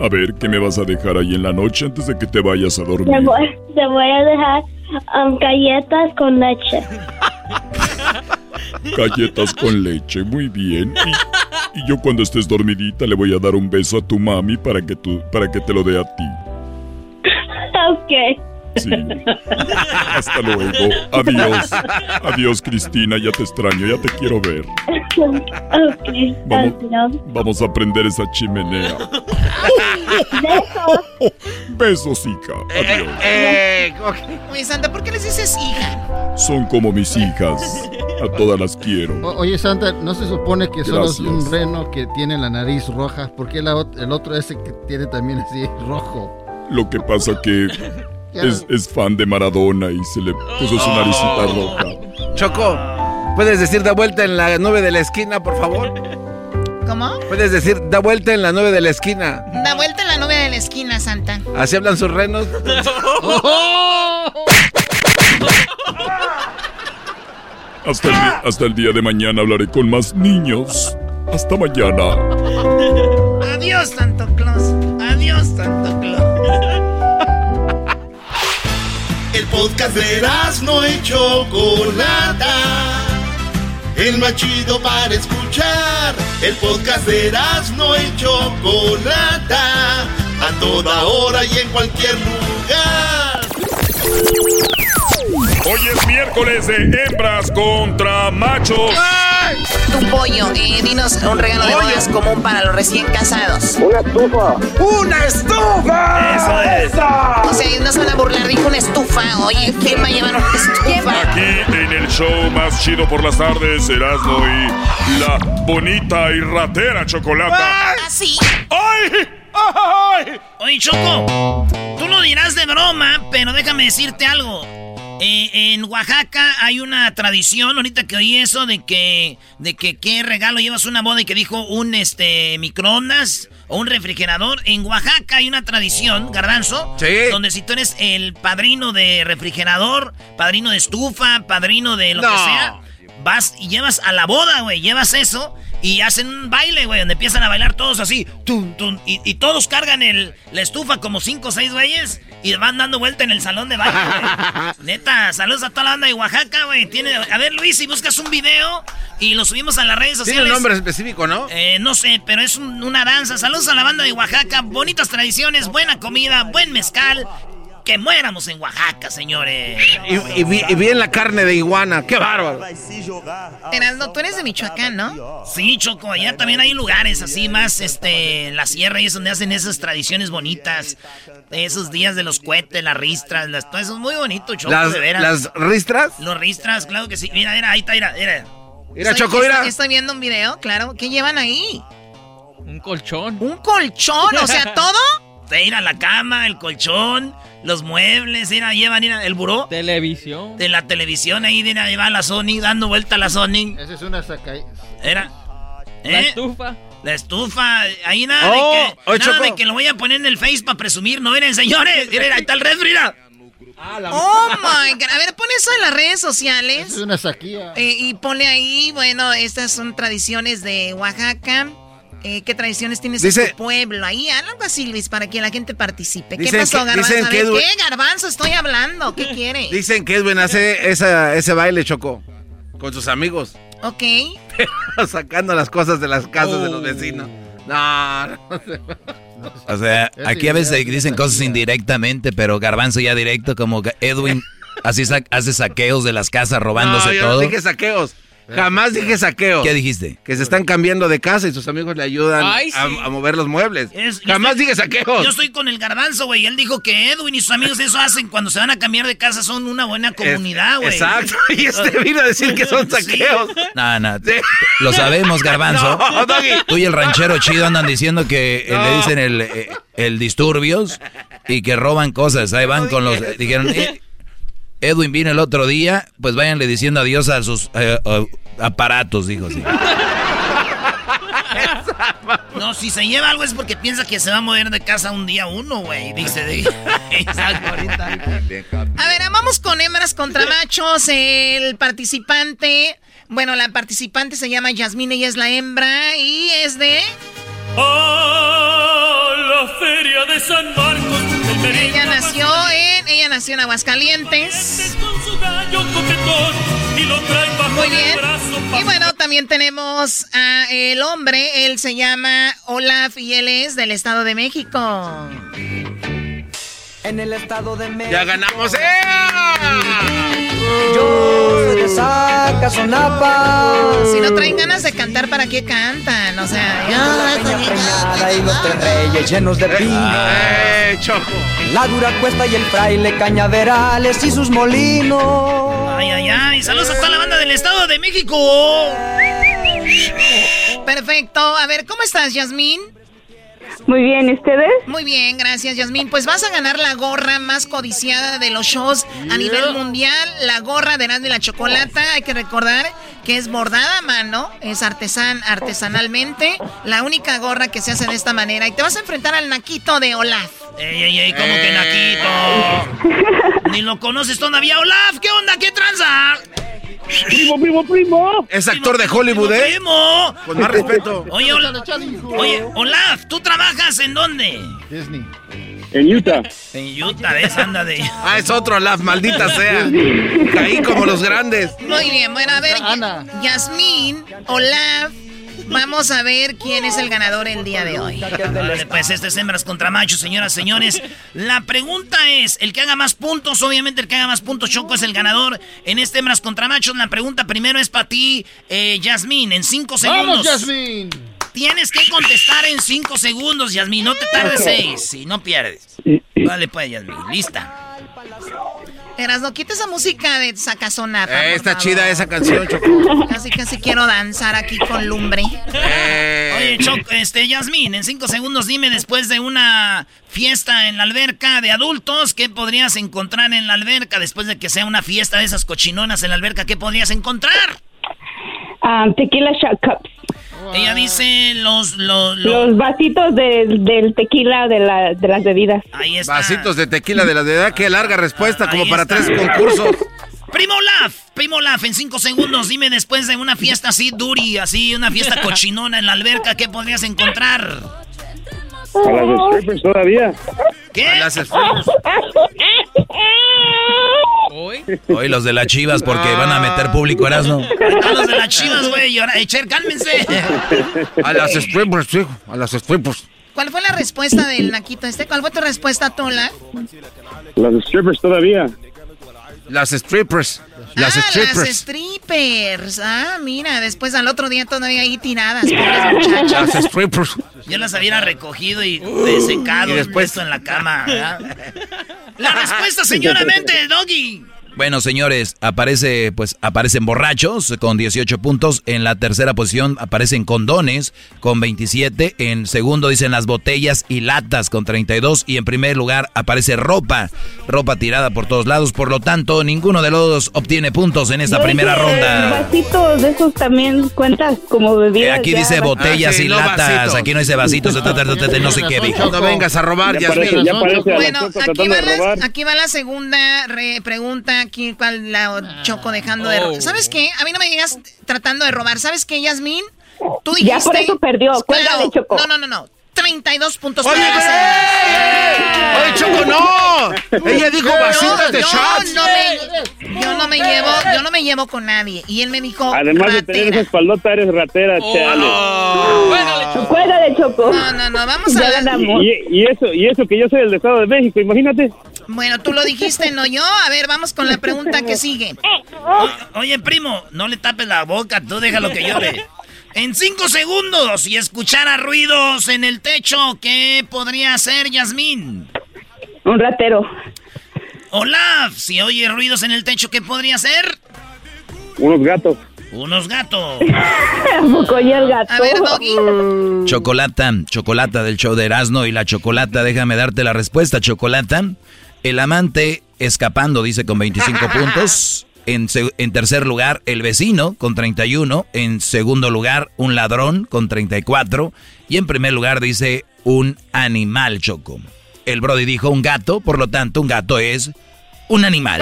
A ver, ¿qué me vas a dejar ahí en la noche antes de que te vayas a Te dormir? voy, te voy a dejar um, galletas con leche. Galletas con leche, muy bien. Y, y yo cuando estés dormidita le voy a dar un beso a tu mami para que, tú, para que te lo dé a ti. ok. Sí. Hasta luego. Adiós. Adiós, Cristina. Ya te extraño. Ya te quiero ver. ok. Vamos, vamos a prender esa chimenea. Besos. Besos, hija. Adiós. Oye, Santa, ¿por qué les dices hija? Son como mis hijas. A todas las quiero. O- oye, Santa, ¿no se supone que solo es un reno que tiene la nariz roja? ¿Por qué la el otro ese que tiene también así rojo? Lo que pasa que es, es fan de Maradona y se le puso su naricita roja. Choco, ¿puedes decir da vuelta en la nube de la esquina, por favor? ¿Cómo? ¿Puedes decir da vuelta en la nube de la esquina? Da vuelta en la nube de la esquina, Santa. Así hablan sus renos. Hasta el, hasta el día de mañana hablaré con más niños. Hasta mañana. Adiós, Santo Claus. Adiós, Santo podcast de no y Chocolata. El más chido para escuchar. El podcast de no y Chocolata. A toda hora y en cualquier lugar. Hoy es miércoles de hembras contra machos. Tu pollo, eh, dinos un regalo de bodas común para los recién casados. Una estufa. ¡Una estufa! Eso es. O sea, no se van a burlar, dijo una estufa. Oye, ¿quién va a llevar una estufa? Aquí en el show más chido por las tardes, Erasmo y la bonita y ratera chocolata. ¿Ah, sí? ¡Ay! ¡Ay! Oye, Choco, tú lo dirás de broma, pero déjame decirte algo. Eh, en Oaxaca hay una tradición, ahorita que oí eso, de que, de que qué regalo llevas una boda y que dijo un este microondas o un refrigerador. En Oaxaca hay una tradición, Garbanzo, donde si tú eres el padrino de refrigerador, padrino de estufa, padrino de lo que sea, vas y llevas a la boda, güey, llevas eso y hacen un baile, güey, donde empiezan a bailar todos así, tum, tum, y, y todos cargan el, la estufa como cinco o seis güeyes y van dando vuelta en el salón de baile, güey. Neta, saludos a toda la banda de Oaxaca, güey. Tiene, a ver, Luis, si buscas un video y lo subimos a las redes Tiene sociales. un nombre específico, ¿no? Eh, no sé, pero es un- una danza. Saludos a la banda de Oaxaca. Bonitas tradiciones, buena comida, buen mezcal. Que muéramos en Oaxaca, señores. Y, y vi- y bien la carne de iguana. ¡Qué bárbaro! Erasmo, tú eres de Michoacán, ¿no? Sí, Choco, allá también hay lugares así más, este, la sierra y es donde hacen esas tradiciones bonitas. Esos días de los cohetes, las ristras, las, todo eso es muy bonito, Choco, Las, de veras. las ristras. Los ristras, claro que sí. Mira, mira, ahí está, mira, mira. Mira, Estoy- Choco, mira. Estoy, estoy viendo un video, claro. ¿Qué llevan ahí? Un colchón. ¿Un colchón? O sea, ¿todo? Mira, la cama, el colchón, los muebles, mira, llevan mira, el buró. Televisión. De la televisión ahí, mira, lleva la Sony, dando vuelta a la Sony. Esa es una saca... Era. La ¿Eh? estufa. La estufa, ahí nada Oh, de que, oye, nada de que lo voy a poner en el Face para presumir, no miren señores, miren, ahí está el refri, mira. Oh my god. A ver, pon eso en las redes sociales. Es una saquía. Eh, y ponle ahí, bueno, estas son tradiciones de Oaxaca. Eh, ¿Qué tradiciones tienes Dice- en tu pueblo? Ahí, algo así, Luis, para que la gente participe. ¿Qué Dicen pasó, que- Garbanzo? A ver, ¿Qué, Garbanzo? Estoy hablando. ¿Qué quiere? Dicen que Edwin hace esa, ese baile, Choco. Con sus amigos. Ok. Sacando las cosas de las casas de los vecinos. No, no. O sea, aquí a veces dicen cosas indirectamente, pero Garbanzo ya directo, como que Edwin así sa- hace saqueos de las casas robándose No, yo todo. no dije saqueos. Jamás dije saqueo. ¿Qué dijiste? Que se están cambiando de casa y sus amigos le ayudan Ay, a, sí. a mover los muebles. Es- Jamás estoy- dije saqueos. Yo estoy con el garbanzo, güey. Él dijo que Edwin y sus amigos eso hacen cuando se van a cambiar de casa. Son una buena comunidad, güey. exacto. Y este vino a decir que son saqueos. No, no. Lo sabemos, Garbanzo. No. Tú y el ranchero chido andan diciendo que eh, No. le dicen el, eh, el disturbios y que roban cosas. Ahí van con los. Dijeron, eh, Edwin vino el otro día, pues váyanle diciendo adiós a sus eh, eh, aparatos, dijo. Sí. No, si se lleva algo es porque piensa que se va a mover de casa un día uno, güey. Dice de. A ver, vamos con hembras contra machos. El participante, bueno, la participante se llama Yasmine y es la hembra y es de... A la feria de San Marcos. Ella nació en, ella nació en Aguascalientes. Muy bien. Y bueno, también tenemos a el hombre, él se llama Olaf y él es del Estado de México. En el estado de México. Ya ganamos. ¡Eh! Yo soy de Zacazonapa. Si no traen ganas de cantar, ¿para qué cantan? O sea, preñada y los tres reyes llenos de pino. ¡Eh, Choco! La dura cuesta y el fraile cañaverales y sus molinos. Ay, ay, ay. Saludos a toda la banda del Estado de México. Perfecto. A ver, ¿cómo estás, Yasmín? Muy bien, ¿y ustedes? Muy bien, gracias, Yasmín. Pues vas a ganar la gorra más codiciada de los shows a nivel mundial, la gorra de Erasmo y la Chocolata. Hay que recordar que es bordada a mano, es artesan, artesanalmente, la única gorra que se hace de esta manera. Y te vas a enfrentar al naquito de Olaf. Ey, ey, ey, ¿cómo que Naquito? Ni lo conoces todavía. Olaf, ¿qué onda? ¿Qué tranza? Primo, primo, primo. Es actor de Hollywood, ¿eh? Primo. Con más respeto. Oye, Ol- Oye, Olaf, ¿tú trabajas en dónde? Disney. En Utah. En Utah, ¿ves? Anda de... Ah, es otro Olaf, maldita sea. Caí como los grandes. Muy bien, bueno, a ver, Yasmín, Olaf, vamos a ver quién es el ganador el día de hoy. Vale, pues este es hembras contra machos, señoras, señores. La pregunta es, el que haga más puntos, obviamente el que haga más puntos, Choco es el ganador en este hembras contra machos. La pregunta primero es para ti, eh, Yasmín, en cinco segundos. ¡Vamos, Yasmín! Tienes que contestar en cinco segundos, Yasmín, no te tardes seis, si no pierdes. Vale, pues, Yasmín, lista. Eras, no quites esa música de sacazonata. Eh, está favor. chida esa canción, Choco. Casi, casi quiero danzar aquí con lumbre. Eh, Oye, Choco, este, Yasmín, en cinco segundos dime después de una fiesta en la alberca de adultos, ¿qué podrías encontrar en la alberca? Después de que sea una fiesta de esas cochinonas en la alberca, ¿qué podrías encontrar? Um, tequila shot cups. Ella dice los, los, los- Los vasitos de- del tequila de, la, de las bebidas. Ahí está. Vasitos de tequila de la de edad. Qué larga respuesta, como para está. tres concursos. Primo Laf, Primo Laf, en cinco segundos, dime después de una fiesta así duri, así, una fiesta cochinona en la alberca, ¿qué podrías encontrar? A las strippers todavía. ¿Qué? A las strippers. Hoy los de las chivas porque van a meter público Erasmo. A los de las chivas, güey, ahora, eh, Cher, cálmense. A las strippers, hijo. A las strippers. ¿Cuál fue la respuesta del naquito este? ¿Cuál fue tu respuesta, Tola? Las strippers todavía. Las strippers. Las ah, strippers. las strippers. Ah, mira, después al otro día todavía ahí tiradas, pobres muchachas. Las strippers. Yo las hubiera recogido y desecado Y después- puesto en la cama. ¿verdad? La respuesta, señoramente, Doggy. Bueno, señores, aparece, pues, aparecen borrachos con 18 puntos. En la tercera posición aparecen condones con 27. En segundo dicen las botellas y latas con 32. Y en primer lugar aparece ropa, ropa tirada por todos lados. Por lo tanto, ninguno de los dos obtiene puntos en esta Yo primera dije, ronda. Vasitos de esos también cuentas como Eh, bebidas. aquí ya, dice botellas Ah, sí, y no latas. vasitos. Aquí no dice vasitos, no sé qué dijo. No vengas a robar, Ya parece, ya parece a la Bueno, aquí va, la, aquí va la segunda re- pregunta. Aquí, ¿cuál la choco dejando de robar? ¿Sabes qué? A mí no me digas tratando de robar. ¿Sabes qué, Yasmín? Tú dijiste... Ya por eso perdió. Cuélgale, Choco. No, no, no, no. 32 puntos. Oye, para ¡Oye, Choco, no! Ella dijo vasitos de yo shots. No me, yo no me llevo yo no me llevo con nadie. Y él me dijo. Además de tener esa espaldota, eres ratera, Oh, chale. Cuélgale, Choco. No, no, no, vamos a ganamos. Y, y eso, y eso que yo soy del Estado de México, imagínate. Bueno, tú lo dijiste, no yo. A ver, vamos con la pregunta que sigue. O- Oye, primo, no le tapes la boca, tú déjalo que llore. En cinco segundos, y escuchara ruidos en el techo, ¿qué podría hacer Yasmín? Un ratero. Olaf, si oye ruidos en el techo, ¿qué podría hacer? Unos gatos. Unos gatos. el gato? A ver, Doggy. Chocolata, chocolata del show de Erasmo y la chocolata, déjame darte la respuesta, chocolata. El amante escapando, dice con 25 puntos. En, en tercer lugar, el vecino con 31. En segundo lugar, un ladrón con 34. Y en primer lugar, dice un animal, Choco. El Brody dijo un gato, por lo tanto, un gato es un animal.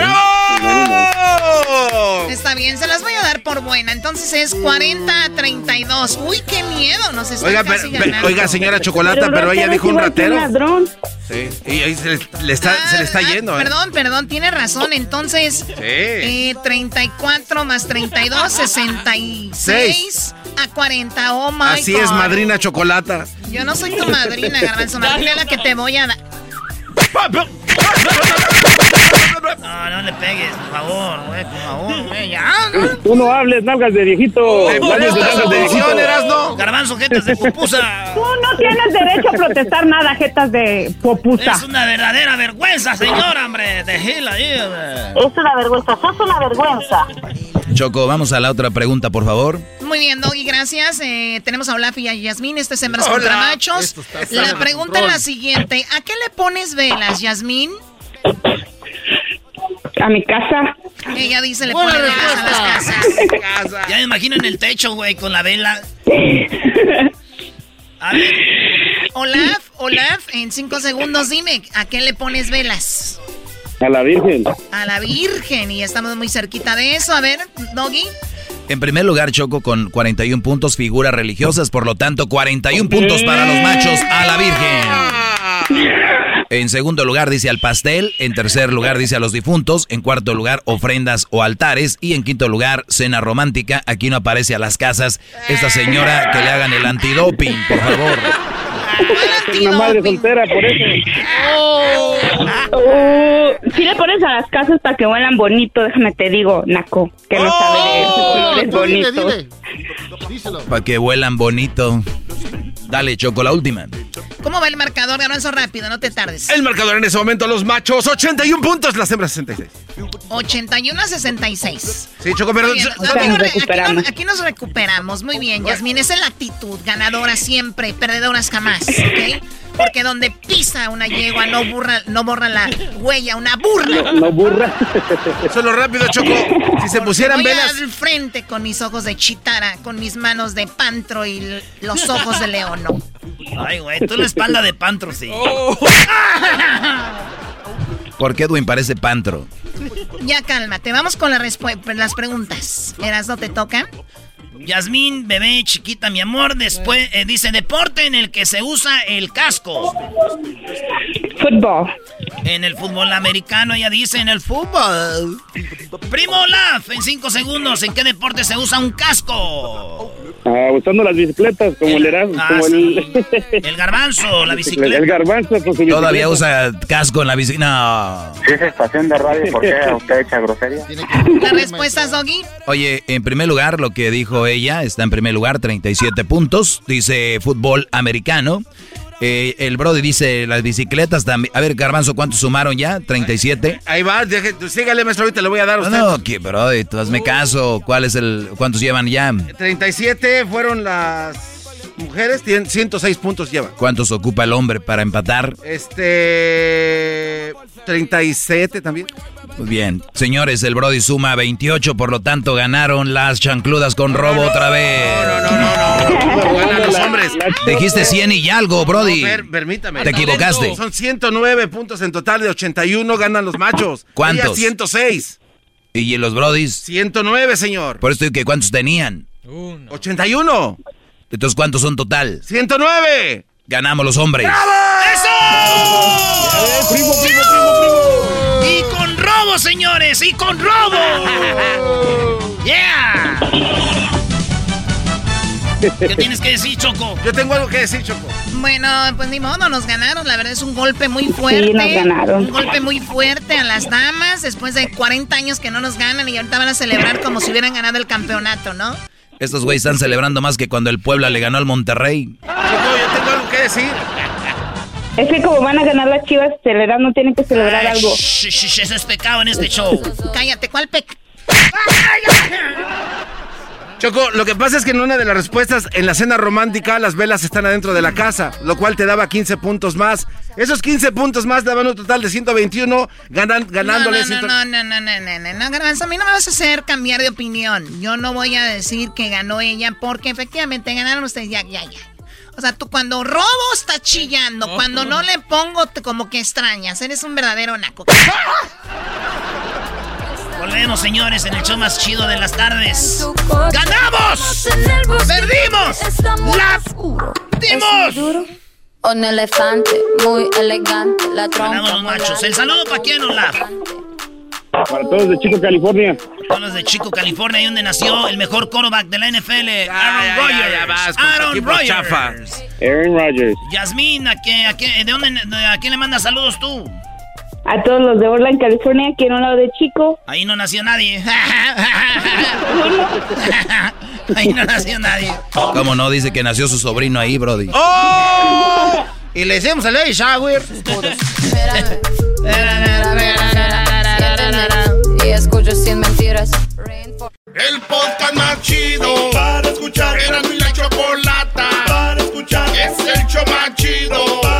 Está bien, se las voy a dar por buena. Entonces es 40 a 32. Uy, qué miedo, nos está Oiga, casi pero- pero- ganando. oiga, señora Chocolata, pero, ella dijo un ratero. Sí. Y ahí se le, está, se le está yendo, ¿eh? Perdón, perdón, tiene razón. Entonces, eh, 34 más 32, 66 a 40. Oh my Así God. es, madrina Chocolata. Yo no soy tu madrina, Garbanzo. Madrina es la que te voy a dar. No, no le pegues, por favor, güey, por favor, güey, ya. Tú no hables, nalgas de viejito. Nalgas de nalgas de viejito. Garbanzo, jetas de pupusa. Tú no tienes derecho a protestar nada, jetas de popusa. Es una verdadera vergüenza, señora, hombre. De Gila ahí. Es una vergüenza, sos una vergüenza. Choco, vamos a la otra pregunta, por favor. Muy bien, Doggy, gracias. Eh, tenemos a Olaf y a Yasmín. Este es Hembras Hola. contra Machos. La pregunta es la siguiente. ¿A qué le pones velas, Yasmín? A mi casa. Ella dice le pone velas a las casas. Ya me imagino en el techo, güey, con la vela. A ver. Olaf, Olaf, en cinco segundos dime, ¿a qué le pones velas? A la Virgen. A la Virgen, y estamos muy cerquita de eso. A ver, Doggy. En primer lugar, Choco con 41 puntos, figuras religiosas, por lo tanto, 41 puntos para los machos a la Virgen. En segundo lugar dice al pastel, en tercer lugar dice a los difuntos, en cuarto lugar ofrendas o altares y en quinto lugar cena romántica. Aquí no aparece a las casas esta señora que le hagan el antidoping, por favor. Una madre soltera, por eso. Oh, si le pones a las casas para que huelan bonito, déjame te digo, Naco, que no sabe de colores tú dile, bonitos. Díselo. Para que vuelan bonito. Dale, Choco, la última. ¿Cómo va el marcador, Garbanzo? Rápido, no te tardes. El marcador en ese momento, los machos, 81 puntos, las hembras 66. 81 a 66. Sí, Choco, pero... Bien, aquí, nos aquí aquí nos recuperamos. Muy bien, Yasmín. Esa es la actitud. Ganadora siempre, perdedoras jamás. ¿Ok? Porque donde pisa una yegua no, burra, no borra la huella, una burra. No burra. Solo rápido, Choco. Si se pusieran Voy velas... al frente con mis ojos de chitara, con mis manos de pantro y los ojos de león. Ay, güey, tú la espalda de pantro, sí. ¿Por qué Edwin parece pantro? Ya cálmate, vamos con la respu- las preguntas. Eras, ¿no te toca? Yasmín, bebé, chiquita, mi amor, después eh, dice deporte en el que se usa el casco. Fútbol. En el fútbol americano, ella dice en el fútbol. Primo Olaf, en cinco segundos, ¿en qué deporte se usa un casco? Ah, usando las bicicletas, como el Erasmo, Ah, como el... El garbanzo, la bicicleta. El garbanzo con su Todavía bicicleta. usa casco en la bici. No. Si es estación de radio, ¿por qué usted echa grosería? ¿La respuesta es Doggy? Oye, en primer lugar, lo que dijo ella está en primer lugar, 37 puntos. Dice fútbol americano. Eh, el Brody dice las bicicletas también. A ver, Garbanzo, ¿cuántos sumaron ya? 37. Ahí va, deje- sígale, maestro, ahorita le voy a dar a No, usted. no, que Brody, tú hazme caso. ¿Cuál es el, ¿Cuántos llevan ya? 37 fueron las mujeres, tienen 106 puntos llevan. ¿Cuántos ocupa el hombre para empatar? Este... 37 también. Muy bien. Señores, el Brody suma 28, por lo tanto ganaron las chancludas con robo otra vez. No, no, no, ganan los hombres. Dijiste 100 y algo, Brody. No, per- permítame. Te equivocaste. Son 109 puntos en total de 81 ganan los machos. ¿Cuántos? Ella 106. ¿Y los Brodis? 109, señor. Por esto digo que ¿cuántos tenían? 81. Entonces, ¿cuántos son total? 109. Ganamos los hombres. ¡Eso! Primo, primo, primo, primo. Y con robo robo, señores, y con robo. ¡Yeah! ¿Qué tienes que decir, Choco? Yo tengo algo que decir, Choco. Bueno, pues ni modo, nos ganaron. La verdad es un golpe muy fuerte. Sí, nos ganaron. Un golpe muy fuerte a las damas después de 40 años que no nos ganan y ahorita van a celebrar como si hubieran ganado el campeonato, ¿no? Estos güeyes están celebrando más que cuando el Puebla le ganó al Monterrey. Choco, yo tengo algo que decir. Es que como van a ganar las chivas, celebrar no tienen que celebrar Ay, algo. shh, shh, shh, eso es pecado en este show. Cállate, ¿cuál pec? Choco, lo que pasa es que en una de las respuestas, en la cena romántica, las velas están adentro de la casa, lo cual te daba 15 puntos más. Esos 15 puntos más daban un total de 121, ganan, ganándole... No, no, 100... no, no, no, no, no, no, no, Garbanzo, a mí no me vas a hacer cambiar de opinión. Yo no voy a decir que ganó ella, porque efectivamente ganaron ustedes, ya, ya, ya. O sea, tú cuando robo estás chillando, cuando no le pongo te, como que extrañas, eres un verdadero naco. Volvemos, señores, en el show más chido de las tardes. ¡Ganamos! ¡Perdimos! ¡La dimos! Un elefante muy elegante, la trompa. Ganamos los machos. El saludo para quién, Olaf. Para todos de Chico, California. Todos los de Chico, California, ahí donde nació el mejor quarterback de la NFL, Aaron Rodgers. Aaron Rodgers. Aaron Rodgers. Yasmín, ¿a qué, a qué- ¿de dónde, a quién le mandas saludos tú? A todos los de Orland, California, aquí en un lado de Chico. Ahí no nació nadie. Ahí no nació nadie. ¿Cómo no? Dice que nació su sobrino ahí, Brody. ¡Oh! Y le hicimos el baby shower. Y escucho sin mentiras. El podcast más chido para escuchar. Era mi la chocolata para escuchar. Es el show más chido para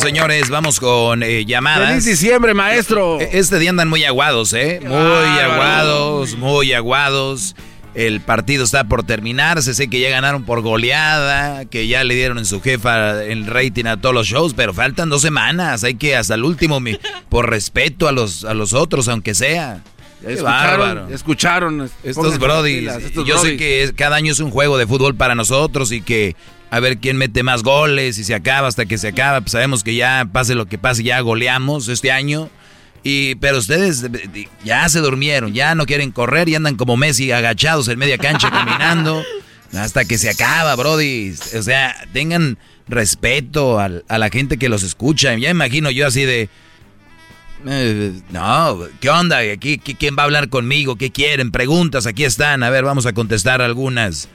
Bueno, señores, vamos con eh, llamadas. ¡Feliz diciembre, maestro! E- Este día andan muy aguados, ¿eh? Muy aguados, muy aguados. El partido está por terminarse. Sé que ya ganaron por goleada, que ya le dieron en su jefa el rating a todos los shows, pero faltan dos semanas. Hay que hasta el último, mi- por respeto a los, a los otros, aunque sea. Qué Escucharon, bárbaro. escucharon. Estos brodis. Yo sé que es- cada año es un juego de fútbol para nosotros y que a ver quién mete más goles y se acaba hasta que se acaba. Pues sabemos que ya pase lo que pase, ya goleamos este año. Y, pero ustedes ya se durmieron, ya no quieren correr y andan como Messi agachados en media cancha caminando hasta que se acaba, Brody. O sea, tengan respeto al- a la gente que los escucha. Ya imagino yo así de... eh, no, ¿qué onda? Aquí, ¿Qui- ¿Quién va a hablar conmigo? ¿Qué quieren? Preguntas, aquí están. A ver, vamos a contestar algunas.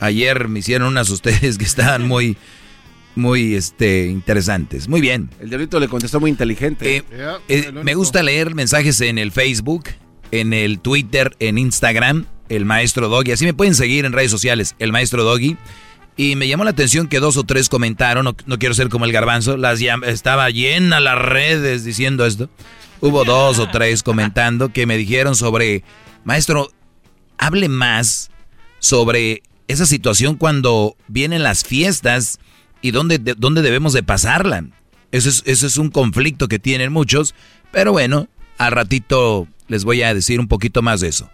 Ayer me hicieron unas ustedes que estaban muy, muy este, interesantes. Muy bien. El diablito le contestó muy inteligente. Eh, eh, me gusta leer mensajes en el Facebook, en el Twitter, en Instagram, el maestro Doggy. Así me pueden seguir en redes sociales, el maestro Doggy. Y me llamó la atención que dos o tres comentaron, no, no quiero ser como el garbanzo, las llam- estaba llena las redes diciendo esto. Hubo dos o tres comentando que me dijeron sobre, maestro, hable más sobre esa situación cuando vienen las fiestas y dónde, de- dónde debemos de pasarla. Eso es, eso es un conflicto que tienen muchos, pero bueno, al ratito les voy a decir un poquito más de eso.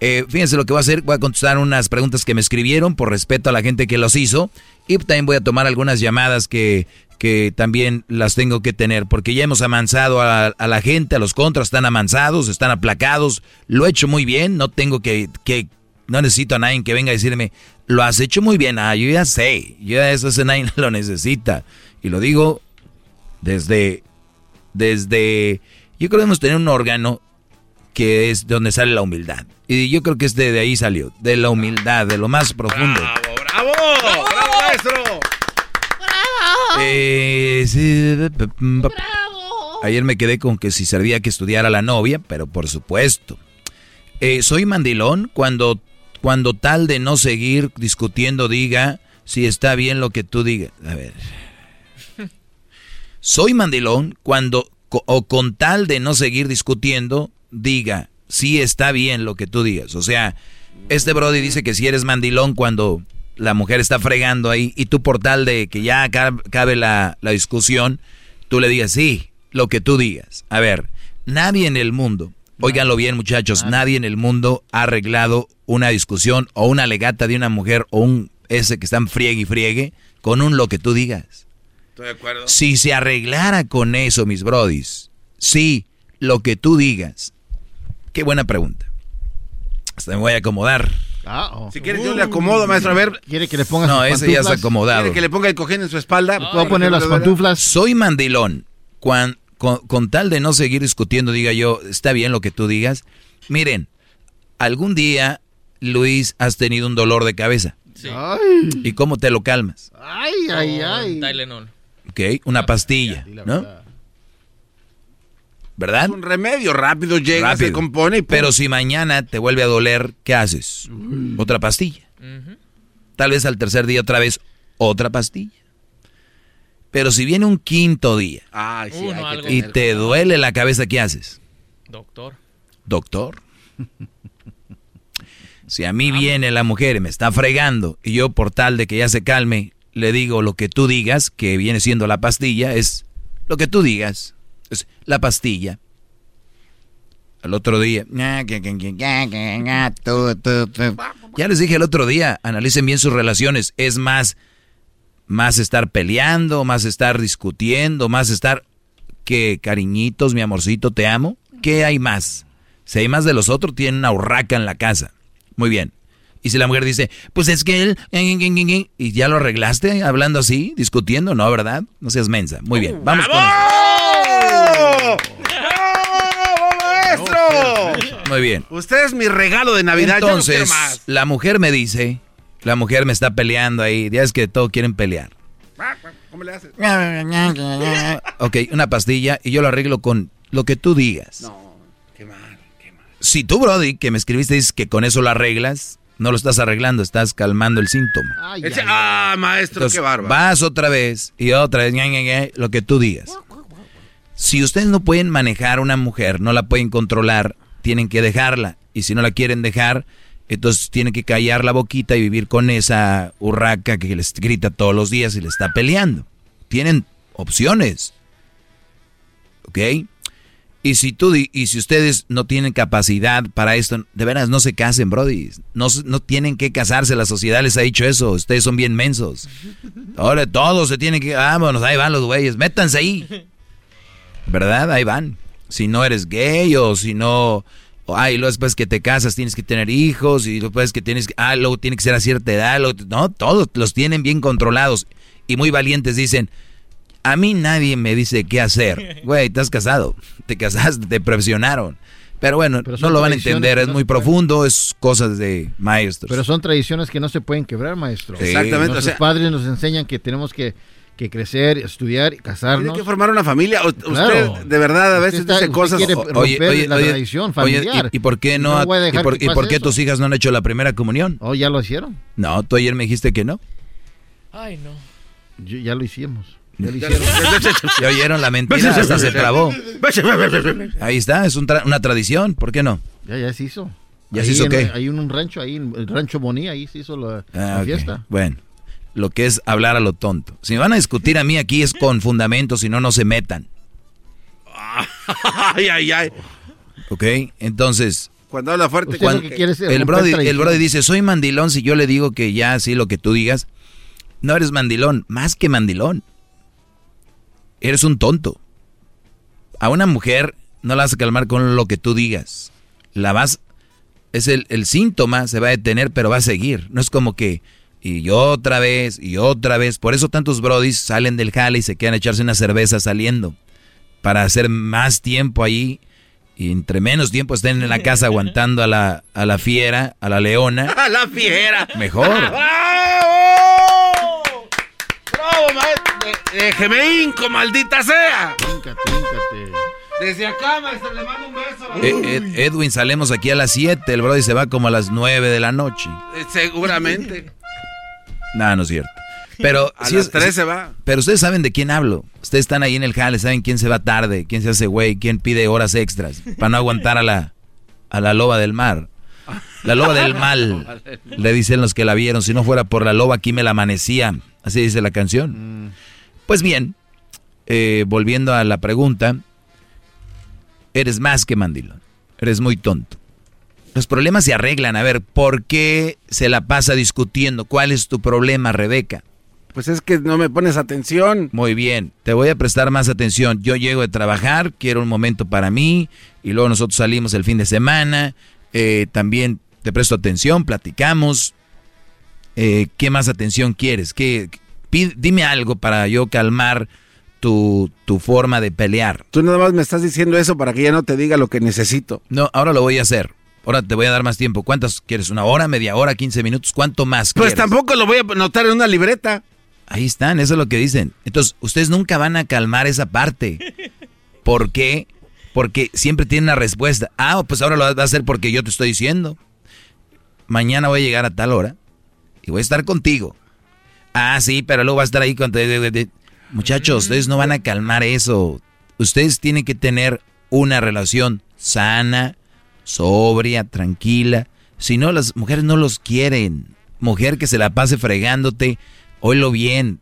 Eh, fíjense lo que voy a hacer, voy a contestar unas preguntas que me escribieron por respeto a la gente que los hizo y también voy a tomar algunas llamadas que, que también las tengo que tener porque ya hemos amansado a, la gente, a los contras están amansados, están aplacados, lo he hecho muy bien, no tengo que no necesito a nadie que venga a decirme, lo has hecho muy bien, ah, yo ya sé, ya eso ese nadie lo necesita y lo digo desde, desde, yo creo que debemos tener un órgano que es donde sale la humildad. Y yo creo que es de, de ahí salió, de la humildad, de lo más profundo. ¡Bravo! ¡Bravo, maestro! Eh, sí, p- p- p- Ayer me quedé con que si servía que estudiara la novia, pero por supuesto. Eh, soy mandilón cuando, cuando tal de no seguir discutiendo diga, si está bien lo que tú digas. A ver. Soy mandilón cuando, o con tal de no seguir discutiendo, diga, si está bien lo que tú digas. O sea, este Brody dice que si eres mandilón cuando la mujer está fregando ahí y tú por tal de que ya cabe la, la discusión, tú le digas, sí, lo que tú digas. A ver, nadie en el mundo, óiganlo bien muchachos, nadie en el mundo ha arreglado una discusión o una legata de una mujer o un ese que están friegue y friegue con un lo que tú digas. Estoy de acuerdo. Si se arreglara con eso, mis brodis, sí, lo que tú digas. Qué buena pregunta. Hasta me voy a acomodar. Ah, oh. Si quieres yo le acomodo, maestro. A ver. ¿Quiere que le ponga No, ese ya está acomodado. ¿Quiere que le ponga el cojín en su espalda? ¿Puedo poner las pantuflas? Soy mandilón. Con, con, tal de no seguir discutiendo, diga yo, está bien lo que tú digas. Miren, algún día, Luis, has tenido un dolor de cabeza. Sí. ¿Y cómo te lo calmas? Ay, ay, ay. Tylenol. Ok, una pastilla, ¿no? ¿Verdad? Es un remedio rápido, llega, se compone y Pero si mañana te vuelve a doler, ¿qué haces? Otra pastilla. Tal vez al tercer día otra vez otra pastilla. Pero si viene un quinto día y te duele la cabeza, ¿qué haces? Doctor. Doctor. si a mí viene la mujer y me está fregando y yo por tal de que ya se calme, le digo lo que tú digas, que viene siendo la pastilla, es lo que tú digas la pastilla. Al otro día. Ya les dije el otro día, analicen bien sus relaciones. Es más, más estar peleando, más estar discutiendo, más estar que cariñitos, mi amorcito, te amo. ¿Qué hay más? Si hay más de los otros, tienen una urraca en la casa. Muy bien. Y si la mujer dice, pues es que él, y ya lo arreglaste hablando así, discutiendo, ¿no? ¿Verdad? No seas mensa. Muy bien, vamos con maestro! Muy bien. Usted es mi regalo de Navidad. Entonces, la mujer me dice, la mujer me está peleando ahí, ya es que todos quieren pelear. ¿Cómo le haces? ok, una pastilla y yo lo arreglo con lo que tú digas. No, qué mal, qué mal. Si tú, Brody, que me escribiste, dices que con eso lo arreglas, no lo estás arreglando, estás calmando el síntoma. ah, maestro, qué bárbaro. Vas otra vez y otra vez, lo que tú digas. Si ustedes no pueden manejar a una mujer, no la pueden controlar, tienen que dejarla. Y si no la quieren dejar, entonces tienen que callar la boquita y vivir con esa urraca que les grita todos los días y le está peleando. Tienen opciones. ¿Ok? Y si tú y si ustedes no tienen capacidad para esto, de veras no se casen, brody. No, no tienen que casarse, la sociedad les ha dicho eso. Ustedes son bien mensos. Ahora todos se tienen que, vámonos, ahí van los güeyes, métanse ahí. ¿Verdad? Ahí van. Si no eres gay o si no... ay, luego después que te casas tienes que tener hijos y después que tienes que... Ah, luego tiene que ser a cierta edad. no, todos los tienen bien controlados. Y muy valientes dicen, a mí nadie me dice qué hacer. Güey, estás casado. Te casaste, te presionaron. Pero bueno, no lo van a entender, es muy profundo, es cosas de maestros. Pero son tradiciones que no se pueden quebrar, maestro. Exactamente. Nuestros padres nos enseñan que tenemos que que crecer, estudiar y casarnos. Tiene que formar una familia. usted de verdad a veces dice cosas. Oye, oye, la tradición familiar. ¿y, por qué no? ¿Y por, qué tus hijas no han hecho la primera comunión? Oh, ya lo hicieron. No, tú ayer me dijiste que no. Ay, no. ya lo hicimos. Ya lo hicieron. ¿Ya oyeron la mentira? Hasta se trabó. Ahí está, es una tradición. ¿Por qué no? Ya, ya se hizo. ¿Ya se hizo qué? Hay un, rancho ahí, el rancho Bonía, ahí se hizo la, ah, fiesta. Bueno lo que es hablar a lo tonto. Si me van a discutir a mí aquí es con fundamentos, si no, no se metan. ay, ay, ay. Ok, entonces... Cuando habla fuerte... el, brody, el brody dice, soy mandilón si yo le digo que ya así lo que tú digas. No eres mandilón, más que mandilón. Eres un tonto. A una mujer no la vas a calmar con lo que tú digas. La vas... Es el, el síntoma, se va a detener, pero va a seguir. No es como que y otra vez, y otra vez. Por eso tantos brodis salen del jale y se quedan a echarse una cerveza saliendo. Para hacer más tiempo ahí. Y entre menos tiempo estén en la casa aguantando a la, a la fiera, a la leona. ¡A la fiera! Mejor. ¡Bravo! ¡Bravo, maestro! Déjeme inco, maldita sea. Desde acá, maestro, le mando un beso. Eh, Edwin, salemos aquí a las 7. El brody se va como a las 9 de la noche. Eh, seguramente. No, no es cierto. Pero A las es- 3 se va. Pero ustedes saben de quién hablo. Ustedes están ahí en el jale, saben quién se va tarde, quién se hace güey, quién pide horas extras para no aguantar a la, a la loba del mar. La loba del mal, le dicen los que la vieron. Si no fuera por la loba, aquí me la amanecía. Así dice la canción. Pues bien, eh, volviendo a la pregunta, eres más que mandilón. Eres muy tonto. Los problemas se arreglan. A ver, ¿por qué se la pasa discutiendo? ¿Cuál es tu problema, Rebeca? Pues es que no me pones atención. Muy bien, te voy a prestar más atención. Yo llego de trabajar, quiero un momento para mí, y luego nosotros salimos el fin de semana. eh, también te presto atención, platicamos. Eh, ¿Qué más atención quieres? ¿Qué, dime algo para yo calmar tu, tu forma de pelear. Tú nada más me estás diciendo eso para que ya no te diga lo que necesito. No, ahora lo voy a hacer. Ahora te voy a dar más tiempo. ¿Cuántas quieres? ¿Una hora, media hora, 15 minutos? ¿Cuánto más Pues quieres? tampoco lo voy a anotar en una libreta. Ahí están, eso es lo que dicen. Entonces, ustedes nunca van a calmar esa parte. ¿Por qué? Porque siempre tienen una respuesta. Ah, pues ahora lo vas a hacer porque yo te estoy diciendo. Mañana voy a llegar a tal hora y voy a estar contigo. Ah, sí, pero luego va a estar ahí con... Muchachos, ustedes no van a calmar eso. Ustedes tienen que tener una relación sana, sobria, tranquila. Si no, las mujeres no los quieren. Mujer que se la pase fregándote, oílo bien.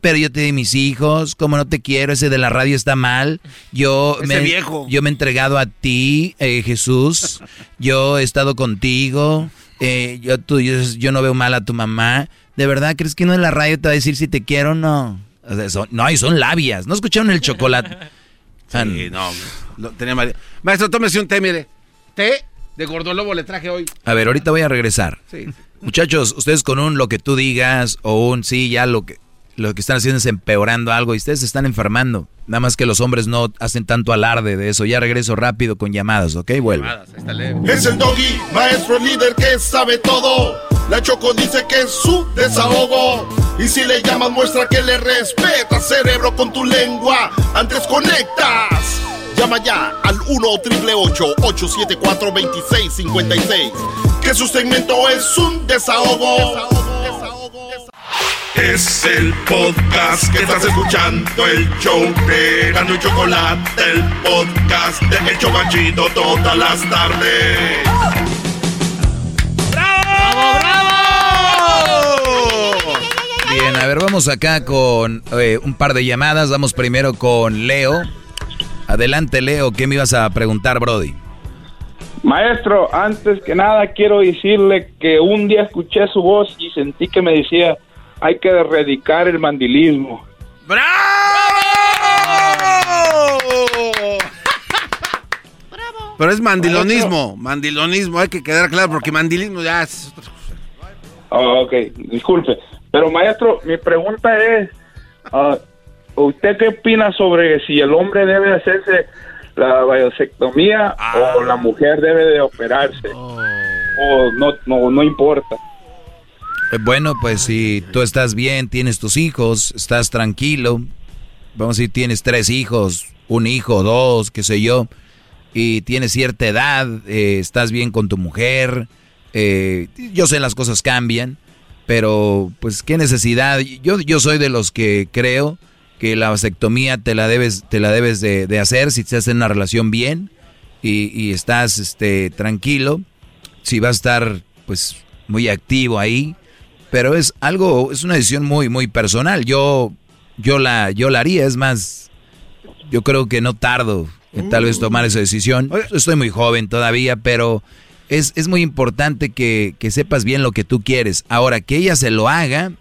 Pero yo te di mis hijos, como no te quiero, ese de la radio está mal. Yo Ese me, viejo. yo me he entregado a ti, eh, Jesús. Yo he estado contigo. eh, yo, tú, yo, yo no veo mal a tu mamá. ¿De verdad crees que uno en la radio te va a decir si te quiero o no? O sea, son- no, y son labias. ¿No escucharon el chocolate? Sí, no, lo tenía mal. Maestro, tómese un té, mire. Té de gordolobo le traje hoy. A ver, ahorita voy a regresar. Sí, sí. Muchachos, ustedes con un lo que tú digas o un sí, ya lo que lo que están haciendo es empeorando algo y ustedes se están enfermando. Nada más que los hombres no hacen tanto alarde de eso. Ya regreso rápido con llamadas, ¿ok? Vuelvo. Es el doggy, maestro líder que sabe todo. La Choco dice que es su desahogo. Y si le llamas, muestra que le respeta, cerebro, con tu lengua. Antes conectas. Llama ya al 1-888-874-2656. Que su segmento es un desahogo. Es el podcast que estás escuchando, el show de Gano y Chocolate, el podcast de El Chobachito todas las tardes. Bien, a ver, vamos acá con eh, un par de llamadas. Vamos primero con Leo. Adelante, Leo. ¿Qué me ibas a preguntar, Brody? Maestro, antes que nada quiero decirle que un día escuché su voz y sentí que me decía, hay que erradicar el mandilismo. Pero es mandilonismo, mandilonismo, hay que quedar claro, porque mandilismo ya es otra cosa. Ah, ok, disculpe. Pero maestro, mi pregunta es, ah, ¿usted qué opina sobre si el hombre debe hacerse la vasectomía o la mujer debe de operarse? O no, no, no importa. Eh, Bueno, pues si tú estás bien, tienes tus hijos, estás tranquilo, vamos a decir, tienes tres hijos, un hijo, dos, qué sé yo, y tienes cierta edad, eh, estás bien con tu mujer, eh, yo sé las cosas cambian, pero pues qué necesidad, yo, yo soy de los que creo que la vasectomía te la debes, te la debes de, de hacer si estás en una relación bien y, y estás este, tranquilo, si vas a estar pues muy activo ahí, pero es algo, es una decisión muy, muy personal. Yo, yo la, yo la haría, es más, yo creo que no tardo en tal vez tomar esa decisión. Estoy muy joven todavía, pero es, es muy importante que, que sepas bien lo que tú quieres. Ahora, que ella se lo haga,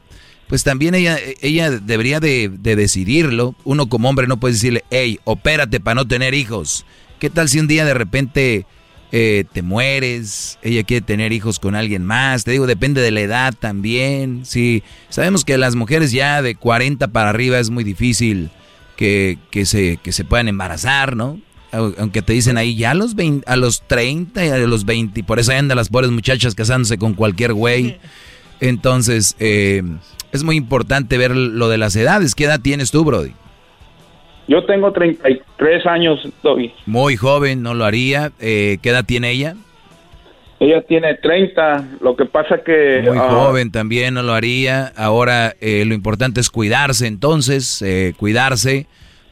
pues también ella, ella debería de, de decidirlo. Uno como hombre no puede decirle, hey, opérate para no tener hijos. ¿Qué tal si un día de repente eh, te mueres, ella quiere tener hijos con alguien más, te digo, depende de la edad también, sí, sabemos que las mujeres ya de 40 para arriba es muy difícil que, que se, que se puedan embarazar, ¿no? Au- Aunque te dicen ahí ya a los, 20, a los 30 y a los 20, y por eso ahí andan las pobres muchachas casándose con cualquier güey. Entonces, eh, es muy importante ver lo de las edades. ¿Qué edad tienes tú, Brody? Yo tengo 33 años, Doggy. Muy joven, no lo haría. Eh, ¿Qué edad tiene ella? ella tiene 30, lo que pasa que... Muy ah, joven también no lo haría. Ahora eh, lo importante es cuidarse entonces, eh, cuidarse,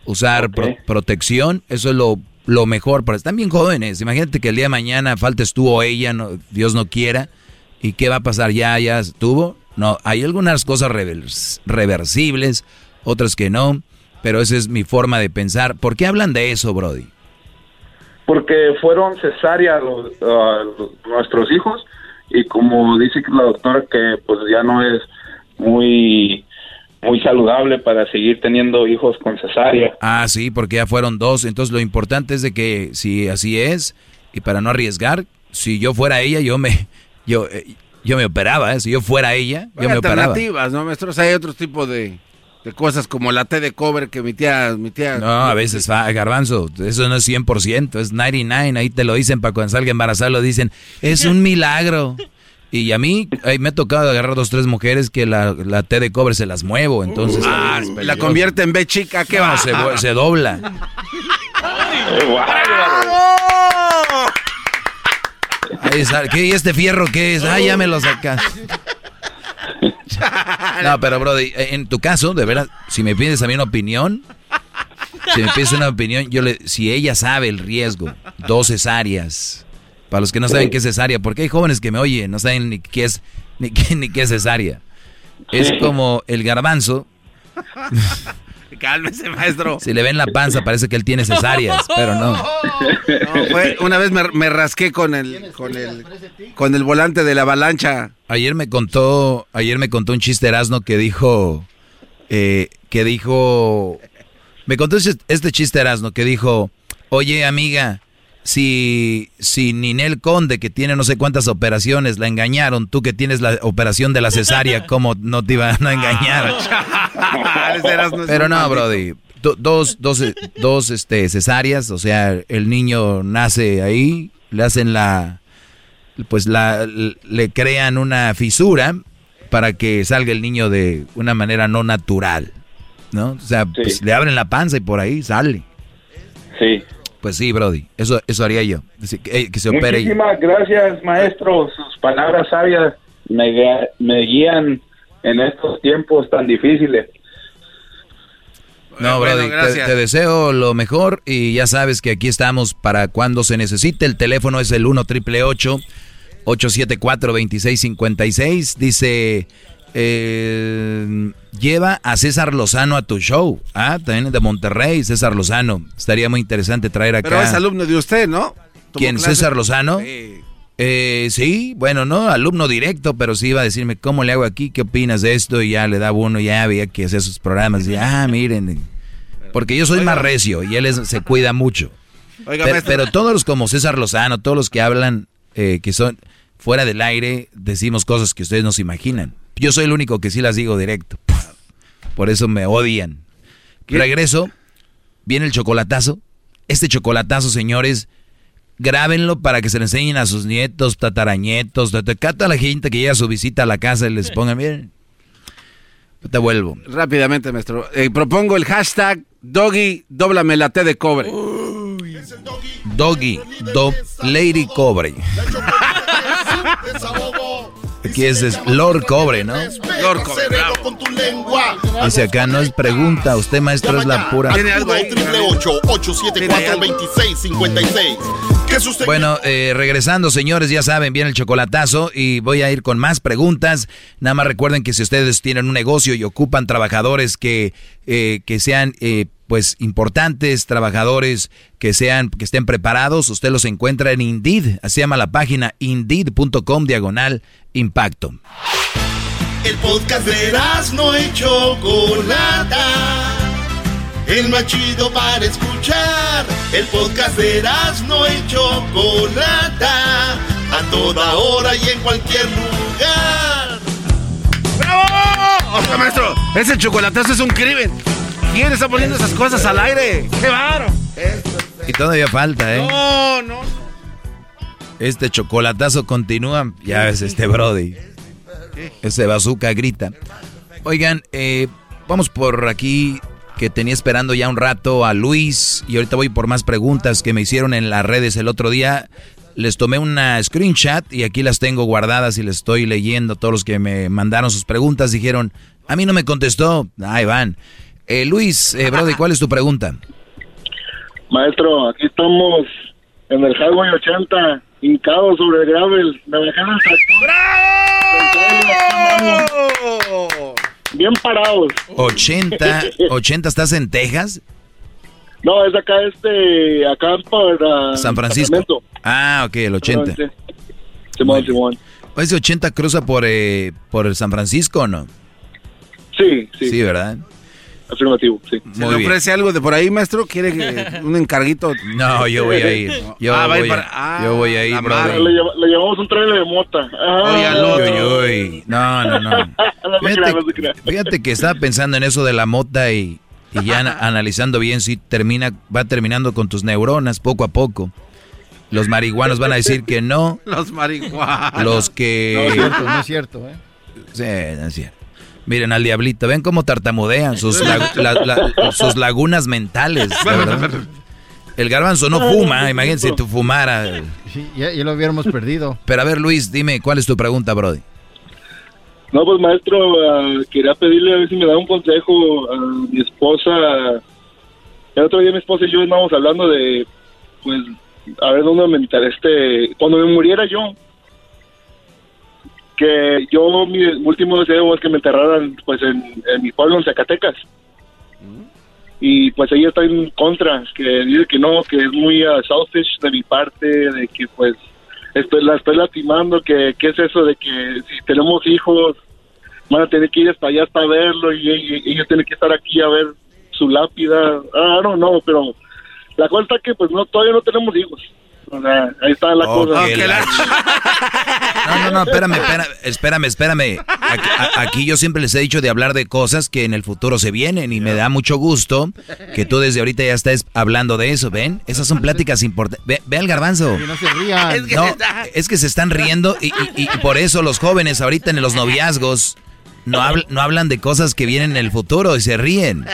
usar pro- protección, eso es lo, lo mejor. Pero están bien jóvenes. Imagínate que el día de mañana faltes tú o ella, no- Dios no quiera. ¿Y qué va a pasar? ¿Ya, ya estuvo? No, hay algunas cosas revers- reversibles, otras que no. Pero esa es mi forma de pensar. ¿Por qué hablan de eso, Brody? porque fueron cesáreas los, ah, nuestros hijos y como dice la doctora que pues ya no es muy muy saludable para seguir teniendo hijos con cesárea. Ah, sí, porque ya fueron dos. Entonces lo importante es de que si así es y para no arriesgar, si yo fuera ella, yo me yo eh, yo me operaba. ¿eh? Si yo fuera ella, yo Hay me operaba. alternativas, ¿no, maestros? Hay otro tipo de, de cosas como la té de cobre que mi tía... Mi tía No, a veces va, garbanzo, eso no es 100%, es 99, ahí te lo dicen para cuando salga embarazada, lo dicen, es un milagro. Y a mí ahí me ha tocado agarrar dos, tres mujeres que la, la té de cobre se las muevo, entonces... Ah, es la convierte en B chica, ¿qué No, va? se, se dobla. Ahí sale, ¿Qué? ¿Y este fierro qué es? Ah, ya me lo sacas. No, pero Brody, en tu caso, de verdad, si me pides a mí una opinión, si me pides una opinión, yo le, si ella sabe el riesgo, dos cesáreas, para los que no saben qué es cesárea, porque hay jóvenes que me oyen, no saben ni qué es, ni qué, ni qué es cesárea. Es como el garbanzo, Cálmese, maestro. si le ven la panza parece que él tiene cesáreas, pero no. No, fue- una vez me, me rasqué con el, con el con el volante de la avalancha. Ayer me contó, ayer me contó un chiste Erasno que dijo, eh, que dijo, me contó este- este chiste Erasno que dijo, oye amiga, si, si Ninel Conde que tiene no sé cuántas operaciones la engañaron, tú que tienes la operación de la cesárea, ¿cómo no te iban a engañar? Es Pero no. Brody. do- dos, dos, eh, dos este, cesáreas, o sea, el niño nace ahí, le hacen la, pues la, le crean una fisura para que salga el niño de una manera no natural, ¿no? O sea, pues le abren la panza y por ahí sale. Sí. Pues sí, Brody, eso, eso haría yo, que, que se opere. Muchísimas gracias, maestro. Sus palabras sabias me, me guían en estos tiempos tan difíciles. No, Bueno, Brody, te, gracias. te deseo lo mejor y ya sabes que aquí estamos para cuando se necesite. El teléfono es el 1 triple 874 2656 Dice, eh, lleva a César Lozano a tu show. Ah, también de Monterrey, César Lozano. Estaría muy interesante traer acá. Pero es alumno de usted, ¿no? ¿Quién? clases. ¿César Lozano? Eh, sí, bueno, no, alumno directo, pero sí iba a decirme, ¿cómo le hago aquí? ¿Qué opinas de esto? Y ya le daba uno, ya veía que hacía sus programas. Y, ah, miren. Porque yo soy más recio y él es- se cuida mucho. Oiga, pero, maestro. pero todos los como César Lozano, todos los que hablan, eh, que son fuera del aire, decimos cosas que ustedes no se imaginan. Yo soy el único que sí las digo directo. Por eso me odian. Regreso, viene el chocolatazo. Este chocolatazo, señores, grábenlo para que se le enseñen a sus nietos, tatarañetos, cata a la gente que llega a su visita a la casa y les pongan, miren, te vuelvo. Rápidamente, maestro. Eh, propongo el hashtag Doggy, dóblame la té de cobre. Doggy, do, Lady Cobre. Aquí es, es Lord Cobre, ¿no? Lord Cobre, bravo. con tu lengua. Dice acá, no es pregunta, usted maestro es la pura... 874-2656. Bueno, eh, regresando, señores, ya saben, viene el chocolatazo y voy a ir con más preguntas. Nada más recuerden que si ustedes tienen un negocio y ocupan trabajadores que, eh, que sean, eh, pues, importantes, trabajadores que sean, que estén preparados, usted los encuentra en Indeed, así llama la página, indeed.com diagonal impacto. El podcast de no y Chocolata. El más chido para escuchar. El podcast de no y Chocolata. A toda hora y en cualquier lugar. ¡Bravo! Oiga, maestro, ese chocolatazo es un crimen. ¿Quién está poniendo esas cosas al aire? ¡Qué baro! Y todavía falta, ¿eh? No, no. Este chocolatazo continúa. Ya ves, este Brody. Ese bazooka grita. Oigan, eh, vamos por aquí que tenía esperando ya un rato a Luis y ahorita voy por más preguntas que me hicieron en las redes el otro día. les tomé una screenshot y aquí las tengo guardadas y les estoy leyendo. Todos los que me mandaron sus preguntas dijeron, a mí no me contestó. Ahí van. Eh, Luis, eh, Brody, ¿cuál es tu pregunta? Maestro, aquí estamos en el Highway 80, hincados sobre el gravel. Me dejaron el tractor. Bien parados. 80, 80, ¿estás en Texas? No, es acá, este, acá para... San Francisco. Ah, ok, el 80. Simón, Simón. ¿Ese 80 cruza por, eh, por San Francisco o no? Sí, sí. Sí, ¿verdad? Afirmativo, sí. ¿Se le ofrece algo de por ahí, maestro? ¿Quiere que- un encarguito? No, yo voy a ir. Yo, Ah, va a ir voy, a, para- ah, yo voy a ir, la brother. Le, le llevamos un trailer de mota. Ah. Uy, uy, uy. No, no, no. Crea. Fíjate que estaba pensando en eso de la mota y, y ya ana- analizando bien si termina, va terminando con tus neuronas poco a poco. Los marihuanos van a decir que no. Los marihuanos. Los que... No es cierto, no es cierto, ¿eh? Sí, no es cierto. Miren al diablito, ven cómo tartamudean sus, lagu- la- la- sus lagunas mentales. El garbanzo no fuma, imagínense si tú fumara. Sí, ya, ya lo hubiéramos perdido. Pero a ver, Luis, dime, ¿cuál es tu pregunta, Brody? No, pues maestro, ah, quería pedirle a ver si me da un consejo a mi esposa. El otro día mi esposa y yo estábamos hablando de, pues, a ver dónde me enteré, este, cuando me muriera yo, que yo mi último deseo es que me enterraran, pues, en, en mi pueblo, en Zacatecas. Y pues ella está en contra, que dice que no, que es muy ah, selfish de mi parte, de que pues estoy, la estoy lastimando, que, que es eso de que si tenemos hijos van a tener que ir hasta allá hasta verlo y, y- y ellos tienen que estar aquí a ver su lápida. Ah, no, no, pero la cosa está que pues no todavía no tenemos hijos. O sea, ahí está la cosa. La- No, no, no, espérame, espérame, espérame, espérame. Aquí, a- aquí yo siempre les he dicho de hablar de cosas que en el futuro se vienen y me da mucho gusto que tú desde ahorita ya estés hablando de eso, ¿ven? Esas son pláticas importantes. Ve, ve al garbanzo. Que no se rían. Es que, no, es que se están riendo y, y- y por eso los jóvenes ahorita en los noviazgos no, habl- no hablan de cosas que vienen en el futuro y se ríen.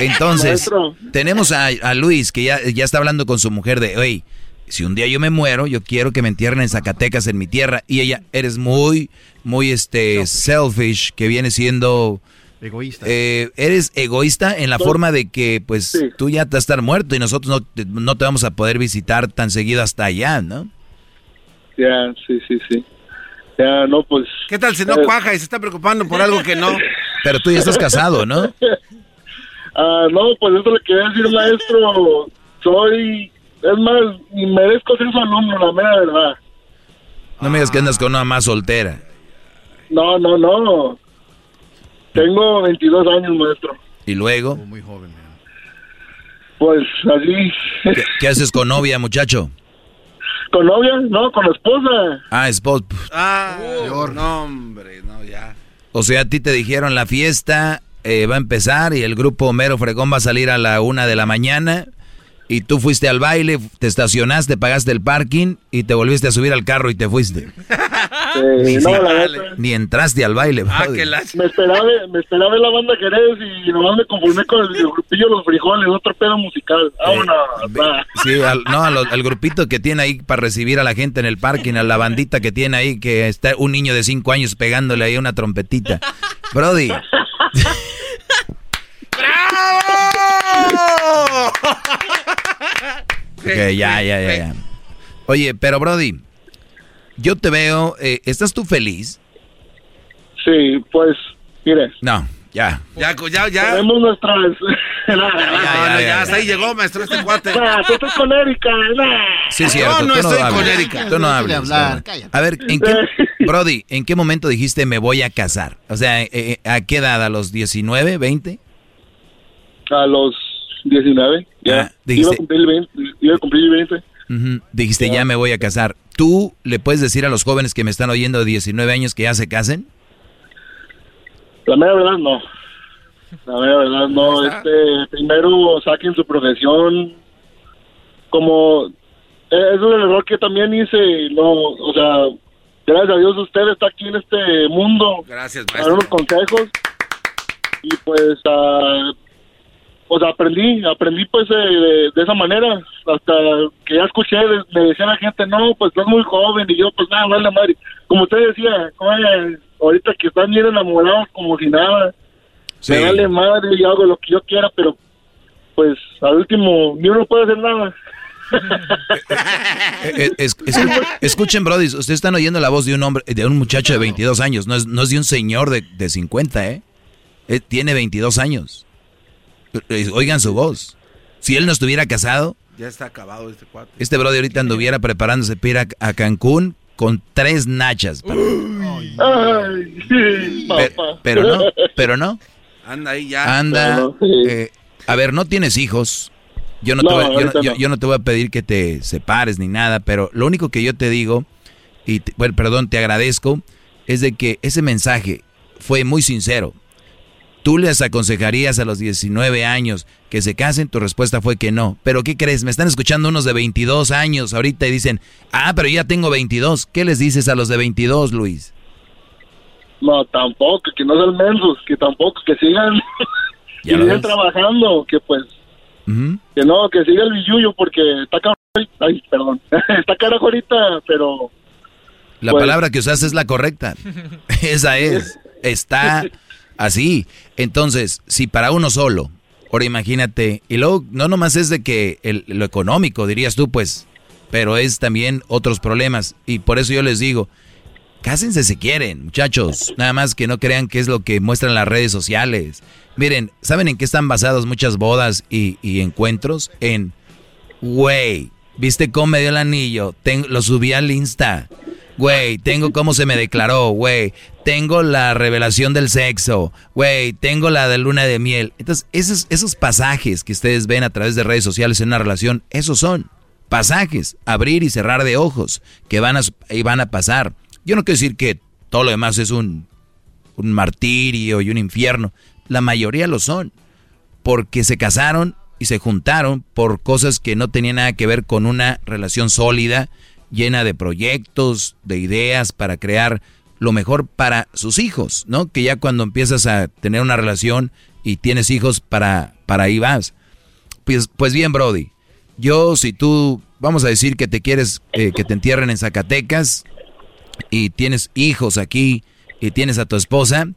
Entonces, Maestro. tenemos a, a Luis que ya, ya está hablando con su mujer de, oye, si un día yo me muero, yo quiero que me entierren en Zacatecas, en mi tierra. Y ella, eres muy, muy este, selfish, que viene siendo... Egoísta. Eh, eres egoísta en la forma de que, pues, tú ya te vas a estar muerto y nosotros no te, no te vamos a poder visitar tan seguido hasta allá, ¿no? Ya, sí, sí, sí. Ya, no, pues... ¿Qué tal si no eh, cuaja y se está preocupando por algo que no? Pero tú ya estás casado, ¿no? Ah, no, pues eso le quería decir, maestro. Soy, es más, ni merezco ser su alumno, la mera verdad. No me digas que andas con una más soltera. No, no, no. Tengo 22 años, maestro. Y luego, Muy joven. Pues así, ¿qué, qué haces con novia, muchacho? con novia, no, con esposa. Ah, esposo. Ah, no, hombre, no, ya. O sea, a ti te dijeron la fiesta eh, va a empezar y el grupo Homero Fregón va a salir a la una de la mañana y tú fuiste al baile, te estacionaste, pagaste el parking y te volviste a subir al carro y te fuiste. Ni, Eh, no, entraste al baile. brody. Me esperaba, me esperaba en la banda Jerez y nomás me conformé con el, grupillo Los Frijoles, otro pedo musical. Vámonos. va. Sí, al, no, al, al grupito que tiene ahí para recibir a la gente en el parking, a la bandita que tiene ahí, que está un niño de cinco años pegándole ahí una trompetita. Brody, ok, ya, ya, ya, ya. Oye, pero Brody, yo te veo, eh, ¿estás tú feliz? Sí, pues, mire. No, ya. Ya, ya, ya. Tenemos nuestras... No, no, ya, hasta ahí llegó, maestro, este cuate. Nah, tú estás con Erika, nah. Sí, cierto. No, no tú estoy hables. con Erika. Tú no hables. A ver, ¿en qué, Brody, ¿en qué momento dijiste me voy a casar? O sea, eh, eh, ¿a qué edad? ¿A los 19, 20? A los 19, ya. Ah, dijiste- Iba a cumplir 20. Iba a cumplir 20. Ujú, Dijiste ya me voy a casar. ¿Tú le puedes decir a los jóvenes que me están oyendo de 19 años que ya se casen? La mera verdad, no. La mera verdad, no. Este, primero saquen su profesión. Como. eh, es el error que también hice. No, o sea, gracias a Dios usted está aquí en este mundo. Gracias, Para dar unos consejos. Y pues, ah, pues aprendí, aprendí pues de, de esa manera, hasta que ya escuché, me decía la gente, no, pues estás muy joven, y yo, pues nada, vale madre, como usted decía, oye, ahorita que están bien enamorados como si nada, me vale madre y hago lo que yo quiera, pero pues al último ni uno puede hacer nada. Eh, es- es- escuchen, Brody, ustedes están oyendo la voz de un hombre, de un muchacho de 22 años, no es, no es de un señor de, de 50, ¿eh? Eh, Tiene 22 años. Eh, Oigan su voz. Si él no estuviera casado, Ya está acabado este cuate. este Brody ahorita anduviera preparándose para ir a, a Cancún con tres nachas. para- Ay, sí, Pe- papá. pero no, pero no. Anda ahí ya. Anda. eh, a ver, no tienes hijos. Yo no, No, te voy, yo, no- yo- yo no te voy a pedir que te separes ni nada, pero lo único que yo te digo, y te- bueno, perdón, te agradezco, es de que ese mensaje fue muy sincero. Tú les aconsejarías a los 19 años que se casen, tu respuesta fue que no. Pero ¿qué crees? Me están escuchando unos de 22 años ahorita y dicen, ah, pero ya tengo 22. ¿Qué les dices a los de 22, Luis? No, tampoco, que no sean mensos, que tampoco, que sigan, que sigan trabajando, que pues, que no, que siga el billuyo, porque está caro, ay, perdón, está carajo ahorita, pero La Pues- palabra que usaste es la correcta. Esa es. Está así. Entonces, si para uno solo, ahora imagínate, y luego no nomás es de que el- lo económico, dirías tú, pues, pero es también otros problemas. Y por eso yo les digo, cásense si quieren, muchachos. Nada más que no crean que es lo que muestran las redes sociales. Miren, ¿saben en qué están basadas muchas bodas y, y encuentros? En, güey, ¿viste cómo me dio el anillo? Lo subí al Insta. Güey, tengo cómo se me declaró, güey. Tengo la revelación del sexo, güey. Tengo la de luna de miel. Entonces, esos, esos pasajes que ustedes ven a través de redes sociales en una relación, esos son pasajes, abrir y cerrar de ojos, que van a, y van a pasar. Yo no quiero decir que todo lo demás es un, un martirio y un infierno. La mayoría lo son. Porque se casaron y se juntaron por cosas que no tenían nada que ver con una relación sólida, llena de proyectos, de ideas para crear lo mejor para sus hijos, ¿no? Que ya cuando empiezas a tener una relación y tienes hijos, para, para ahí vas. Pues, pues bien, Brody, yo si tú, vamos a decir que te quieres eh, que te entierren en Zacatecas y tienes hijos aquí y tienes a tu esposa,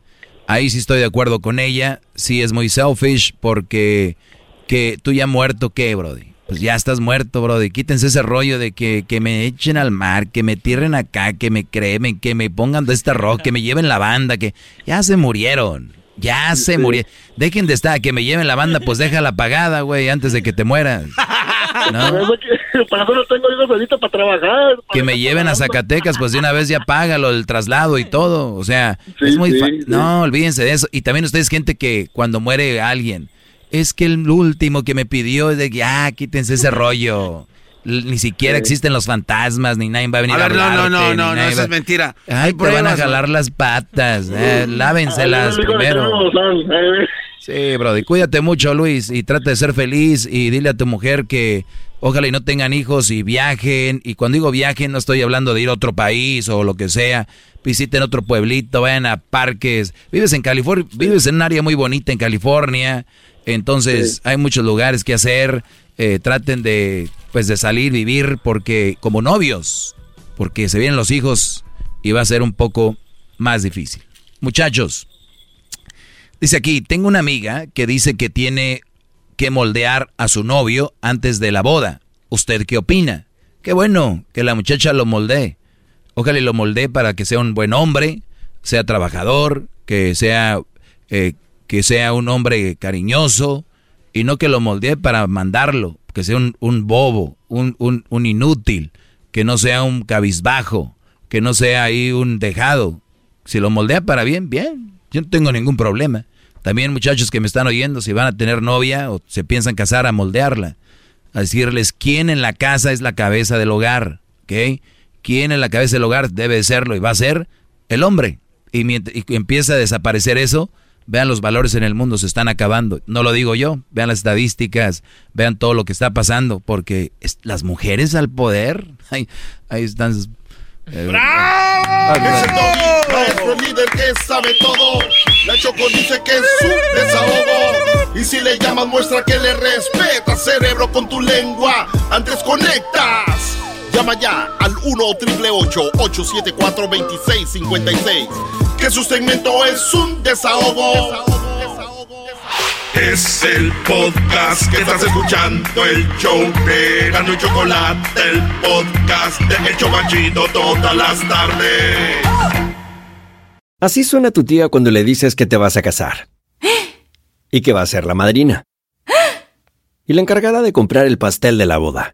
ahí sí estoy de acuerdo con ella, sí es muy selfish porque que tú ya muerto, ¿qué, Brody? Pues ya estás muerto, Brody. Quítense ese rollo de que, que me echen al mar, que me tierren acá, que me cremen, que me pongan de este rock, que me lleven la banda, que ya se murieron. Ya se murieron. Dejen de estar, que me lleven la banda, pues déjala apagada, güey, antes de que te mueras. ¿No? Para eso no tengo hijos ahorita para trabajar. Que me lleven a Zacatecas, pues de una vez ya págalo el traslado y todo. O sea, es muy sí, sí. No, olvídense de eso. Y también ustedes, gente que cuando muere alguien, es que el último que me pidió es de que, ah, quítense ese rollo. Ni siquiera existen los fantasmas, ni nadie va a venir A a, ver, no, no, hablarte, no, no, no, nadie eso es mentira. Ay, te van a ¿no? jalar las patas. eh, lávenselas primero. Sí, Brody, cuídate mucho, Luis, y trata de ser feliz y dile a tu mujer que ojalá y no tengan hijos y viajen. Y cuando digo viajen, no estoy hablando de ir a otro país o lo que sea. Visiten otro pueblito, vayan a parques. Vives en California, vives en un área muy bonita en California. Entonces, hay muchos lugares que hacer. Eh, traten de, pues, de salir, vivir, porque como novios, porque se vienen los hijos y va a ser un poco más difícil. Muchachos, Dice aquí, tengo una amiga que dice que tiene que moldear a su novio antes de la boda. ¿Usted qué opina? Qué bueno que la muchacha lo moldee. Ojalá y lo moldee para que sea un buen hombre, sea trabajador, que sea, eh, que sea un hombre cariñoso y no que lo moldee para mandarlo, que sea un, un bobo, un, un, inútil, que no sea un cabizbajo, que no sea ahí un dejado. Si lo moldea para bien, bien. Yo no tengo ningún problema. También muchachos que me están oyendo, si van a tener novia o se piensan casar, a moldearla. A decirles quién en la casa es la cabeza del hogar, ¿ok? ¿Quién en la cabeza del hogar debe de serlo y va a ser el hombre? Y, mientras, y empieza a desaparecer eso, vean los valores en el mundo, se están acabando. No lo digo yo, vean las estadísticas, vean todo lo que está pasando, porque es- las mujeres al poder, ahí, ahí están... eh, el Doggy, maestro líder que sabe todo. La Choco dice que es su desahogo. Y si le llamas, muestra que le respeta, cerebro, con tu lengua. Antes conectas. Llama ya al 1-888-874-2656. Que su segmento es un desahogo. Es el podcast que estás escuchando, el show de Gano y Chocolate, el podcast de El Chocachito todas las tardes. Así suena tu tía cuando le dices que te vas a casar. Y que va a ser la madrina. Y la encargada de comprar el pastel de la boda.